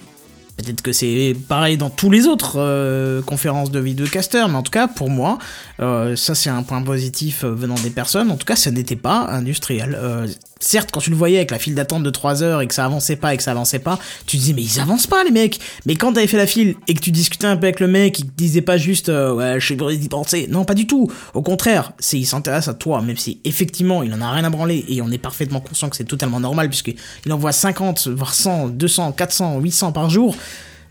Peut-être que c'est pareil dans tous les autres euh, conférences de vidéocasters, mais en tout cas, pour moi, euh, ça c'est un point positif euh, venant des personnes. En tout cas, ça n'était pas industriel. Euh, certes, quand tu le voyais avec la file d'attente de 3 heures et que ça avançait pas et que ça avançait pas, tu disais, mais ils avancent pas, les mecs. Mais quand t'avais fait la file et que tu discutais un peu avec le mec, il disait pas juste, euh, ouais, je suis obligé d'y penser. Non, pas du tout. Au contraire, c'est il s'intéresse à toi, même si effectivement il en a rien à branler et on est parfaitement conscient que c'est totalement normal puisque il envoie 50, voire 100, 200, 400, 800 par jour.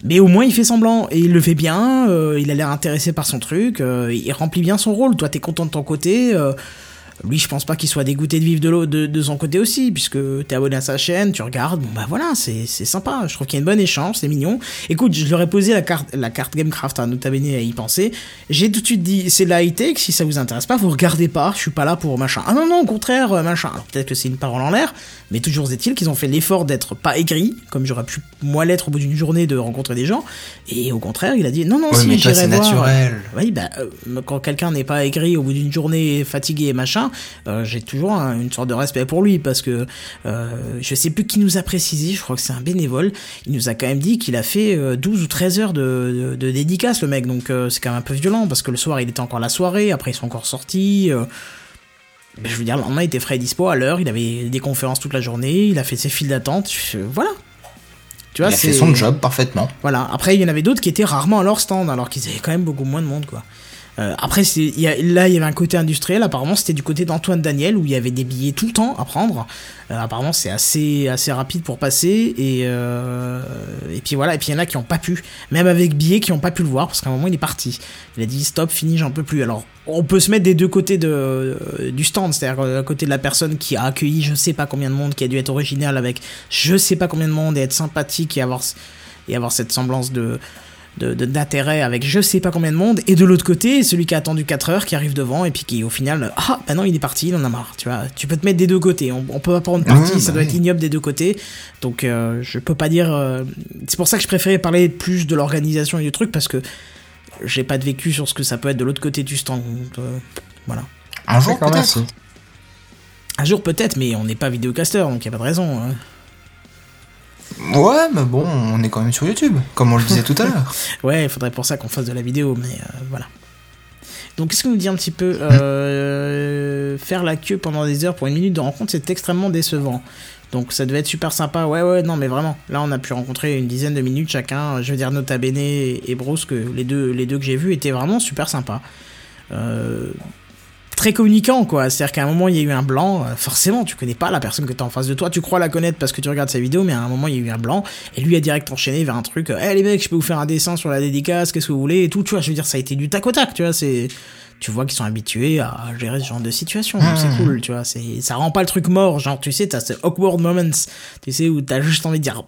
Mais au moins il fait semblant et il le fait bien, euh, il a l'air intéressé par son truc, euh, il remplit bien son rôle, toi t'es content de ton côté, euh, lui je pense pas qu'il soit dégoûté de vivre de, l'autre- de, de son côté aussi, puisque t'es abonné à sa chaîne, tu regardes, bon bah voilà, c'est c'est sympa, je trouve qu'il y a une bonne échange, c'est mignon. Écoute, je leur ai posé la carte, la carte Gamecraft à Nota Bene à y penser, j'ai tout de suite dit, c'est de la high-tech, si ça vous intéresse pas, vous regardez pas, je suis pas là pour machin. Ah non non, au contraire, euh, machin. Alors peut-être que c'est une parole en l'air, mais toujours est-il qu'ils ont fait l'effort d'être pas aigris, comme j'aurais pu moi l'être au bout d'une journée de rencontrer des gens, et au contraire, il a dit non non Ouais, si j'irai c'est voir. naturel. Oui, bah, euh, quand quelqu'un n'est pas aigri au bout d'une journée fatigué et machin, euh, j'ai toujours un- une sorte de respect pour lui parce que euh, je sais plus qui nous a précisé, je crois que c'est un bénévole, il nous a quand même dit qu'il a fait euh, 12 ou 13 heures de, de, de dédicace le mec, donc euh, c'est quand même un peu violent parce que le soir il était encore à la soirée, après ils sont encore sortis. euh, je veux dire, le lendemain il était frais et dispo à l'heure, il avait des conférences toute la journée, il a fait ses files d'attente, voilà. Tu vois, Il a fait son job parfaitement. voilà. Après, il y en avait d'autres qui étaient rarement à leur stand, alors qu'ils avaient quand même beaucoup moins de monde, quoi. Euh, après, y a- là, il y avait un côté industriel. Apparemment, c'était du côté d'Antoine Daniel où il y avait des billets tout le temps à prendre. Euh, apparemment, c'est assez assez rapide pour passer. Et euh, puis voilà. Et puis il y en a qui ont pas pu, même avec billets, qui ont pas pu le voir parce qu'à un moment il est parti. Il a dit stop, fini, j'en peux plus. Alors, on peut se mettre des deux côtés de euh, du stand, c'est-à-dire euh, à côté de la personne qui a accueilli je sais pas combien de monde, qui a dû être original avec je sais pas combien de monde et être sympathique et avoir et avoir cette semblance de- d'intérêt avec je sais pas combien de monde et de l'autre côté celui qui a attendu 4 heures qui arrive devant et puis qui au final ah bah non il est parti il en a marre tu vois tu peux te mettre des deux côtés on, on peut pas prendre parti ça bah doit oui. être ignoble des deux côtés donc euh, je peux pas dire euh, c'est pour ça que je préférais parler plus de l'organisation et du truc parce que j'ai pas de vécu sur ce que ça peut être de l'autre côté du stand donc, euh, voilà Un jour peut-être. un jour peut-être mais on n'est pas vidéocaster donc y a pas de raison hein. Ouais, mais bon, on est quand même sur YouTube, comme on le disait tout à l'heure. Ouais, il faudrait pour ça qu'on fasse de la vidéo, mais euh, voilà. Donc, qu'est-ce que nous dit un petit peu euh, Faire la queue pendant des heures pour une minute de rencontre, c'est extrêmement décevant. Donc, ça devait être super sympa. Ouais, ouais, non, mais vraiment. Là, on a pu rencontrer une dizaine de minutes chacun. Je veux dire, Nota Bene et et que les deux, les deux que j'ai vus étaient vraiment super sympas. Euh, très communicant quoi. C'est à dire qu'à un moment il y a eu un blanc euh, forcément tu connais pas la personne que t'as en face de toi. Tu crois la connaître parce que tu regardes sa vidéo mais à un moment il y a eu un blanc. Et lui a direct enchaîné vers un truc eh les mecs je peux vous faire un dessin sur la dédicace qu'est-ce que vous voulez? et tout tu vois je veux dire ça a été du tac au tac tu vois c'est tu vois qu'ils sont habitués à gérer ce genre de situation. C'est cool tu vois c'est ça rend pas le truc mort genre tu sais t'as ce awkward moments tu sais où t'as juste envie de dire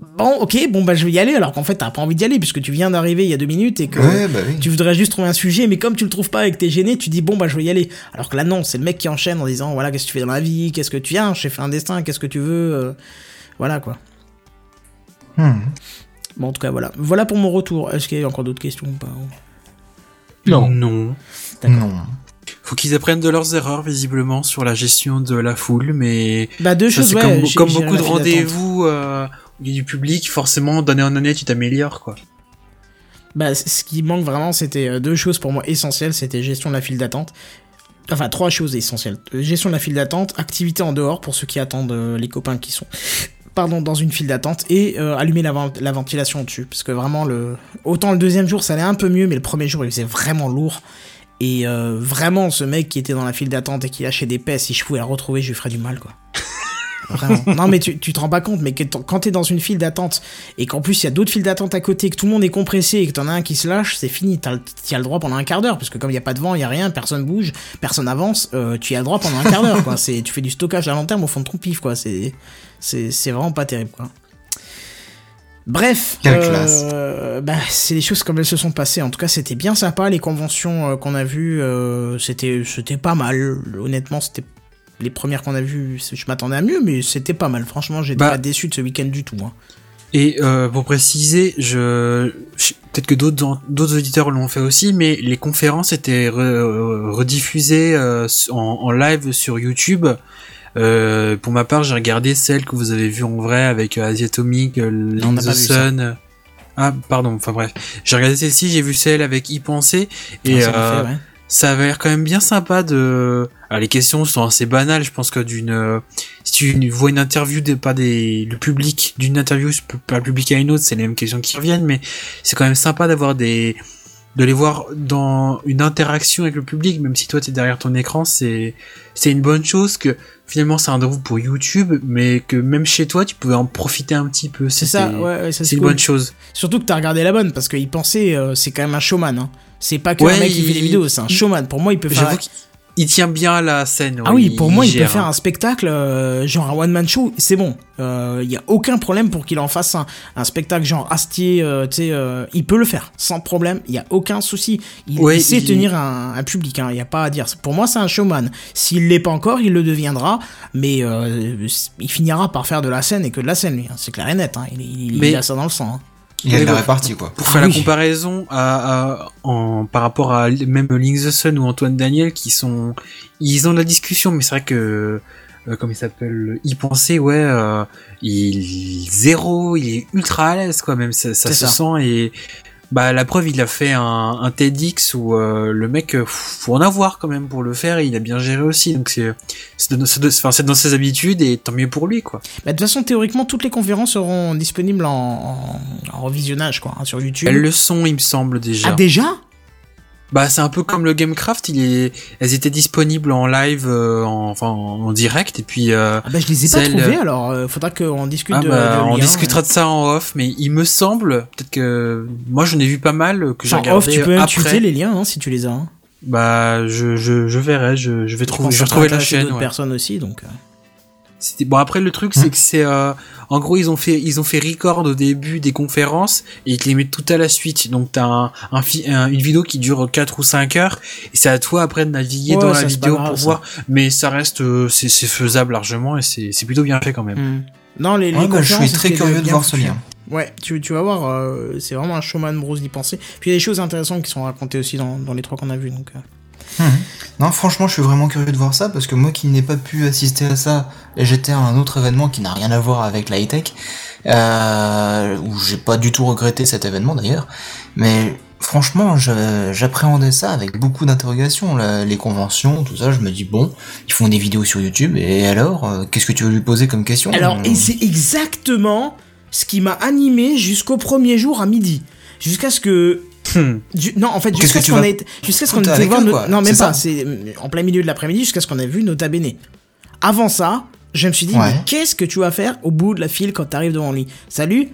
bon ok bon bah je vais y aller alors qu'en fait t'as pas envie d'y aller puisque tu viens d'arriver il y a deux minutes et que Ouais, bah oui. tu voudrais juste trouver un sujet, mais comme tu le trouves pas et que t'es gêné, tu dis bon bah je vais y aller. Alors que là non, c'est le mec qui enchaîne en disant voilà qu'est-ce que tu fais dans la vie, qu'est-ce que tu viens, j'ai fait un destin, qu'est-ce que tu veux, euh, voilà quoi. Hmm. Bon en tout cas voilà, voilà pour mon retour. Est-ce qu'il y a encore d'autres questions ou pas? Non. Non. D'accord. Non. Faut qu'ils apprennent de leurs erreurs, visiblement, sur la gestion de la foule, mais Bah deux ça, choses ouais. comme, comme beaucoup de rendez-vous euh, du public, forcément, d'année en année, tu t'améliores, quoi. Bah, ce qui manque vraiment, c'était euh, deux choses pour moi essentielles. C'était gestion de la file d'attente. Enfin, trois choses essentielles. Euh, Gestion de la file d'attente, activité en dehors pour ceux qui attendent euh, les copains qui sont pardon, dans une file d'attente et allumer la, vent- la ventilation au-dessus. Parce que vraiment, le autant le deuxième jour, ça allait un peu mieux, mais le premier jour, il faisait vraiment lourd. Et vraiment, ce mec qui était dans la file d'attente et qui lâchait des pets, si je pouvais le retrouver, je lui ferais du mal, quoi. Vraiment. Non, mais tu, tu te rends pas compte, mais quand t'es dans une file d'attente et qu'en plus il y a d'autres files d'attente à côté, que tout le monde est compressé et que t'en as un qui se lâche, c'est fini. T'as as le droit pendant un quart d'heure, parce que comme il y a pas de vent, il y a rien, personne bouge, personne avance, euh, tu y as le droit pendant un quart d'heure, quoi. C'est, tu fais du stockage à long terme au fond de ton pif, quoi. C'est, c'est, c'est vraiment pas terrible, quoi. Bref, euh, bah, c'est les choses comme elles se sont passées. En tout cas, c'était bien sympa. Les conventions euh, qu'on a vues, euh, c'était, c'était pas mal. Honnêtement, c'était les premières qu'on a vues. Je m'attendais à mieux, mais c'était pas mal. Franchement, j'étais Bah. pas déçu de ce week-end du tout. hein. Et euh, pour préciser, je, je- peut-être que d'autres d'autres auditeurs l'ont fait aussi, mais les conférences étaient re- rediffusées euh, en, en live sur YouTube. Euh, pour ma part, j'ai regardé celle que vous avez vue en vrai avec Asiatomic, pas the. Sun. Ah, pardon. Enfin bref, j'ai regardé celle-ci, j'ai vu celle avec y penser et Ah, euh, fait, ouais. Ça avait l'air quand même bien sympa de. Alors, les questions sont assez banales. Je pense que d'une, euh, si tu vois une interview des pas des le public d'une interview pas le public à une autre, c'est les mêmes questions qui reviennent, mais c'est quand même sympa d'avoir des de les voir dans une interaction avec le public, même si toi t'es derrière ton écran, c'est c'est une bonne chose que finalement c'est un rendez-vous pour YouTube, mais que même chez toi tu pouvais en profiter un petit peu. C'est ça, ouais, ouais, ça, C'est c'est une cool. bonne chose. Surtout que t'as regardé la bonne, parce qu'il pensait, euh, c'est quand même un showman. Hein. C'est pas que Ouais, un mec qui fait des vidéos, c'est un showman. Pour moi, il peut faire. J'avoue qu'il tient bien la scène. Ah oui, pour moi, il peut faire hein. un spectacle, euh, genre un one-man show, c'est bon. Il y a aucun problème pour qu'il en fasse un, un spectacle genre Astier, euh, tu sais, euh, il peut le faire, sans problème, il y a aucun souci. Il, Ouais, il sait tenir un, un public, il y a pas à dire. Pour moi, c'est un showman. S'il l'est pas encore, il le deviendra, mais euh, il finira par faire de la scène et que de la scène, lui. hein. C'est clair et net, hein. il, a ça dans le sang. Il a de la répartie, quoi. Pour faire la comparaison à, à- en, par rapport à même Link the Sun ou Antoine Daniel qui sont, ils ont de la discussion, mais c'est vrai que, euh, comme il s'appelle, y penser, ouais, euh, il zéro, il est ultra à l'aise, quoi, même ça, ça se ça. sent et bah la preuve, il a fait un, un TEDx où euh, le mec, euh, faut en avoir quand même pour le faire, et il a bien géré aussi, donc c'est, c'est, dans ses habitudes et tant mieux pour lui, quoi. Bah, de toute façon, théoriquement, toutes les conférences seront disponibles en, en, en revisionnage, quoi, hein, sur YouTube. Elles le sont, il me semble déjà. Ah, déjà? Bah c'est un peu comme le Gamecraft, il est, elles étaient disponibles en live, euh, en, enfin en direct, et puis euh, Ah bah je les ai pas trouvées, alors euh, faudra qu'on discute ah de, bah, de on discutera de ça en off, mais il me semble, peut-être que moi j'en ai vu pas mal euh, que j'ai regardé off, tu peux tweeter les liens hein, si tu les as. hein. Bah je, je, je verrai, je, je vais trouver, je vais retrouver la chaîne. d'autres ouais. personnes aussi, donc. C'était bon après le truc c'est que c'est euh, en gros ils ont fait ils ont fait record au début des conférences et ils te les mettent tout à la suite donc t'as un, un, fi- un- une vidéo qui dure 4 ou 5 heures et c'est à toi après de naviguer Ouais, dans la vidéo grave, pour ça. voir mais ça reste euh, c'est faisable largement et c'est c'est plutôt bien fait quand même. Hmm. Non, les, les Ouais, bah, je suis très curieux de voir ce lien. Ouais, tu, tu vas voir, euh, c'est vraiment un showman Bros d'y penser. Puis il y a des choses intéressantes qui sont racontées aussi dans, dans les trois qu'on a vus, donc. euh. Mhm. Non, franchement, je suis vraiment curieux de voir ça parce que moi qui n'ai pas pu assister à ça, j'étais à un autre événement qui n'a rien à voir avec la high-tech, euh, où j'ai pas du tout regretté cet événement d'ailleurs, mais franchement, j'appréhendais ça avec beaucoup d'interrogations, les conventions, tout ça. Je me dis bon, ils font des vidéos sur YouTube, et alors, euh, qu'est-ce que tu veux lui poser comme question? Alors, et c'est exactement ce qui m'a animé jusqu'au premier jour à midi. Jusqu'à ce que Hmm. Du- non, en fait, jusqu'à ce qu'on ait, jusqu'à ce qu'on ait voir, non, même pas, c'est en plein milieu de l'après-midi, jusqu'à ce qu'on ait vu Nota Bene. Avant ça, je me suis dit, Ouais. mais qu'est-ce que tu vas faire au bout de la file quand t'arrives devant lui Salut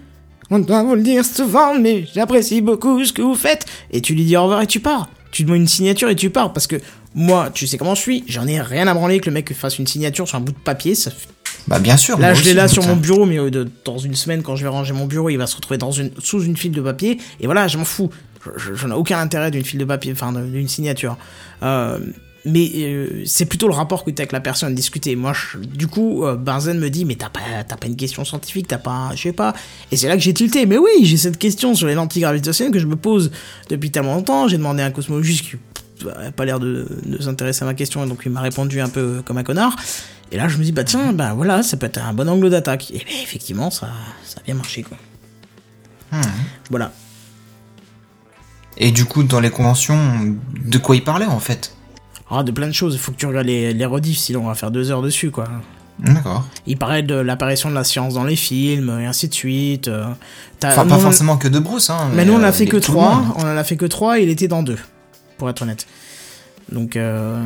On doit vous le dire souvent, mais j'apprécie beaucoup ce que vous faites. Et tu lui dis au revoir et tu pars. Tu demandes une signature et tu pars. Parce que moi, tu sais comment je suis, j'en ai rien à branler que le mec fasse une signature sur un bout de papier. Ça fait Bah bien sûr. Là, je l'ai là sur ça- mon bureau, mais euh, dans une semaine, quand je vais ranger mon bureau, il va se retrouver dans une, sous une file de papier. Et voilà, je m'en fous. Je- je- J'en ai aucun intérêt d'une file de papier, enfin d'une signature. Euh, mais euh, c'est plutôt le rapport que tu as avec la personne, discuter. Moi, je- du coup, euh, Benzen me dit, mais t'as pas, pas une question scientifique, t'as pas, je sais pas. Et c'est là que j'ai tilté. Mais oui, j'ai cette question sur les lentilles gravitationnelles que je me pose depuis tellement longtemps. J'ai demandé à un cosmologiste qui pff, a pas l'air de, de s'intéresser à ma question, et donc il m'a répondu un peu comme un connard. Et là, je me dis, bah tiens, bah voilà, ça peut être un bon angle d'attaque. Et effectivement, ça, ça a bien marché, quoi. Hmm. Voilà. Et du coup, dans les conventions, de quoi il parlait en fait? Ah, de plein de choses. Il faut que tu regardes les, les rediffs, sinon on va faire deux heures dessus, quoi. D'accord. Il parlait de l'apparition de la science dans les films, et ainsi de suite. euh. T'as- Enfin, nous, pas on- forcément que de Bruce, hein. Mais nous, on euh, a fait les- que tout le trois. monde. On en a fait que trois. Il était dans deux, pour être honnête. Donc, euh,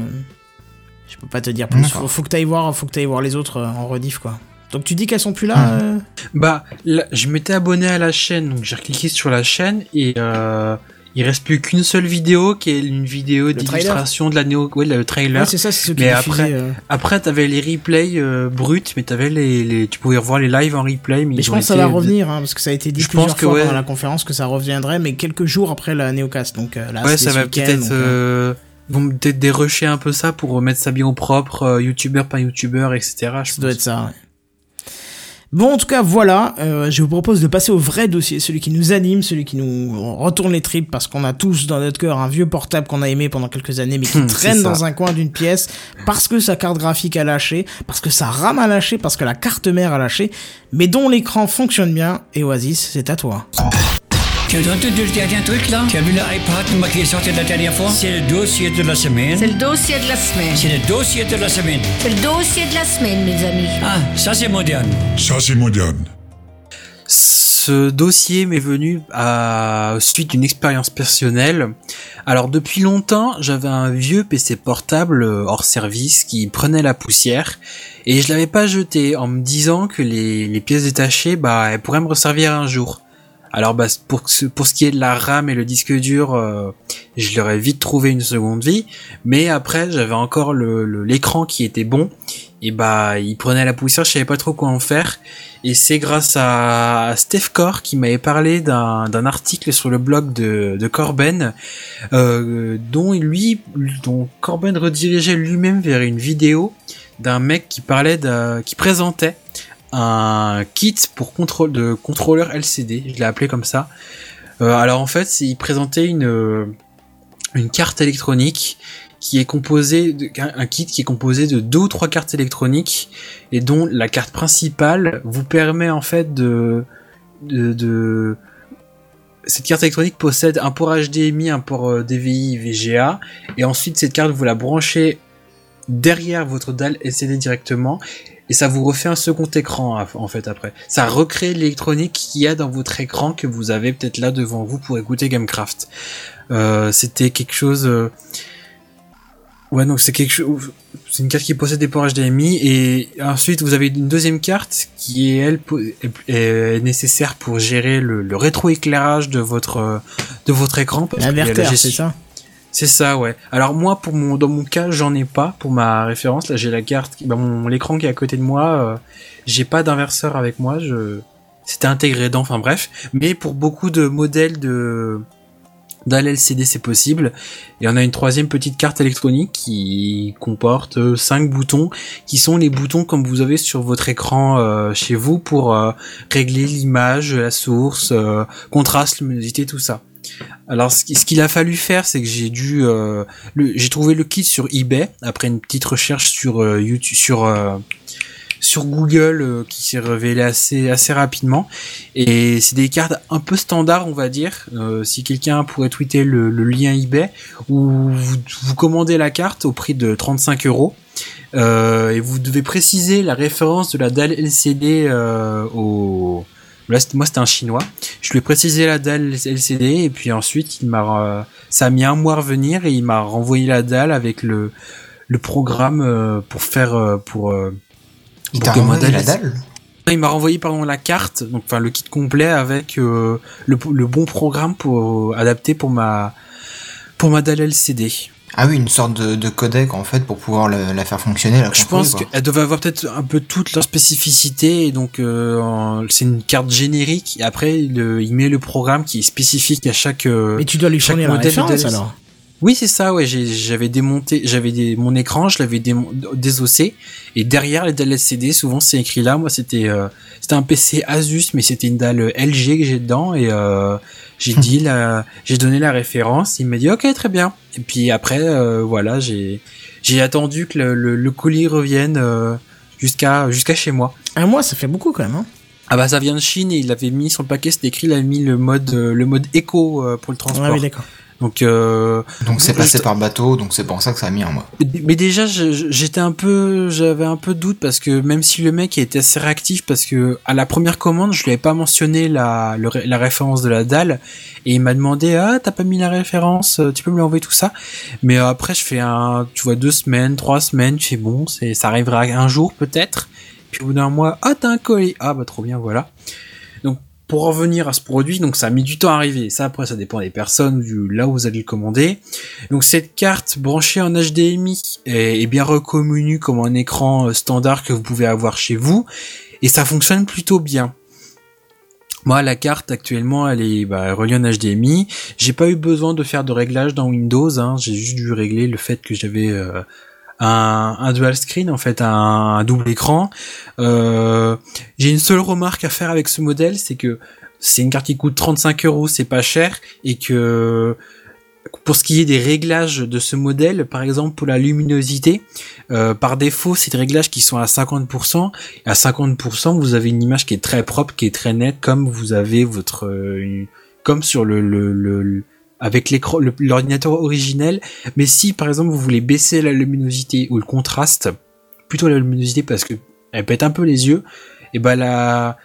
je peux pas te dire plus. D'accord. Faut, faut que t'ailles voir, faut que t'ailles voir les autres euh, en rediff, quoi. Donc tu dis qu'elles sont plus là. Mhm. euh Bah, là, je m'étais abonné à la chaîne, donc j'ai cliqué sur la chaîne et euh, il reste plus qu'une seule vidéo qui est une vidéo d'illustration de la néo, ouais, le trailer. Ouais, c'est ça, c'est ce qui Mais après- euh. Après, t'avais les replays euh, bruts, mais t'avais les, les, tu pouvais revoir les lives en replay. Mais, Mais je pense que ça va revenir, hein, parce que ça a été dit Je plusieurs pense que fois ouais. pendant la conférence que ça reviendrait, mais quelques jours après la Neocast. Donc euh, là, Ouais, ça va peut-être. donc, euh, Euh, vont peut-être dérusher un peu ça pour remettre ça bien au propre, euh, youtubeur par youtubeur, etc. Je Ça pense. doit être ça, ouais. Bon, en tout cas, voilà. euh, je vous propose de passer au vrai dossier, celui qui nous anime, celui qui nous retourne les tripes, parce qu'on a tous dans notre cœur un vieux portable qu'on a aimé pendant quelques années, mais qui Hum, traîne dans un coin d'une pièce, parce que sa carte graphique a lâché, parce que sa RAM a lâché, parce que la carte mère a lâché, mais dont l'écran fonctionne bien. Et Oasis, c'est à toi. Tu as entendu le dernier truc là Tu as vu l'iPad qui est sorti la dernière fois? C'est le dossier de la semaine. C'est le dossier de la semaine. C'est le dossier de la semaine. C'est le dossier de la semaine, mes amis. Ah, ça c'est moderne. Ça, c'est moderne. Ce dossier m'est venu à suite d'une expérience personnelle. Alors depuis longtemps, j'avais un vieux PC portable euh, hors service qui prenait la poussière et je l'avais pas jeté en me disant que les, les pièces détachées, bah, elles pourraient me resservir un jour. Alors bah, pour, ce, pour ce qui est de la RAM et le disque dur, euh, je leur ai vite trouvé une seconde vie. Mais après, j'avais encore l'écran qui était bon. Et bah, il prenait la poussière, je savais pas trop quoi en faire. Et c'est grâce à Steph Core qui m'avait parlé d'un article sur le blog de, de Corben, euh, dont lui, dont Corben redirigeait lui-même vers une vidéo d'un mec qui parlait de, qui présentait un kit pour contrôle de contrôleur LCD, je l'ai appelé comme ça. Euh, alors en fait, il présentait une euh, une carte électronique qui est composée de, un un kit qui est composé de deux ou trois cartes électroniques et dont la carte principale vous permet en fait de de, de- cette carte électronique possède un port HDMI, un port euh, DVI, VGA, et ensuite cette carte vous la branchez derrière votre dalle LCD directement, et ça vous refait un second écran en fait après. Ça recrée l'électronique qu'il y a dans votre écran que vous avez peut-être là devant vous pour écouter Gamecraft. Euh, C'était quelque chose. euh, Ouais, donc c'est quelque chose. C'est une carte qui possède des ports HDMI et ensuite vous avez une deuxième carte qui est elle est, nécessaire pour gérer le, le rétroéclairage de votre euh, de votre écran. c'est ça? C'est ça, ouais. Alors moi, pour mon, dans mon cas, j'en ai pas. Pour ma référence, là, j'ai la carte, bah, mon l'écran qui est à côté de moi. euh, j'ai pas d'inverseur avec moi. Je, c'était intégré dans. Enfin bref. Mais pour beaucoup de modèles de d'AL LCD, c'est possible. Et on a une troisième petite carte électronique qui comporte euh, cinq boutons, qui sont les boutons comme vous avez sur votre écran euh, chez vous pour régler l'image, la source, contraste, luminosité, tout ça. Alors ce qui- ce qu'il a fallu faire, c'est que j'ai dû, euh, j'ai trouvé le kit sur eBay après une petite recherche sur euh, YouTube, sur euh, sur Google qui s'est révélé assez rapidement. Et c'est des cartes un peu standard, on va dire. Si quelqu'un pourrait tweeter le, lien eBay, où vous, commandez la carte au prix de 35 euros. Et vous devez préciser la référence de la dalle LCD au Là, moi, c'était un chinois. Je lui ai précisé la dalle LCD et puis ensuite, il m'a, euh, ça a mis un mois à revenir et il m'a renvoyé la dalle avec le le programme euh, pour faire euh, pour. Il pour que ma la dalle- dalle il m'a renvoyé pardon la carte, donc enfin le kit complet avec euh, le, le bon programme pour euh, adapter pour ma pour ma dalle LCD. Ah oui, une sorte de, de codec en fait pour pouvoir le- la faire fonctionner. La Je pense qu'elle devait avoir peut-être un peu toutes leurs spécificités et donc euh, c'est une carte générique et après le, il met le programme qui est spécifique à chaque euh, Mais tu dois lui fournir la référence alors. Oui, c'est ça, ouais, j'ai- j'avais démonté, j'avais des, mon écran, je l'avais désossé, et derrière les dalles LCD, souvent c'est écrit là, moi c'était euh, c'était un PC Asus, mais c'était une dalle LG que j'ai dedans, et euh, j'ai dit la, j'ai donné la référence, il m'a dit ok très bien, et puis après euh, voilà, j'ai j'ai attendu que le, le, le colis revienne euh, jusqu'à jusqu'à chez moi. Un mois, ça fait beaucoup quand même. Hein Ah bah ça vient de Chine et il avait mis sur le paquet, c'était écrit, il avait mis le mode euh, le mode éco euh, pour le transport. Ouais, oui, d'accord. Donc euh, Donc c'est passé par bateau, donc c'est pour ça que ça a mis un mois. mais déjà j'étais un peu j'avais un peu de doute parce que même si le mec était assez réactif parce que à la première commande je lui avais pas mentionné la le ré- la référence de la dalle et il m'a demandé ah t'as pas mis la référence euh, tu peux me l'envoyer tout ça? Mais euh, après je fais un tu vois deux semaines trois semaines je fais bon c'est ça arrivera un jour peut-être puis au bout d'un mois ah t'as un colis! Ah bah trop bien voilà revenir à ce produit, donc ça a mis du temps à arriver. Ça après ça dépend des personnes, du là où vous allez le commander. Donc cette carte branchée en HDMI est, est bien reconnue comme un écran euh, standard que vous pouvez avoir chez vous et ça fonctionne plutôt bien. Moi, la carte actuellement, elle est bah, reliée en HDMI. J'ai pas eu besoin de faire de réglage dans Windows. Hein. J'ai juste dû régler le fait que j'avais euh, un, un dual screen, en fait, un, un double écran. Euh, J'ai une seule remarque à faire avec ce modèle, c'est que c'est une carte qui coûte 35 euros, c'est pas cher, et que pour ce qui est des réglages de ce modèle, par exemple pour la luminosité, euh, par défaut, c'est des réglages qui sont à 50%. Et à 50%, vous avez une image qui est très propre, qui est très nette, comme vous avez votre, euh, comme sur le, le, le- le- avec l'ordinateur originel. Mais si, par exemple, vous voulez baisser la luminosité ou le contraste, plutôt la luminosité parce que elle pète un peu les yeux, et ben la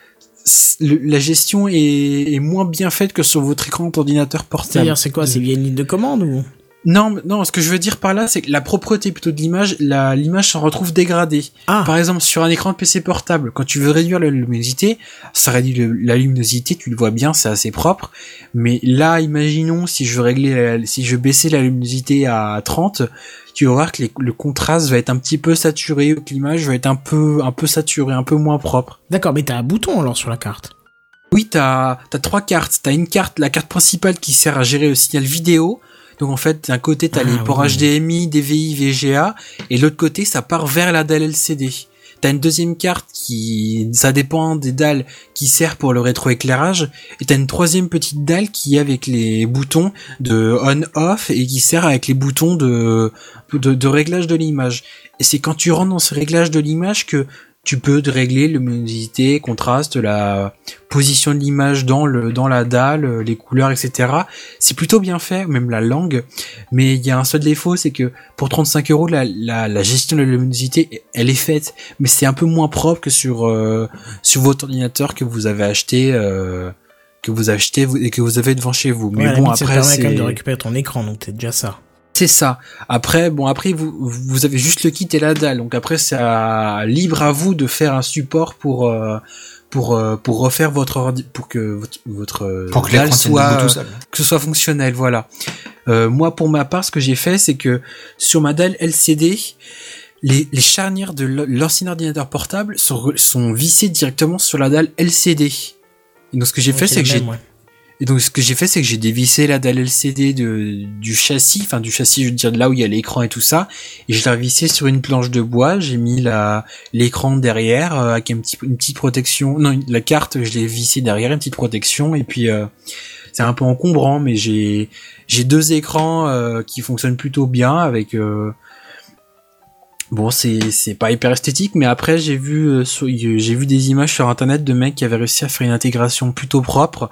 la gestion est, moins bien faite que sur votre écran d'ordinateur portable. C'est quoi? C'est via une ligne de commande Non, non, ce que je veux dire par là, c'est que la propreté plutôt de l'image, l'image s'en retrouve dégradée. Ah, Par exemple, sur un écran de PC portable, quand tu veux réduire la luminosité, ça réduit le- la luminosité, tu le vois bien, c'est assez propre. Mais là, imaginons si je veux régler, la- si je baisser la luminosité à 30, tu vas voir que les- le contraste va être un petit peu saturé, que l'image va être un peu, un peu saturée, un peu moins propre. d'accord, mais t'as un bouton alors sur la carte. Oui, t'as as trois cartes. T'as une carte, la carte principale qui sert à gérer le signal vidéo. Donc en fait, d'un côté t'as Ah, les ports oui. HDMI, DVI, VGA, et l'autre côté ça part vers la dalle LCD. T'as une deuxième carte qui, ça dépend des dalles, qui sert pour le rétroéclairage, et t'as une troisième petite dalle qui est avec les boutons de on/off et qui sert avec les boutons de de, de réglage de l'image. Et c'est quand tu rentres dans ce réglage de l'image que tu peux te régler luminosité, contraste, la position de l'image dans le dans la dalle, les couleurs, etc. C'est plutôt bien fait, même la langue. Mais il y a un seul défaut, c'est que pour 35 euros, la, la, la gestion de la luminosité, elle est faite, mais c'est un peu moins propre que sur euh, sur votre ordinateur que vous avez acheté. euh, que vous achetez et que vous avez devant chez vous. Mais Ouais, bon, après, permet quand même de c'est récupérer ton écran, donc c'est déjà ça. C'est ça. Après, bon, après vous vous avez juste le kit et la dalle. Donc après, c'est à- libre à vous de faire un support pour euh, pour euh, pour refaire votre ordi pour que votre, votre euh, Pour que dalle soit tout seul. que ce soit fonctionnel. Voilà. Euh, moi, pour ma part, ce que j'ai fait, c'est que sur ma dalle LCD, les, les charnières de l'ancien ordinateur portable sont, sont vissées directement sur la dalle LCD. Et donc ce que j'ai fait, c'est que j'ai et donc ce que j'ai fait, c'est que j'ai dévissé la dalle LCD de, du châssis, enfin du châssis, je veux dire de là où il y a l'écran et tout ça, et je l'ai revissé sur une planche de bois. J'ai mis l'écran derrière euh, avec un petit, une petite protection. Non, la carte, je l'ai vissée derrière, une petite protection, et puis euh, c'est un peu encombrant, mais j'ai deux écrans euh, qui fonctionnent plutôt bien avec. euh, Bon, c'est c'est pas hyper esthétique, mais après j'ai vu euh, j'ai vu des images sur internet de mecs qui avaient réussi à faire une intégration plutôt propre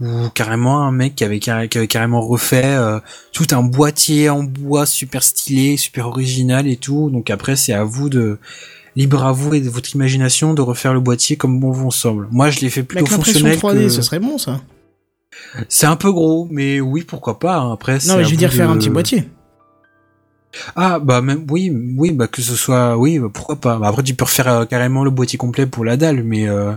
ou carrément un mec qui avait, qui avait carrément refait euh, tout un boîtier en bois super stylé, super original et tout. Donc après c'est à vous de libre à vous et de votre imagination de refaire le boîtier comme bon vous semble. Moi je l'ai fait plutôt Avec fonctionnel 3D, que ce serait bon ça. c'est un peu gros, mais oui pourquoi pas. hein. Après Non, mais je veux dire faire un petit boîtier. Ah bah même oui oui bah que ce soit oui bah, pourquoi pas. Bah, après tu peux refaire euh, carrément le boîtier complet pour la dalle, mais euh.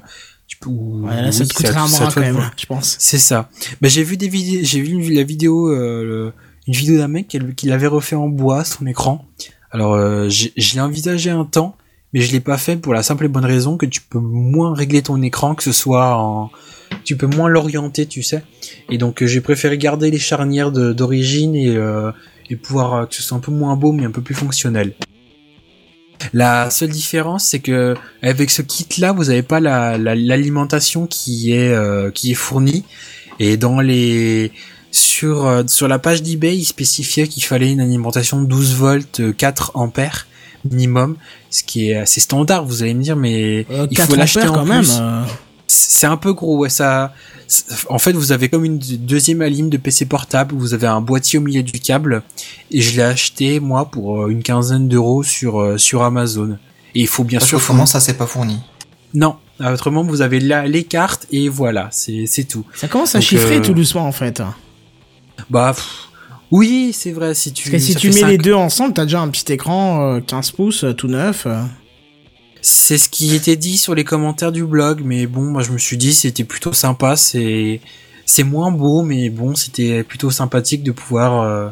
Ou- Ouais, là, ça oui, te coûterait à- un bras quand même, je pense. C'est ça. Bah, j'ai vu des vidéos, j'ai vu une- la vidéo, euh, une vidéo d'un mec qui, qui l'avait refait en bois son écran. Alors, euh, je l'ai envisagé un temps, mais je l'ai pas fait pour la simple et bonne raison que tu peux moins régler ton écran, que ce soit en, tu peux moins l'orienter, tu sais. Et donc, euh, j'ai préféré garder les charnières d'origine et, euh, et pouvoir que ce soit un peu moins beau, mais un peu plus fonctionnel. La seule différence, c'est que avec ce kit-là, vous n'avez pas la- la- l'alimentation qui est euh, qui est fournie. Et dans les sur euh, sur la page d'eBay, il spécifiait qu'il fallait une alimentation de 12 volts, euh, 4 ampères minimum, ce qui est assez standard. Vous allez me dire, mais Euh, il 4 faut l'acheter quand même. plus. euh, C'est un peu gros, ouais, ça. En fait, vous avez comme une deuxième alim de PC portable. Vous avez un boîtier au milieu du câble, et je l'ai acheté moi pour euh, une quinzaine d'euros sur euh, sur Amazon. Et il faut bien Parce sûr. qu'autrement, ça c'est pas fourni. Non, autrement vous avez là les cartes et voilà, c'est c'est tout. Ça commence à Donc, chiffrer euh, tout doucement en fait. Parce Bah pff, oui, c'est vrai. Si tu que si tu mets les deux ensemble, t'as déjà un petit écran euh, 15 pouces euh, tout neuf. euh. C'est ce qui était dit sur les commentaires du blog, mais bon, moi je me suis dit c'était plutôt sympa, c'est c'est moins beau, mais bon, c'était plutôt sympathique de pouvoir euh,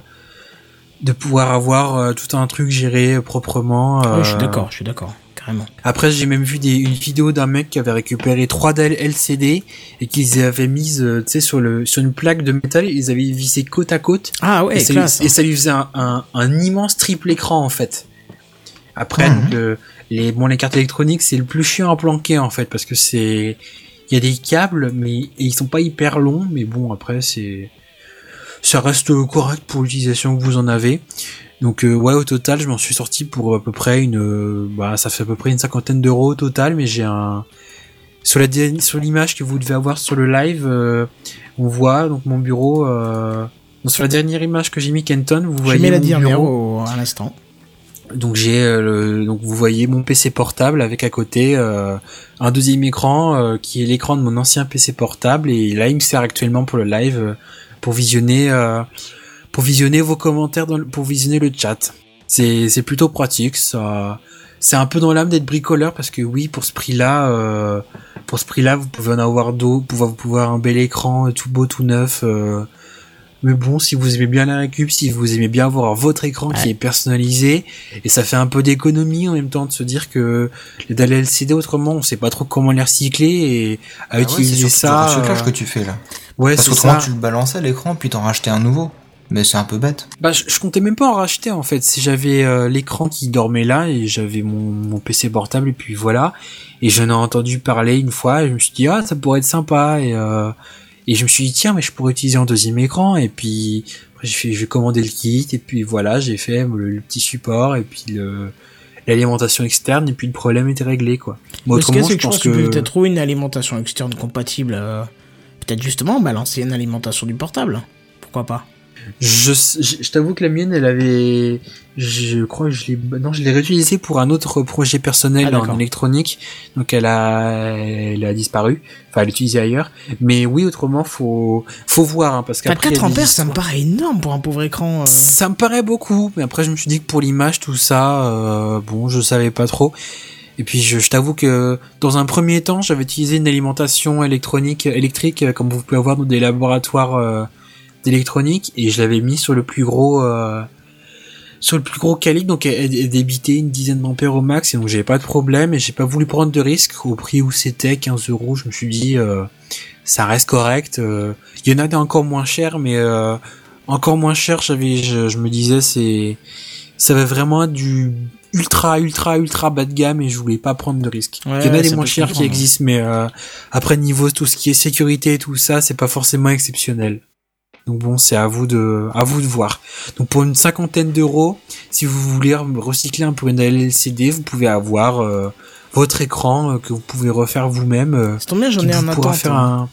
de pouvoir avoir euh, tout un truc géré euh, proprement. Je suis euh. d'accord, je suis d'accord, carrément. Après, j'ai même vu des, une vidéo d'un mec qui avait récupéré trois dalles LCD et qu'ils avaient mises, tu sais, sur le sur une plaque de métal, ils avaient vissé côte à côte Ah ouais, et, ça lui, classe. et ça lui faisait un, un, un immense triple écran en fait. Après, Mhm. donc, euh, les bon les cartes électroniques c'est le plus chiant à planquer en fait parce que c'est il y a des câbles mais et ils sont pas hyper longs mais bon après c'est ça reste correct pour l'utilisation que vous en avez. Donc euh, ouais au total je m'en suis sorti pour à peu près une euh, bah ça fait à peu près une cinquantaine d'euros au total mais j'ai un sur la dernière- sur l'image que vous devez avoir sur le live euh, on voit donc mon bureau euh, sur la dernière image que j'ai mis Kenton vous Je voyez mets la mon bureau. au- à l'instant. Donc j'ai euh, donc vous voyez mon PC portable avec à côté euh, un deuxième écran euh, qui est l'écran de mon ancien PC portable et là il me sert actuellement pour le live pour visionner pour visionner vos commentaires pour visionner le chat. C'est c'est plutôt pratique ça c'est un peu dans l'âme d'être bricoleur parce que oui pour ce prix-là pour ce prix-là vous pouvez en avoir d'autres, vous pouvez avoir un bel écran tout beau tout neuf mais bon, si vous aimez bien la récup, si vous aimez bien avoir votre écran qui est personnalisé, et ça fait un peu d'économie en même temps de se dire que les dalles LCD autrement, on sait pas trop comment les recycler et à Ah ouais, c'est utiliser surtout ça. du recyclage euh, que tu fais là. Ouais, Parce c'est qu'autrement, tu le balançais à l'écran puis t'en rachetais un nouveau. Mais c'est un peu bête. Bah, je, je comptais même pas en racheter en fait. Si j'avais euh, l'écran qui dormait là et j'avais mon, mon PC portable et puis voilà. Et j'en ai entendu parler une fois et je me suis dit ah ça pourrait être sympa et euh, et je me suis dit tiens mais je pourrais utiliser un deuxième écran et puis après j'ai fait le kit et puis voilà j'ai fait le, le petit support et puis le l'alimentation externe et puis le problème était réglé quoi. Mais ce autrement je pense pense que tu peux que peut-être trouver une alimentation externe compatible. euh, peut-être justement balancer une alimentation du portable. Pourquoi pas? Je, je, je t'avoue que la mienne, elle avait, je crois que je l'ai, non, je l'ai réutilisée pour un autre projet personnel Ah, en électronique. Donc elle a, elle a disparu. Enfin, elle est utilisée ailleurs. Mais oui, autrement, faut, faut voir, hein, parce qu'après. il y 4 a des ampères, ça me paraît énorme pour un pauvre écran. euh. Ça me paraît beaucoup, mais après je me suis dit que pour l'image, tout ça, euh, bon, je savais pas trop. Et puis je, je t'avoue que dans un premier temps, j'avais utilisé une alimentation électronique, électrique, euh, comme vous pouvez avoir dans des laboratoires euh, d'électronique, et je l'avais mis sur le plus gros, euh, sur le plus gros calibre, donc elle, elle débitait une dizaine d'ampères au max, et donc j'avais pas de problème, et j'ai pas voulu prendre de risque au prix où c'était, 15 euros. Je me suis dit, euh, ça reste correct. euh. Il y en a des encore moins chers, mais euh, encore moins cher, j'avais, je, je me disais, c'est, ça va vraiment être du ultra, ultra, ultra bas de gamme et je voulais pas prendre de risques. Ouais, Il y en a des moins chers qui existent, mais euh, après niveau tout ce qui est sécurité et tout ça, c'est pas forcément exceptionnel. Donc bon, c'est à vous de, à vous de voir. Donc pour une cinquantaine d'euros, si vous voulez recycler un peu une LCD, vous pouvez avoir euh, votre écran euh, que vous pouvez refaire vous-même. euh, Ça tombe bien, j'en ai un attente. faire un.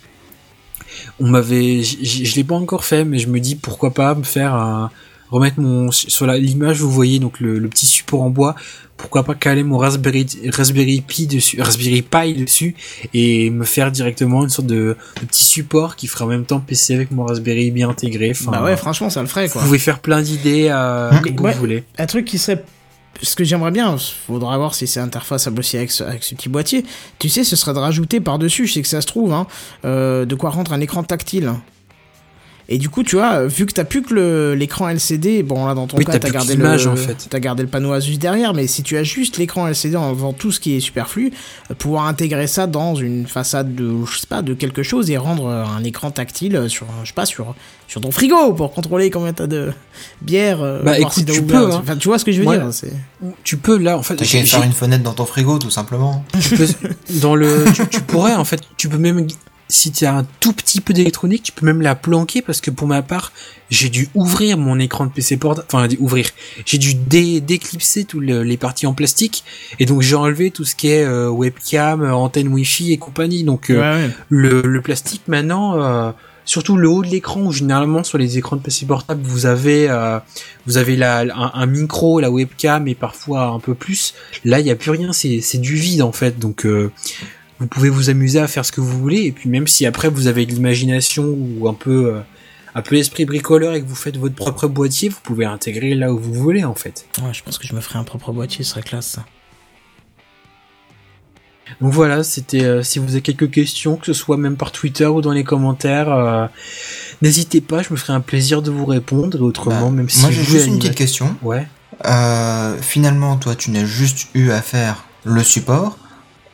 On m'avait, je l'ai pas encore fait, mais je me dis pourquoi pas me faire un, remettre mon sur la l'image vous voyez donc le, le petit support en bois. Pourquoi pas caler mon Raspberry Raspberry Pi dessus, Raspberry Pi dessus et me faire directement une sorte de, de petit support qui fera en même temps PC avec mon Raspberry bien intégré. Enfin, Bah ouais, franchement, ça le ferait vous quoi. pouvez faire plein d'idées euh, Mais comme ouais. vous voulez. Un truc qui serait. Ce que j'aimerais bien, faudra voir si c'est interfaçable aussi avec ce, avec ce petit boîtier. Tu sais, ce serait de rajouter par-dessus, je sais que ça se trouve, hein, euh, de quoi rendre un écran tactile. Et du coup, tu vois, vu que t'as plus que le- l'écran LCD, bon là dans ton Oui, cas t'as gardé l'image, le, en fait. t'as gardé le panneau Asus derrière, mais si tu as juste l'écran LCD en enlevant tout ce qui est superflu, euh, pouvoir intégrer ça dans une façade de, je sais pas, de quelque chose et rendre euh, un écran tactile sur, je sais pas, sur, sur ton frigo pour contrôler combien t'as de bière. euh, Bah, écoute, si tu ouvert- peux, hein. Enfin, tu vois ce que je veux Ouais. dire, c'est. Tu peux là en fait. T'as qu'à faire une fenêtre dans ton frigo, tout simplement. tu peux- dans le tu, tu pourrais en fait tu peux même si tu as un tout petit peu d'électronique, tu peux même la planquer parce que pour ma part, j'ai dû ouvrir mon écran de PC portable, enfin ouvrir, j'ai dû dé déclipser toutes les parties en plastique et donc j'ai enlevé tout ce qui est euh, webcam, antenne Wi-Fi et compagnie. Donc euh, Ouais, ouais. le, le plastique maintenant, euh, surtout le haut de l'écran où généralement sur les écrans de PC portable vous avez euh, vous avez la, un, un micro, la webcam et parfois un peu plus. Là il y a plus rien, c'est c'est du vide en fait. Donc euh, vous pouvez vous amuser à faire ce que vous voulez et puis même si après vous avez de l'imagination ou un peu euh, un peu l'esprit bricoleur et que vous faites votre propre boîtier, vous pouvez l'intégrer là où vous voulez en fait. Ouais, je pense que je me ferai un propre boîtier, ce serait classe ça. Donc voilà, c'était euh, si vous avez quelques questions, que ce soit même par Twitter ou dans les commentaires, euh, n'hésitez pas, je me ferai un plaisir de vous répondre. Autrement, Bah, même si Moi j'ai vous, juste une petite question. Ouais. Euh, finalement, toi, tu n'as juste eu à faire le support.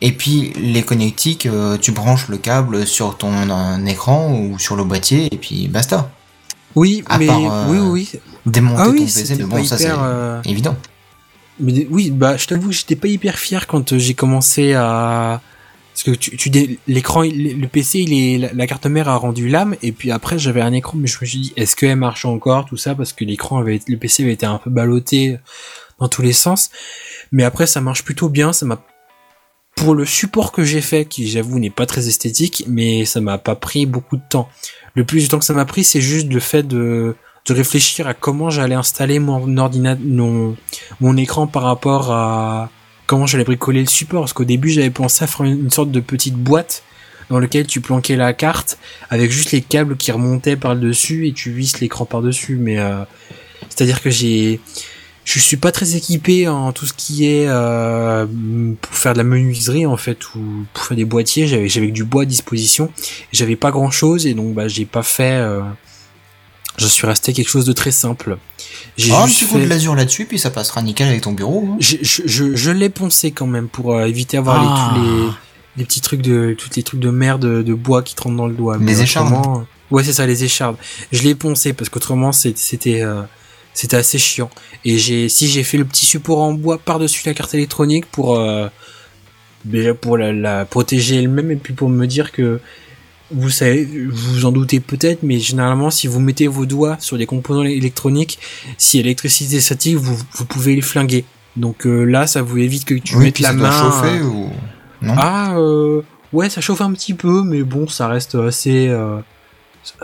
Et puis les connectiques, euh, tu branches le câble sur ton euh, écran ou sur le boîtier et puis basta. Oui, À mais part, euh, oui, oui. Démonter Ah ton PC, mais bon, ça c'est euh, évident. Mais oui, bah je t'avoue que j'étais pas hyper fier quand j'ai commencé à parce que tu, tu l'écran le PC il est la, la carte mère a rendu l'âme et puis après j'avais un écran mais je me suis dit est-ce qu'elle marche encore tout ça parce que l'écran avait le PC avait été un peu ballotté dans tous les sens mais après ça marche plutôt bien ça m'a pour le support que j'ai fait qui j'avoue n'est pas très esthétique mais ça m'a pas pris beaucoup de temps. Le plus de temps que ça m'a pris c'est juste le fait de de réfléchir à comment j'allais installer mon ordinateur mon écran par rapport à comment j'allais bricoler le support. Parce qu'au début j'avais pensé à faire une, sorte de petite boîte dans lequel tu planquais la carte avec juste les câbles qui remontaient par le dessus et tu visses l'écran par dessus mais euh, c'est à dire que j'ai je suis pas très équipé en tout ce qui est euh, pour faire de la menuiserie en fait ou pour faire des boîtiers j'avais j'avais que du bois à disposition j'avais pas grand chose et donc bah j'ai pas fait euh, je suis resté quelque chose de très simple j'ai Ah, un petit coup fait- de lasure là-dessus, puis ça passera nickel avec ton bureau. hein. je, je, je, je l'ai poncé quand même pour euh, éviter d'avoir les, Ah. tous les, les petits trucs de, tous les trucs de merde de, de bois qui te rentrent dans le doigt. Les Mais échardes. Ouais, c'est ça, les échardes. Je l'ai poncé parce qu'autrement, c'était, c'était assez chiant. Et j'ai, si j'ai fait le petit support en bois par-dessus la carte électronique pour, euh, déjà pour la, la protéger elle-même et puis pour me dire que vous savez, vous vous en doutez peut-être, mais généralement, si vous mettez vos doigts sur des composants électroniques, si l'électricité statique, vous, vous pouvez les flinguer. Donc euh, là, ça vous évite que tu oui, mettes la ça main. doit chauffer ou non? Ah, euh, ouais, ça chauffe un petit peu, mais bon, ça reste assez, euh,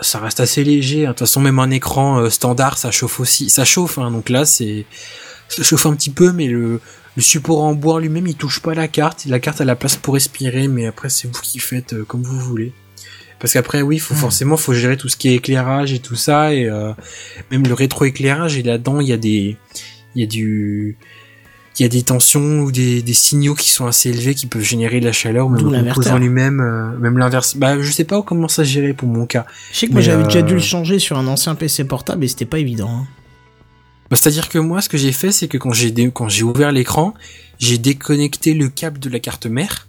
ça reste assez léger. hein. De toute façon, même un écran euh, standard, ça chauffe aussi, ça chauffe. Hein, donc là, c'est, ça chauffe un petit peu, mais le, le support en bois lui-même, il touche pas la carte. La carte a la place pour respirer, mais après, c'est vous qui faites euh, comme vous voulez. Parce qu'après, oui, faut Hmm. forcément, faut gérer tout ce qui est éclairage et tout ça, et euh, même le rétroéclairage. Et là-dedans, il y a des, il y a du, il y a des tensions ou des, des signaux qui sont assez élevés qui peuvent générer de la chaleur, même le l'inverteur. composant lui-même, euh, même l'inverse. Bah, je sais pas comment ça se gérer pour mon cas. Je sais que moi j'avais déjà euh, dû le changer sur un ancien PC portable et c'était pas évident. hein. Bah, C'est-à-dire que moi, ce que j'ai fait, c'est que quand j'ai dé- quand j'ai ouvert l'écran, j'ai déconnecté le câble de la carte mère.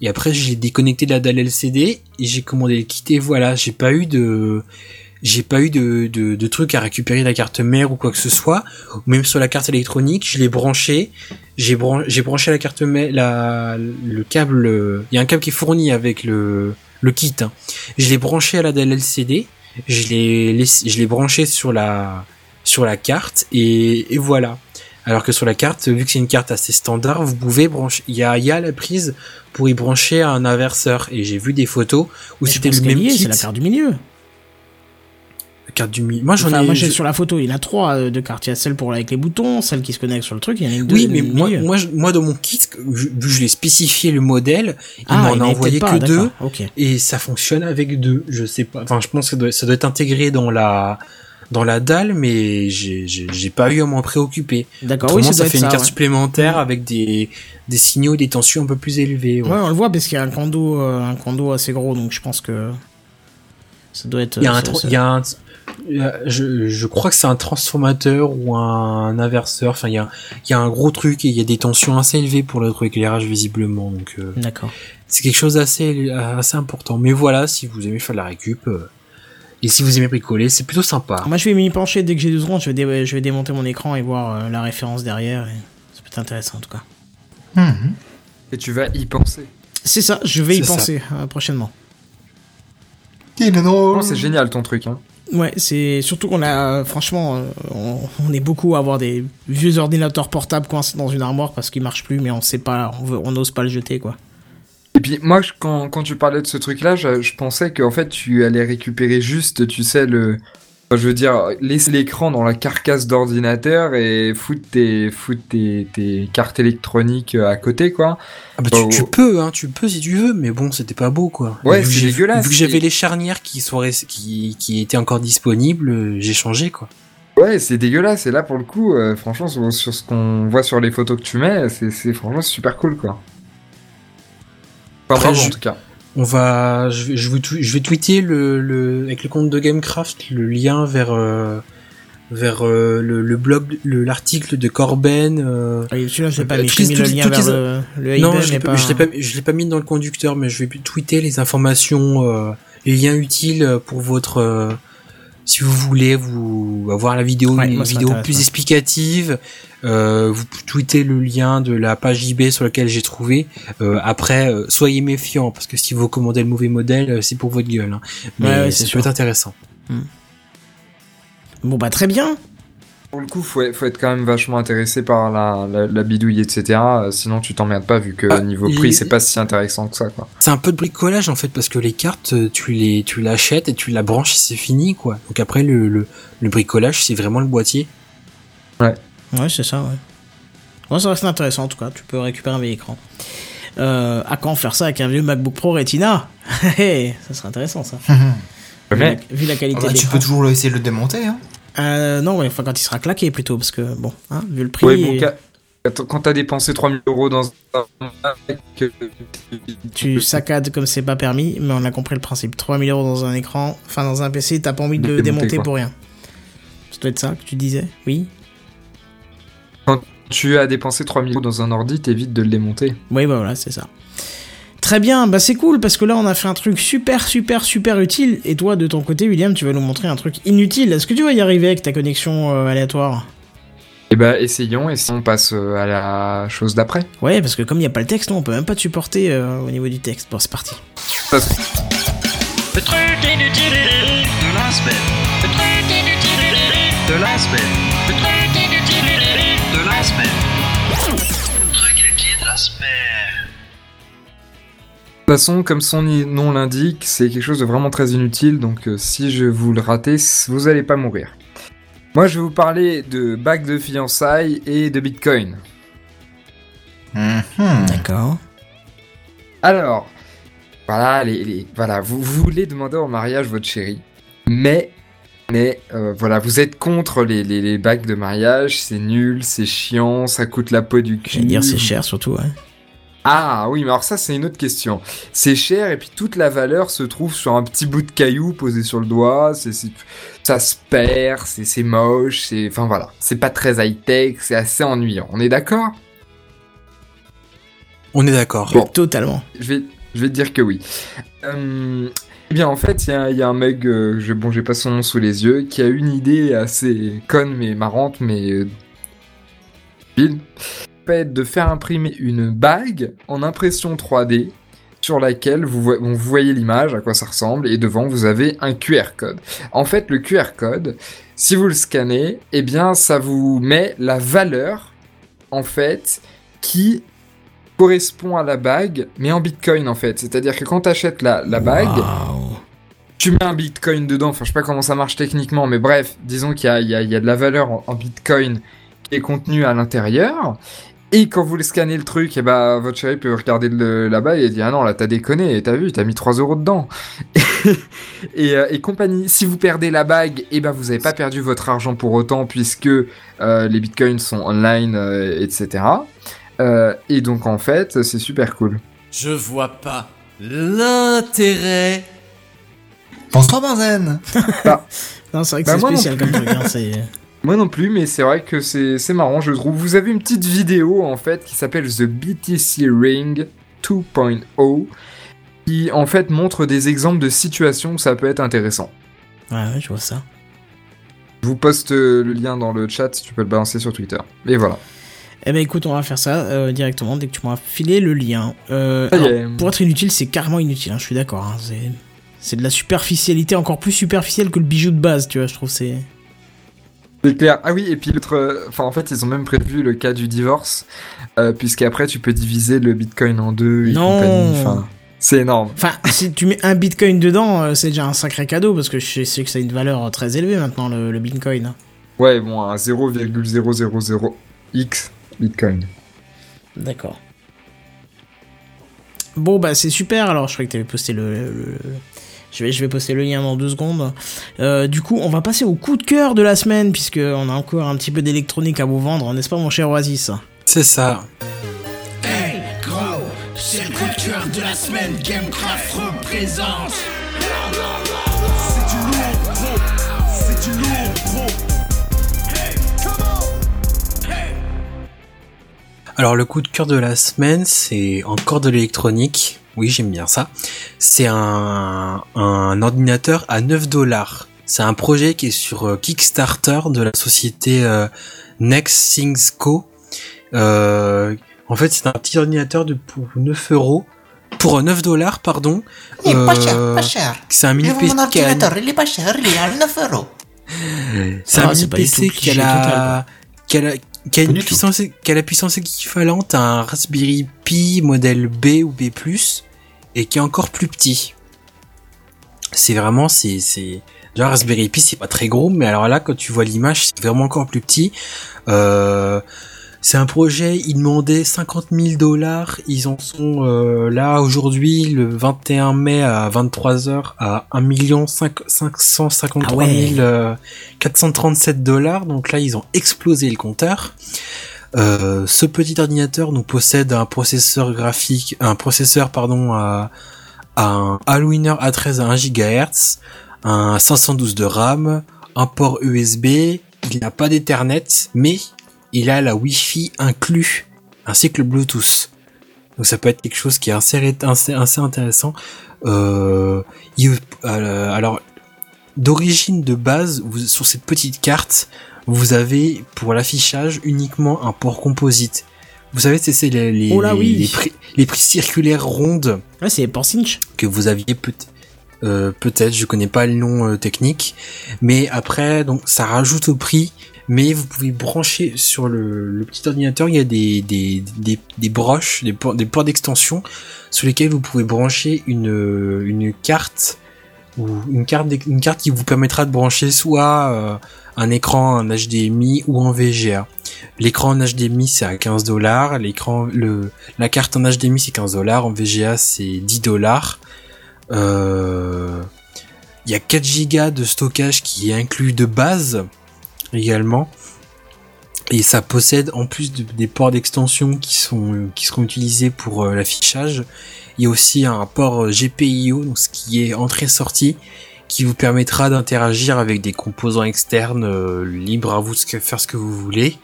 Et après, j'ai déconnecté la dalle LCD et j'ai commandé le kit. Et voilà, j'ai pas eu de, j'ai pas eu de, de, de truc à récupérer la carte mère ou quoi que ce soit. Même sur la carte électronique, je l'ai branché. J'ai bran- branché la carte mère, la, le câble. Il y a un câble qui est fourni avec le, le kit. hein. Je l'ai branché à la LCD. Je l'ai je l'ai branché sur la, sur la carte et, et voilà. Alors que sur la carte, vu que c'est une carte assez standard, vous pouvez brancher. Il y a, y a la prise pour y brancher un inverseur. Et j'ai vu des photos où c'était le même kit. C'est la carte du milieu. Carte du milieu. Moi j'en Enfin, ai. moi j'ai je- sur la photo, il a trois euh, de cartes. Il y a celle pour avec les boutons, celle qui se connecte sur le truc, il y en a une Oui, mais moi, moi, je- moi, dans mon kit, vu que je l'ai spécifié le modèle, il ah, m'en a envoyé que deux. d'accord, Ok. et ça fonctionne avec deux. Je sais pas. Enfin, je pense que ça doit, ça doit être intégré dans la dans la dalle, mais j'ai pas eu à m'en préoccuper. D'accord, oui, ça ça fait une ça. carte ouais. supplémentaire avec des des signaux des tensions un peu plus élevées. ouais. Ouais, on le voit parce qu'il y a un condo, euh, un condo assez gros, donc je pense que ça doit être. Il y a un, ça- tro- ça- il y a un, il y a- je, je crois que c'est un transformateur ou un inverseur. Enfin, il y a, il y a un gros truc et il y a des tensions assez élevées pour le éclairage visiblement. Donc, euh, D'accord. c'est quelque chose d'assez, assez important. Mais voilà, si vous aimez faire de la récup euh, et si vous aimez bricoler, c'est plutôt sympa. Moi, je vais m'y pencher dès que j'ai 12 secondes. Je vais, dé- je vais démonter mon écran et voir euh, la référence derrière. Et ça peut être intéressant en tout cas. Mhm. Et tu vas y penser. C'est ça, je vais y penser euh, prochainement. Il est drôle? Non, c'est génial ton truc. Hein. Ouais, c'est surtout qu'on a, franchement, euh, on, est beaucoup à avoir des vieux ordinateurs portables coincés dans une armoire parce qu'ils marchent plus, mais on sait pas, on n'ose pas le jeter, quoi. Et puis moi, quand tu parlais de ce truc-là, je, je pensais qu'en fait tu allais récupérer juste, tu sais, le... je veux dire, laisser l'écran dans la carcasse d'ordinateur et foutre tes, foutre tes, tes cartes électroniques euh, à côté, quoi. Ah bah, tu, Oh. tu peux, hein, tu peux si tu veux, mais bon, c'était pas beau, quoi. Ouais, c'est dégueulasse. Vu que j'avais les charnières qui, sont res- qui, qui étaient encore disponibles, euh, j'ai changé, quoi. Ouais, c'est dégueulasse. Et là, pour le coup, euh, franchement, sur, sur ce qu'on voit sur les photos que tu mets, c'est c'est- franchement super cool, quoi. Enfin, Après, bravo, je- en tout cas. On va, je vais, je tw- je vais tweeter le, le, avec le compte de Gamecraft le lien vers, euh, vers euh, le, le blog, le- l'article de Corben. euh, Ah, Celui-là, je l'ai pas Euh, mis, j'ai mis le toutes- lien vers les- le, le non, je l'ai pas, je l'ai pas, je l'ai pas mis dans le conducteur, mais je vais tweeter les informations, euh, les liens utiles pour votre, euh, si vous voulez vous avoir la vidéo, Ouais, une moi, vidéo plus explicative. Euh, vous tweetez le lien de la page eBay sur laquelle j'ai trouvé. Euh, après, euh, soyez méfiants parce que si vous commandez le mauvais modèle, c'est pour votre gueule. hein. Mais Ouais, ouais, ça c'est peut être intéressant. Bon, bah, très bien. Pour le coup, faut, être- faut être quand même vachement intéressé par la, la, la bidouille, etc. euh, Sinon, tu t'emmerdes pas, vu que Ah, niveau prix, c'est pas si intéressant que ça, quoi. C'est un peu de bricolage en fait parce que les cartes, euh, tu les, tu l'achètes et tu la branches et c'est fini quoi. Donc après le, le, le bricolage, c'est vraiment le boîtier. Ouais, c'est ça, ouais. Ouais, ça reste intéressant, en tout cas. Tu peux récupérer un vieil écran. Euh, à quand faire ça avec un vieux MacBook Pro Retina? Ça serait intéressant, ça. Vu la, Mais, vu la qualité Ah bah, tu peux toujours essayer de le démonter. Hein. Euh, non, ouais, enfin, quand il sera claqué, plutôt, parce que, bon, hein, vu le prix... ouais, bon, quand t'as dépensé 3000 euros dans un euh, Tu saccades comme c'est pas permis, mais on a compris le principe. 3000 euros dans un écran, enfin dans un PC, t'as pas envie de le Démonter, pour rien. Ça doit être ça que tu disais Oui tu as dépensé 3000 euros dans un ordi, t'évites de le démonter. Oui, bah voilà, c'est ça. Très bien, bah c'est cool parce que là on a fait un truc super super super utile et toi de ton côté William tu vas nous montrer un truc inutile. Est-ce que tu vas y arriver avec ta connexion euh, aléatoire? Et bah, essayons, et si on passe euh, à la chose d'après. Ouais parce que comme il n'y a pas le texte, non, on peut même pas te supporter euh, au niveau du texte. Bon c'est parti. Parce- Le truc inutile de la semaine. Le truc inutile de la semaine. De toute façon, comme son nom l'indique, c'est quelque chose de vraiment très inutile, donc euh, si je vous le ratez, vous allez pas mourir. Moi, je vais vous parler de bagues de fiançailles et de Bitcoin. Mhm. D'accord. Alors, voilà, les, les- voilà, vous, vous voulez demander en mariage votre chérie, mais, mais euh, voilà, vous êtes contre les, les, les bagues de mariage, c'est nul, c'est chiant, ça coûte la peau du cul. J'allais dire c'est cher surtout. Ouais. Ah oui, mais alors ça c'est une autre question. C'est cher et puis toute la valeur se trouve sur un petit bout de caillou posé sur le doigt. C'est, ça se perd, c'est, c'est moche, c'est, enfin voilà, c'est pas très high tech, c'est assez ennuyant. On est d'accord? On est d'accord. Bon. Totalement. Je vais, je vais te dire que oui. Euh, eh bien en fait, il y a, il y a un mec, euh, je, bon j'ai pas son nom sous les yeux, qui a une idée assez conne mais marrante, mais euh, de faire imprimer une bague en impression 3D sur laquelle vous, vo- bon, vous voyez l'image, à quoi ça ressemble, et devant vous avez un QR code. En fait, le QR code, si vous le scannez, eh bien, ça vous met la valeur, en fait, qui correspond à la bague, mais en bitcoin, en fait. C'est-à-dire que quand tu achètes la, la bague, tu mets un bitcoin dedans, enfin je sais pas comment ça marche techniquement, mais bref, disons qu'il y a de la valeur en, en bitcoin qui est contenue à l'intérieur. Et quand vous le scannez le truc, et bah votre chérie peut regarder là-bas et dire ah non là t'as déconné, t'as vu, t'as mis 3 euros dedans. et, euh, et compagnie, si vous perdez la bague, et bah vous avez pas perdu votre argent pour autant puisque euh, les bitcoins sont online, euh, etc. Euh, et donc en fait c'est super cool. Je vois pas l'intérêt. Pense-toi, Benzen Non, c'est vrai que Bah, c'est non spécial comme truc. hein, c'est... Moi non plus, mais c'est vrai que c'est c'est marrant, je trouve. Vous avez une petite vidéo en fait qui s'appelle The BTC Ring 2.0 qui en fait montre des exemples de situations où ça peut être intéressant. Ouais, ouais, je vois ça. Je vous poste euh, le lien dans le chat, tu peux le balancer sur Twitter. Et voilà. Eh ben écoute, on va faire ça euh, directement dès que tu m'auras filé le lien. Euh, alors, est. pour être inutile, c'est carrément inutile, hein, je suis d'accord. hein, c'est... C'est de la superficialité encore plus superficielle que le bijou de base, tu vois, je trouve c'est. C'est clair. Ah oui, et puis l'autre. euh, Enfin, en fait, ils ont même prévu le cas du divorce, euh, puisqu'après, tu peux diviser le bitcoin en deux et Non. compagnie. Enfin, c'est énorme. Enfin, si tu mets un bitcoin dedans, euh, c'est déjà un sacré cadeau parce que je sais que ça a une valeur très élevée maintenant le, le bitcoin. Ouais, bon, un 0,000x bitcoin. D'accord. Bon bah c'est super. Alors je croyais que t'avais posté le. le- Je vais, je vais poster le lien dans deux secondes. Euh, du coup, on va passer au coup de cœur de la semaine, puisque on a encore un petit peu d'électronique à vous vendre, n'est-ce pas, mon cher Oasis? C'est ça. Hey, gros, c'est le coup de cœur de la semaine. Gamecraft représente. Alors le coup de cœur de la semaine, c'est encore de l'électronique. Oui, j'aime bien ça. C'est un, un ordinateur à 9 dollars. C'est un projet qui est sur euh, Kickstarter de la société euh, Next Things Co. Euh, en fait, c'est un petit ordinateur de pour 9 euros. Pour euh, 9 dollars, pardon. Il est pas cher, Euh, pas cher. C'est un mini Mon PC a- il est pas cher, il est à 9 euros. C'est Ah, un c'est mini PC qui a la, qui a la- qui a une puissance, qui a la puissance équivalente à un Raspberry Pi modèle B ou B+, et qui est encore plus petit. C'est vraiment, c'est, c'est, déjà Raspberry Pi c'est pas très gros, mais alors là, quand tu vois l'image, c'est vraiment encore plus petit. Euh, c'est un projet, ils demandaient 50 000 dollars, ils en sont euh, là aujourd'hui, le 21 mai à 23h à 1 553 Ah ouais. 000 euh, 437 dollars, donc là ils ont explosé le compteur. Euh, ce petit ordinateur nous possède un processeur graphique, un processeur pardon à, un Allwinner A13 à 1 GHz, un 512 de RAM, un port USB, il n'a pas d'Ethernet, mais il a la Wi-Fi inclus, ainsi que le Bluetooth. Donc ça peut être quelque chose qui est assez, intéressant. Euh, euh, alors, d'origine de base, sur cette petite carte, vous avez pour l'affichage uniquement un port composite. Vous savez, c'est les, les, Oh là les, oui. les les circulaires rondes Ouais, c'est Porcinch. que vous aviez peut euh, peut-être, je connais pas le nom euh, technique, mais après donc ça rajoute au prix, mais vous pouvez brancher sur le, le petit ordinateur, il y a des des, des, des broches, des ports, des ports d'extension sur lesquels vous pouvez brancher une euh, une carte ou une carte une carte qui vous permettra de brancher soit euh, un écran en HDMI ou en VGA. L'écran en HDMI c'est à 15 dollars, l'écran le la carte en HDMI c'est 15 dollars, en VGA c'est 10 dollars. Euh, Il y a 4 gigas de stockage qui est inclus de base également. Et ça possède en plus de- des ports d'extension qui sont qui seront utilisés pour euh, l'affichage. Il y a aussi un port euh, GPIO, donc ce qui est entrée-sortie, qui vous permettra d'interagir avec des composants externes euh, libres à vous de faire ce que vous voulez.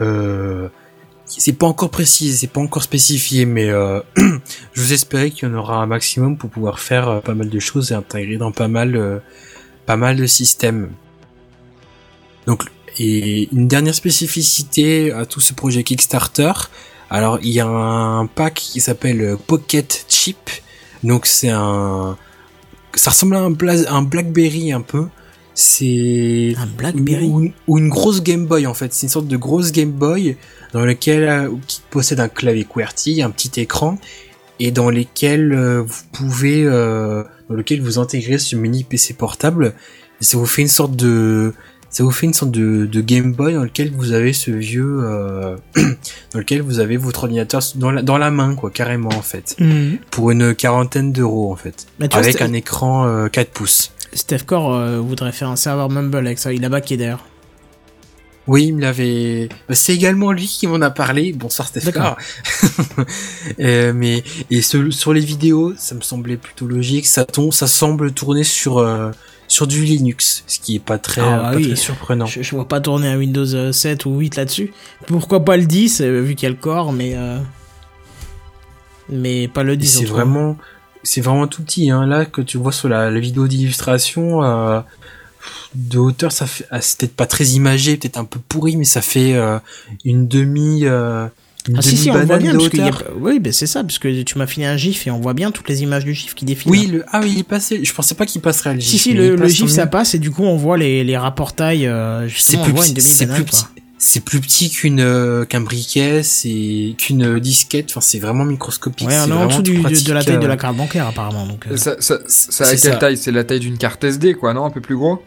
Euh, c'est pas encore précisé, c'est pas encore spécifié, mais euh, je vous espérais qu'il y en aura un maximum pour pouvoir faire euh, pas mal de choses et intégrer dans pas mal, euh, pas mal de systèmes. Donc, et une dernière spécificité à tout ce projet Kickstarter. Alors, il y a un pack qui s'appelle Pocket Chip. Donc, c'est un, ça ressemble à un, Bla- un BlackBerry un peu. C'est Un Blackberry. ou, une- ou une grosse Game Boy en fait. C'est une sorte de grosse Game Boy dans lequel euh, qui possède un clavier QWERTY, un petit écran et dans lesquels euh, vous pouvez euh, dans lequel vous intégrez ce mini PC portable. Et ça vous fait une sorte de ça vous fait une sorte de, de Game Boy dans lequel vous avez ce vieux euh, dans lequel vous avez votre ordinateur dans la, dans la main quoi carrément en fait Mhm. pour une quarantaine d'euros en fait vois, avec un écran euh, 4 pouces. Steph Core euh, voudrait faire un serveur Mumble avec ça. Il a baqué d'ailleurs. Oui, il me l'avait. bah, C'est également lui qui m'en a parlé. Bonsoir Steph. D'accord. Euh, mais et ce- sur les vidéos, ça me semblait plutôt logique. Ça tombe, ça semble tourner sur euh, sur du Linux, ce qui est pas très, Ah, pas oui. très surprenant. Je, je vois pas tourner un Windows euh, 7 ou 8 là-dessus. Pourquoi pas le 10, euh, vu qu'il y a le core, mais. euh, Mais pas le Et 10. c'est vraiment, c'est vraiment tout petit. Hein. Là, que tu vois sur la, la vidéo d'illustration, euh, de hauteur, ça fait, ah, c'est peut-être pas très imagé, peut-être un peu pourri, mais ça fait euh, une demi, euh, Ah si si, on voit bien parce a... Oui, ben c'est ça parce que tu m'as filé un gif et on voit bien toutes les images du gif qui défilent. Oui, le, ah oui, il est passé. Je pensais pas qu'il passerait le gif. Si si, le, gif ça passe et du coup on voit les les rapportails. Euh, C'est plus, c'est plus petit. C'est plus petit qu'une euh, qu'un briquet, c'est qu'une euh, disquette. Enfin, c'est vraiment microscopique. Ouais, c'est on est en vraiment dessous tout du- de, pratique, de la taille de la carte bancaire apparemment. Donc, euh, Ça, ça, ça a C'est quelle ça. taille? C'est la taille d'une carte SD, quoi, non? Un peu plus gros?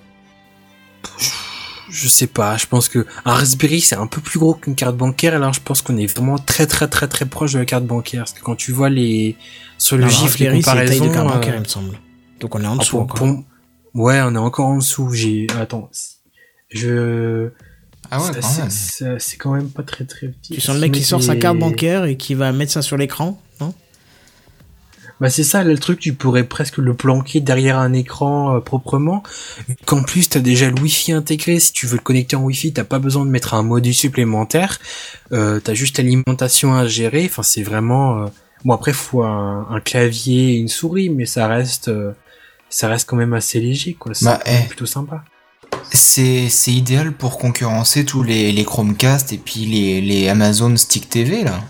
Je sais pas. Je pense que un Raspberry c'est un peu plus gros qu'une carte bancaire. Et là, je pense qu'on est vraiment très très très très proche de la carte bancaire. Parce que quand tu vois les sur le gif les la taille comparaisons, de carte bancaire euh, il me semble. Donc on est en ah, dessous pour- encore. pour- Ouais, on est encore en dessous. J'ai attends. Je Ah ouais, c'est- quand même. pas très très petit. Tu sens le mec qui sort sa carte bancaire et qui va mettre ça sur l'écran, Bah c'est ça, là, le truc, tu pourrais presque le planquer derrière un écran euh, proprement. Qu'en plus, t'as déjà le Wi-Fi intégré. Si tu veux le connecter en Wi-Fi, t'as pas besoin de mettre un module supplémentaire. Euh, t'as juste l'alimentation à gérer. Enfin, c'est vraiment. euh, Bon après, faut un, un clavier et une souris, mais ça reste, euh, ça reste quand même assez léger, quoi. C'est Bah, eh. plutôt sympa. C'est c'est idéal pour concurrencer tous les, les Chromecast et puis les, les Amazon Stick TV là.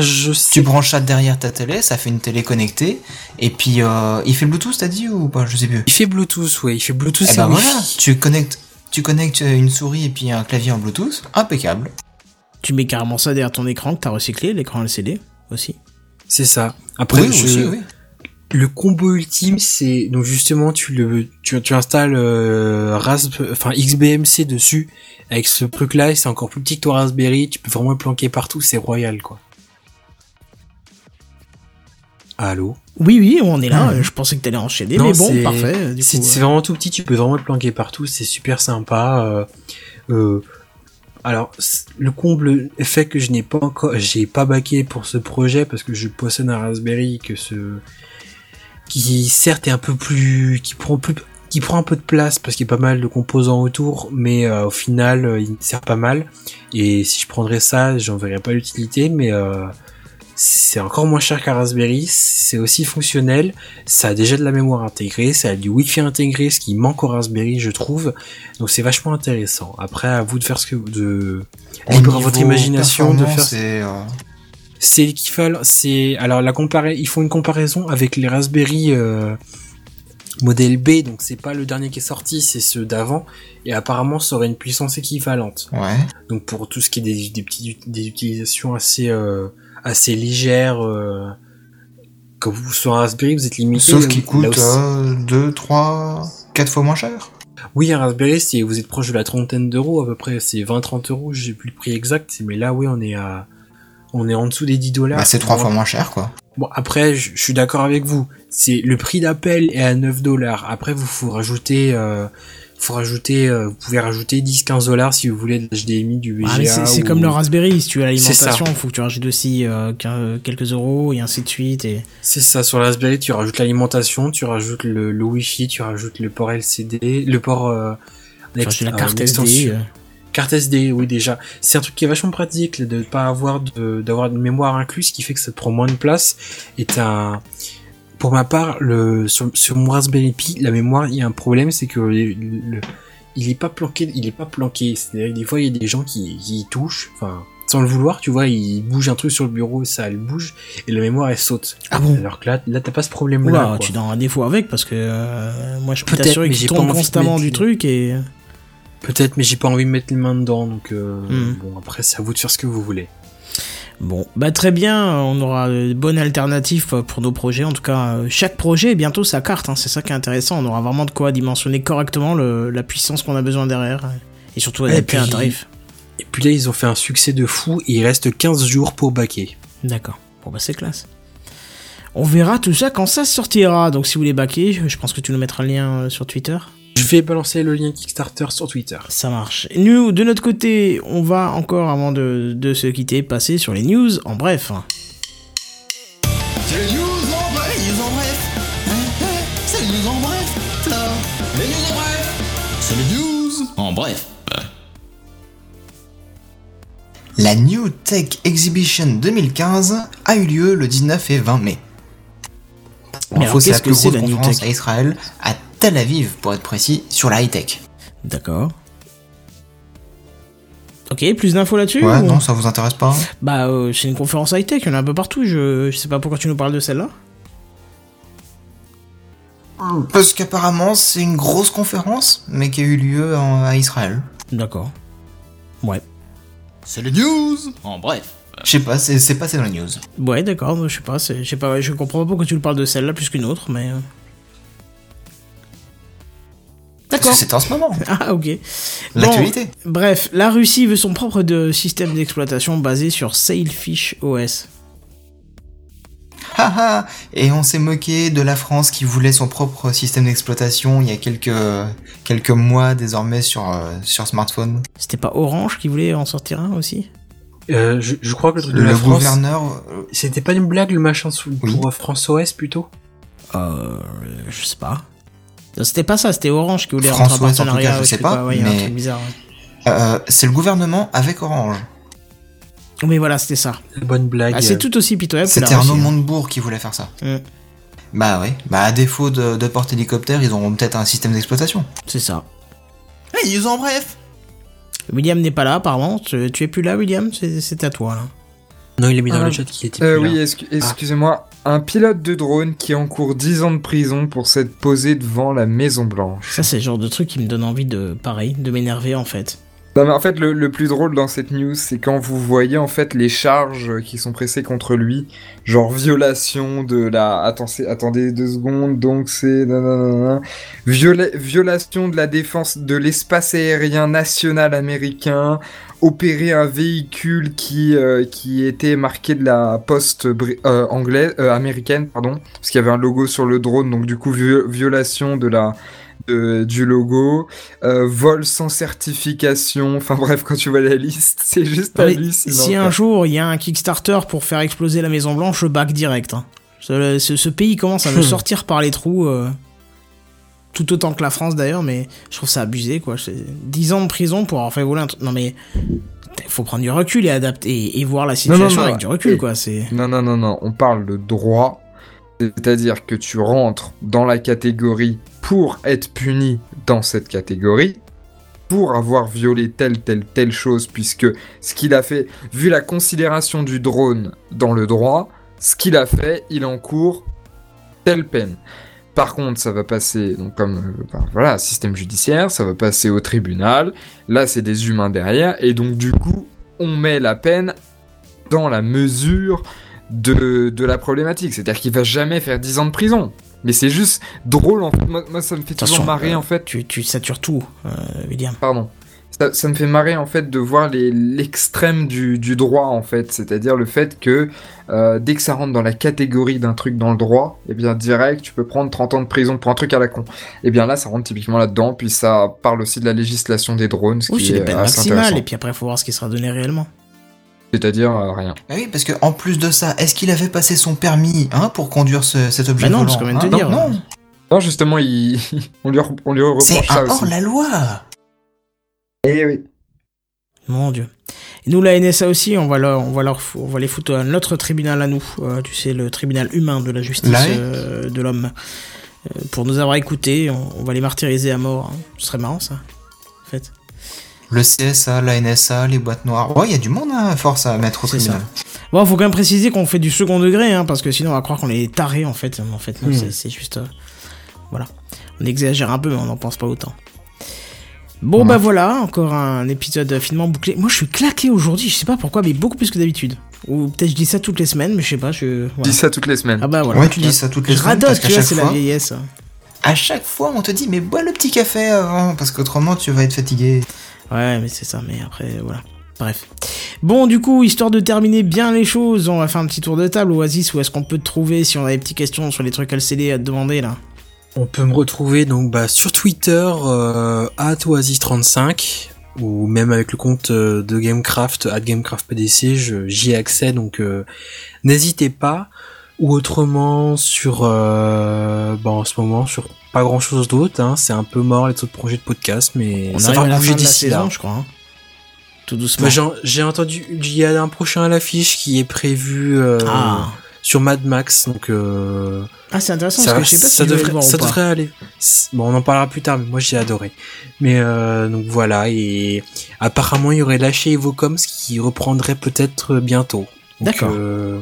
Je sais. Tu branches ça derrière ta télé, ça fait une télé connectée et puis euh, il fait Bluetooth t'as dit ou pas? Je sais plus. Il fait Bluetooth, ouais. Il fait Bluetooth. Eh et ben Wi-Fi. voilà, tu connectes tu connectes une souris et puis un clavier en Bluetooth, impeccable. Tu mets carrément ça derrière ton écran que t'as recyclé, l'écran LCD aussi. C'est ça. Après, Oui, je- aussi, oui. Le combo ultime, c'est donc justement tu le tu, tu installes euh, Rasp, enfin XBMC dessus avec ce truc là, et c'est encore plus petit que ton Raspberry, tu peux vraiment le planquer partout, c'est royal quoi. Allô. Oui, oui, on est là. Euh, Je pensais que t'allais enchaîner, Non, mais bon, parfait. C'est euh, vraiment tout petit, tu peux vraiment le planquer partout, c'est super sympa. euh, euh, alors le comble fait que je n'ai pas encore, j'ai pas baqué pour ce projet parce que je possède un Raspberry que ce qui certes est un peu plus, qui prend plus, qui prend un peu de place parce qu'il y a pas mal de composants autour, mais euh, au final euh, il sert pas mal. Et si je prendrais ça, j'en verrais pas l'utilité, mais euh, c'est encore moins cher qu'un Raspberry, c'est aussi fonctionnel, ça a déjà de la mémoire intégrée, ça a du Wi-Fi intégré, ce qui manque au Raspberry, je trouve. Donc c'est vachement intéressant. Après, à vous de faire ce que de libre à votre imagination de faire. c'est, euh, C'est l'équivalent. C'est alors la compara... Ils font une comparaison avec les Raspberry euh, modèle B, donc c'est pas le dernier qui est sorti, c'est ceux d'avant, et apparemment ça aurait une puissance équivalente. Ouais. Donc pour tout ce qui est des, des petites des utilisations assez euh, assez légères, euh, quand vous sur un Raspberry, vous êtes limité. Sauf qu'il coûte où- 2, 3, 4 fois moins cher. Oui, un Raspberry, c'est vous êtes proche de la trentaine d'euros à peu près, c'est 20-30 euros, j'ai plus le prix exact, mais là oui on est à on est en dessous des 10 dollars. Bah, c'est 3 fois moins cher quoi. Bon, après, je je suis d'accord avec vous. C'est le prix d'appel est à 9 dollars. Après, vous faut rajouter, euh, faut rajouter, euh, vous pouvez rajouter 10-15 dollars si vous voulez de l'HDMI, du VGA. ah, mais c'est ou- comme le Raspberry. Si tu as l'alimentation, il faut que tu rajoutes aussi euh, qu'un- quelques euros et ainsi de suite. Et... C'est ça, sur le Raspberry, tu rajoutes l'alimentation, tu rajoutes le, le Wi-Fi, tu rajoutes le port LCD, le port, euh, la euh, carte SD. euh. Carte SD, oui déjà. C'est un truc qui est vachement pratique de pas avoir de d'avoir une mémoire incluse, ce qui fait que ça te prend moins de place. Et t'as, pour ma part, le sur, sur mon Raspberry Pi, la mémoire, il y a un problème, c'est que le, le- il est pas planqué, il est pas planqué. C'est-à-dire que des fois il y a des gens qui, qui y touchent, enfin sans le vouloir, tu vois, il bouge un truc sur le bureau, ça elle bouge et la mémoire elle saute. Ah bon Alors que là, là t'as pas ce problème Oula, là. tu donnes un défaut avec parce que euh, moi je peux t'assurer qu'il tombe constamment du le- truc et. Peut-être, mais j'ai pas envie de mettre les mains dedans, donc euh, Hmm. bon après c'est à vous de faire ce que vous voulez. Bon, bah très bien, on aura de bonnes alternatives pour nos projets. En tout cas, euh, chaque projet est bientôt sa carte, hein, c'est ça qui est intéressant. On aura vraiment de quoi dimensionner correctement le- la puissance qu'on a besoin derrière. Et surtout adapter un tarif. Et puis là, ils ont fait un succès de fou et il reste 15 jours pour baquer. D'accord, bon bah c'est classe. On verra tout ça quand ça sortira. Donc si vous voulez baquer, je je pense que tu nous mettras le lien euh, sur Twitter. Je vais balancer le lien Kickstarter sur Twitter. Ça marche. Nous, de notre côté, on va encore, avant de, de se quitter, passer sur les news en bref. C'est les news en bref, les news en bref. C'est les news en bref, là. Les news en bref. C'est les news en bref. La New Tech Exhibition 2015 a eu lieu le 19 et 20 mai. La qu'est-ce que c'est, la New conférence Tech à Israël, à Tel Aviv pour être précis, sur la high-tech. D'accord. Ok, plus d'infos là-dessus Ouais, ou- non, ça vous intéresse pas Bah, euh, c'est une conférence high-tech, il y en a un peu partout. Je, je sais pas pourquoi tu nous parles de celle-là. Parce qu'apparemment, c'est une grosse conférence, mais qui a eu lieu en- à Israël. D'accord. Ouais. C'est les news En bref. Je sais pas, c'est c'est passé dans les news. Ouais, d'accord, je sais pas, je sais pas, je comprends pas pourquoi tu nous parles de celle-là plus qu'une autre, mais. Euh. D'accord. c'est en ce moment. Ah, ok. Bon, L'actualité. bref, la Russie veut son propre de système d'exploitation basé sur Sailfish OS. Haha Et on s'est moqué de la France qui voulait son propre système d'exploitation il y a quelques, quelques mois désormais sur, euh, sur smartphone. C'était pas Orange qui voulait en sortir un aussi? Euh, je, je crois que le truc de Le la France, gouverneur... euh, c'était pas une blague le machin sous, Oui. pour euh, France OS plutôt? Euh. Je sais pas. Non, C'était pas ça, c'était Orange qui voulait rentrer en OS, en tout cas, partenariat. je sais pas, Ouais, mais- bizarre. ouais. euh, c'est le gouvernement avec Orange. Mais voilà, c'était ça. Bonne blague. Ah, c'est euh, tout aussi pitoyable C'était Russie. Arnaud hein. Montebourg qui voulait faire ça. Mm. Bah ouais, bah à défaut de, de porte-hélicoptère, ils auront peut-être un système d'exploitation. C'est ça. Les news en bref William n'est pas là, apparemment. Tu, tu es plus là, William? C'est à toi, là. Non, il a mis dans le chat qu'il était Euh, plus oui, là. excu- excusez-moi. Un pilote de drone qui encourt 10 ans de prison pour s'être posé devant la Maison Blanche. Ça, c'est le genre de truc qui me donne envie de, pareil, de m'énerver, en fait. Non, mais en fait, le, le plus drôle dans cette news, c'est quand vous voyez en fait les charges qui sont pressées contre lui, genre violation de la. Attendez, attendez deux secondes. Donc c'est viola- violation de la défense de l'espace aérien national américain, opérer un véhicule qui euh, qui était marqué de la poste euh, euh, américaine, pardon, parce qu'il y avait un logo sur le drone. Donc du coup, vi- violation de la de- du logo, euh, vol sans certification, enfin bref, quand tu vois la liste, c'est juste hallucinant. si un jour il y a un Kickstarter pour faire exploser la Maison Blanche, je back direct. hein. Ce, ce- ce pays commence à me sortir par les trous, euh, tout autant que la France d'ailleurs, mais je trouve ça abusé quoi. C'est 10 ans de prison pour avoir fait voler un truc. Non mais il faut prendre du recul et adapter et, et voir la situation non, avec du recul quoi. C'est Non, non, non, non, on parle de droit, c'est-à-dire que tu rentres dans la catégorie pour être puni dans cette catégorie, pour avoir violé telle, telle, telle chose, puisque ce qu'il a fait, vu la considération du drone dans le droit, ce qu'il a fait, il encourt telle peine. Par contre, ça va passer, comme euh, ben, voilà, système judiciaire, ça va passer au tribunal. Là, c'est des humains derrière, et donc du coup, on met la peine dans la mesure de, de la problématique. C'est-à-dire qu'il va jamais faire 10 ans de prison. Mais c'est juste drôle, en fait. Moi, moi, ça me fait Attention, toujours marrer, euh, en fait. tu, tu satures tout, euh, William. Pardon. Ça, ça me fait marrer, en fait, de voir l'extrême du, du droit, en fait. C'est-à-dire le fait que euh, dès que ça rentre dans la catégorie d'un truc dans le droit, eh bien, direct, tu peux prendre 30 ans de prison pour un truc à la con. Et bien là, ça rentre typiquement là-dedans. Puis ça parle aussi de la législation des drones, ce Oui, c'est les est peines maximales et puis après faut voir ce qui sera donné réellement. C'est-à-dire euh, rien. Ah oui, parce que en plus de ça, est-ce qu'il avait passé son permis hein, pour conduire ce- cet objet Bah non, volant parce qu'on vient de hein te dire. Non, non. Non, justement, il... on, lui re- on lui reproche c'est ça un aussi. hors-la-loi Eh oui. Mon dieu. Et nous, la NSA aussi, on va, leur, on va, leur, fou- on va les foutre à notre tribunal à nous. euh, tu sais, le tribunal humain de la justice Là, euh, de l'homme. Euh, pour nous avoir écoutés, on, on va les martyriser à mort. hein. Ce serait marrant, ça. En fait. Le CSA, la NSA, les boîtes noires. Ouais, il y a du monde hein, à force à mettre au tribunal. Bon, faut quand même préciser qu'on fait du second degré, hein, parce que sinon on va croire qu'on est taré en fait. En fait, non, Hmm. c'est- c'est juste. euh, voilà. On exagère un peu, mais on n'en pense pas autant. Bon, Ouais. bah voilà, encore un épisode finement bouclé. Moi, je suis claqué aujourd'hui, je sais pas pourquoi, mais beaucoup plus que d'habitude. Ou peut-être je dis ça toutes les semaines, mais je sais pas, je. Voilà. dis ça toutes les semaines. Ah bah voilà. Ouais, tu dis ça toutes les Je semaines radote, tu vois, c'est la fois, vieillesse. à chaque fois, on te dit mais bois le petit café avant parce qu'autrement tu vas être fatigué. Ouais, mais c'est ça, mais après, voilà. Bref. Bon, du coup, histoire de terminer bien les choses, on va faire un petit tour de table. Oasis, où est-ce qu'on peut te trouver si on a des petites questions sur les trucs LCD à te demander là? On peut me retrouver donc bah, sur Twitter euh, @oasis35 ou même avec le compte euh, de Gamecraft @gamecraftpdc, je- j'y ai accès donc euh, n'hésitez pas. Ou autrement sur bah, en ce moment sur pas grand chose d'autre, hein, c'est un peu mort les autres projets de podcast, mais On ça va bouger d'ici saison, là. je crois. hein. Tout doucement. Bah, J'ai entendu, il y a un prochain à l'affiche qui est prévu euh, ah, sur Mad Max. Donc euh, Ah, c'est intéressant ça, parce que je sais pas si ça je vais le devrait, voir ou ça pas. devrait aller. Bon, on en parlera plus tard, mais moi j'ai adoré. Mais euh, donc voilà, et apparemment il y aurait lâché Evocoms qui reprendrait peut-être bientôt. D'accord. euh,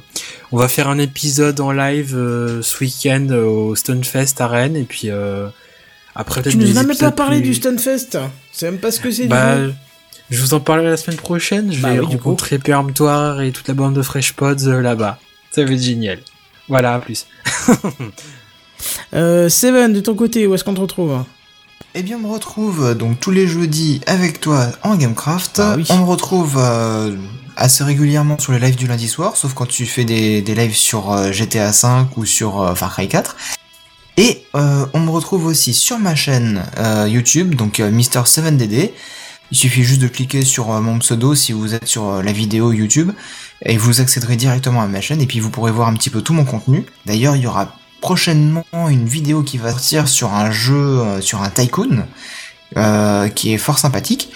on va faire un épisode en live euh, ce week-end euh, au Stonefest à Rennes, et puis euh, après Tu peut-être nous as même pas parlé plus- du Stunfest. C'est même pas ce que c'est Bah, du tout. je vous en parlerai la semaine prochaine. Je Bah vais oui, du coup. rencontrer Péremptoire et toute la bande de Fresh Pods euh, là-bas. Ça va être génial. Voilà, à plus. Euh, Seven, de ton côté, où est-ce qu'on te retrouve? Eh bien, on me retrouve donc tous les jeudis avec toi en Gamecraft. Ah oui. On me retrouve euh, assez régulièrement sur les lives du lundi soir, sauf quand tu fais des, des lives sur euh, GTA V ou sur euh, Far Cry 4. Et euh, on me retrouve aussi sur ma chaîne YouTube, donc euh, Mister7DD. Il suffit juste de cliquer sur mon pseudo si vous êtes sur la vidéo YouTube et vous accéderez directement à ma chaîne et puis vous pourrez voir un petit peu tout mon contenu. D'ailleurs, il y aura prochainement une vidéo qui va sortir sur un jeu, sur un tycoon, qui est fort sympathique.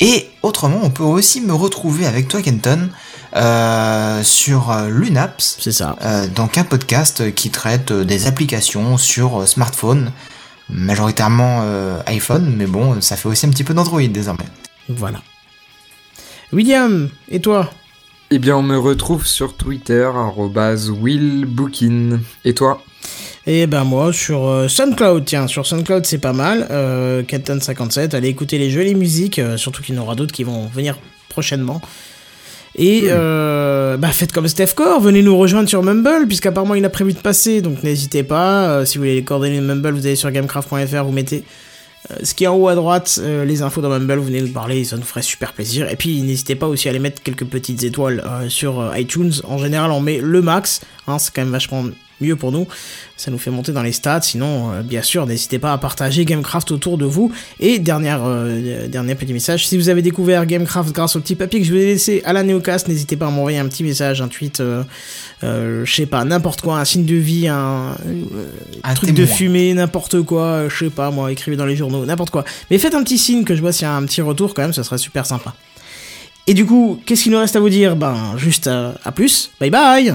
Et autrement, on peut aussi me retrouver avec toi, Kenton, euh, sur euh, Lunaps, C'est ça. euh, donc un podcast qui traite des applications sur smartphone, majoritairement euh, iPhone, mais bon, ça fait aussi un petit peu d'Android désormais. Voilà. William, et toi? Eh bien, on me retrouve sur Twitter, arrobase willbookin. Et toi? Eh ben moi sur euh, SoundCloud, tiens, sur SoundCloud c'est pas mal. Euh, Captain57, allez écouter les jolies musiques, euh, surtout qu'il y en aura d'autres qui vont venir prochainement. Et euh, bah faites comme Steph Core, venez nous rejoindre sur Mumble, puisqu'apparemment il a prévu de passer, donc n'hésitez pas. Euh, si vous voulez les coordonnées de Mumble, vous allez sur gamecraft.fr, vous mettez euh, ce qui est en haut à droite, les infos dans Mumble, vous venez nous parler, ça nous ferait super plaisir. Et puis n'hésitez pas aussi à aller mettre quelques petites étoiles sur iTunes. En général, on met le max, hein, c'est quand même vachement mieux pour nous. Ça nous fait monter dans les stats. Sinon, euh, bien sûr, n'hésitez pas à partager Gamecraft autour de vous. Et dernière, euh, dernier petit message, si vous avez découvert Gamecraft grâce au petit papier que je vous ai laissé à la Neocast, n'hésitez pas à m'envoyer un petit message, un tweet, euh, je sais pas, n'importe quoi, un signe de vie, un, Un truc de fumée, n'importe quoi, je sais pas, moi, écrivez dans les journaux, n'importe quoi. Mais faites un petit signe que je vois s'il y a un petit retour quand même, ça serait super sympa. Et du coup, qu'est-ce qu'il nous reste à vous dire? Ben, juste à plus, bye bye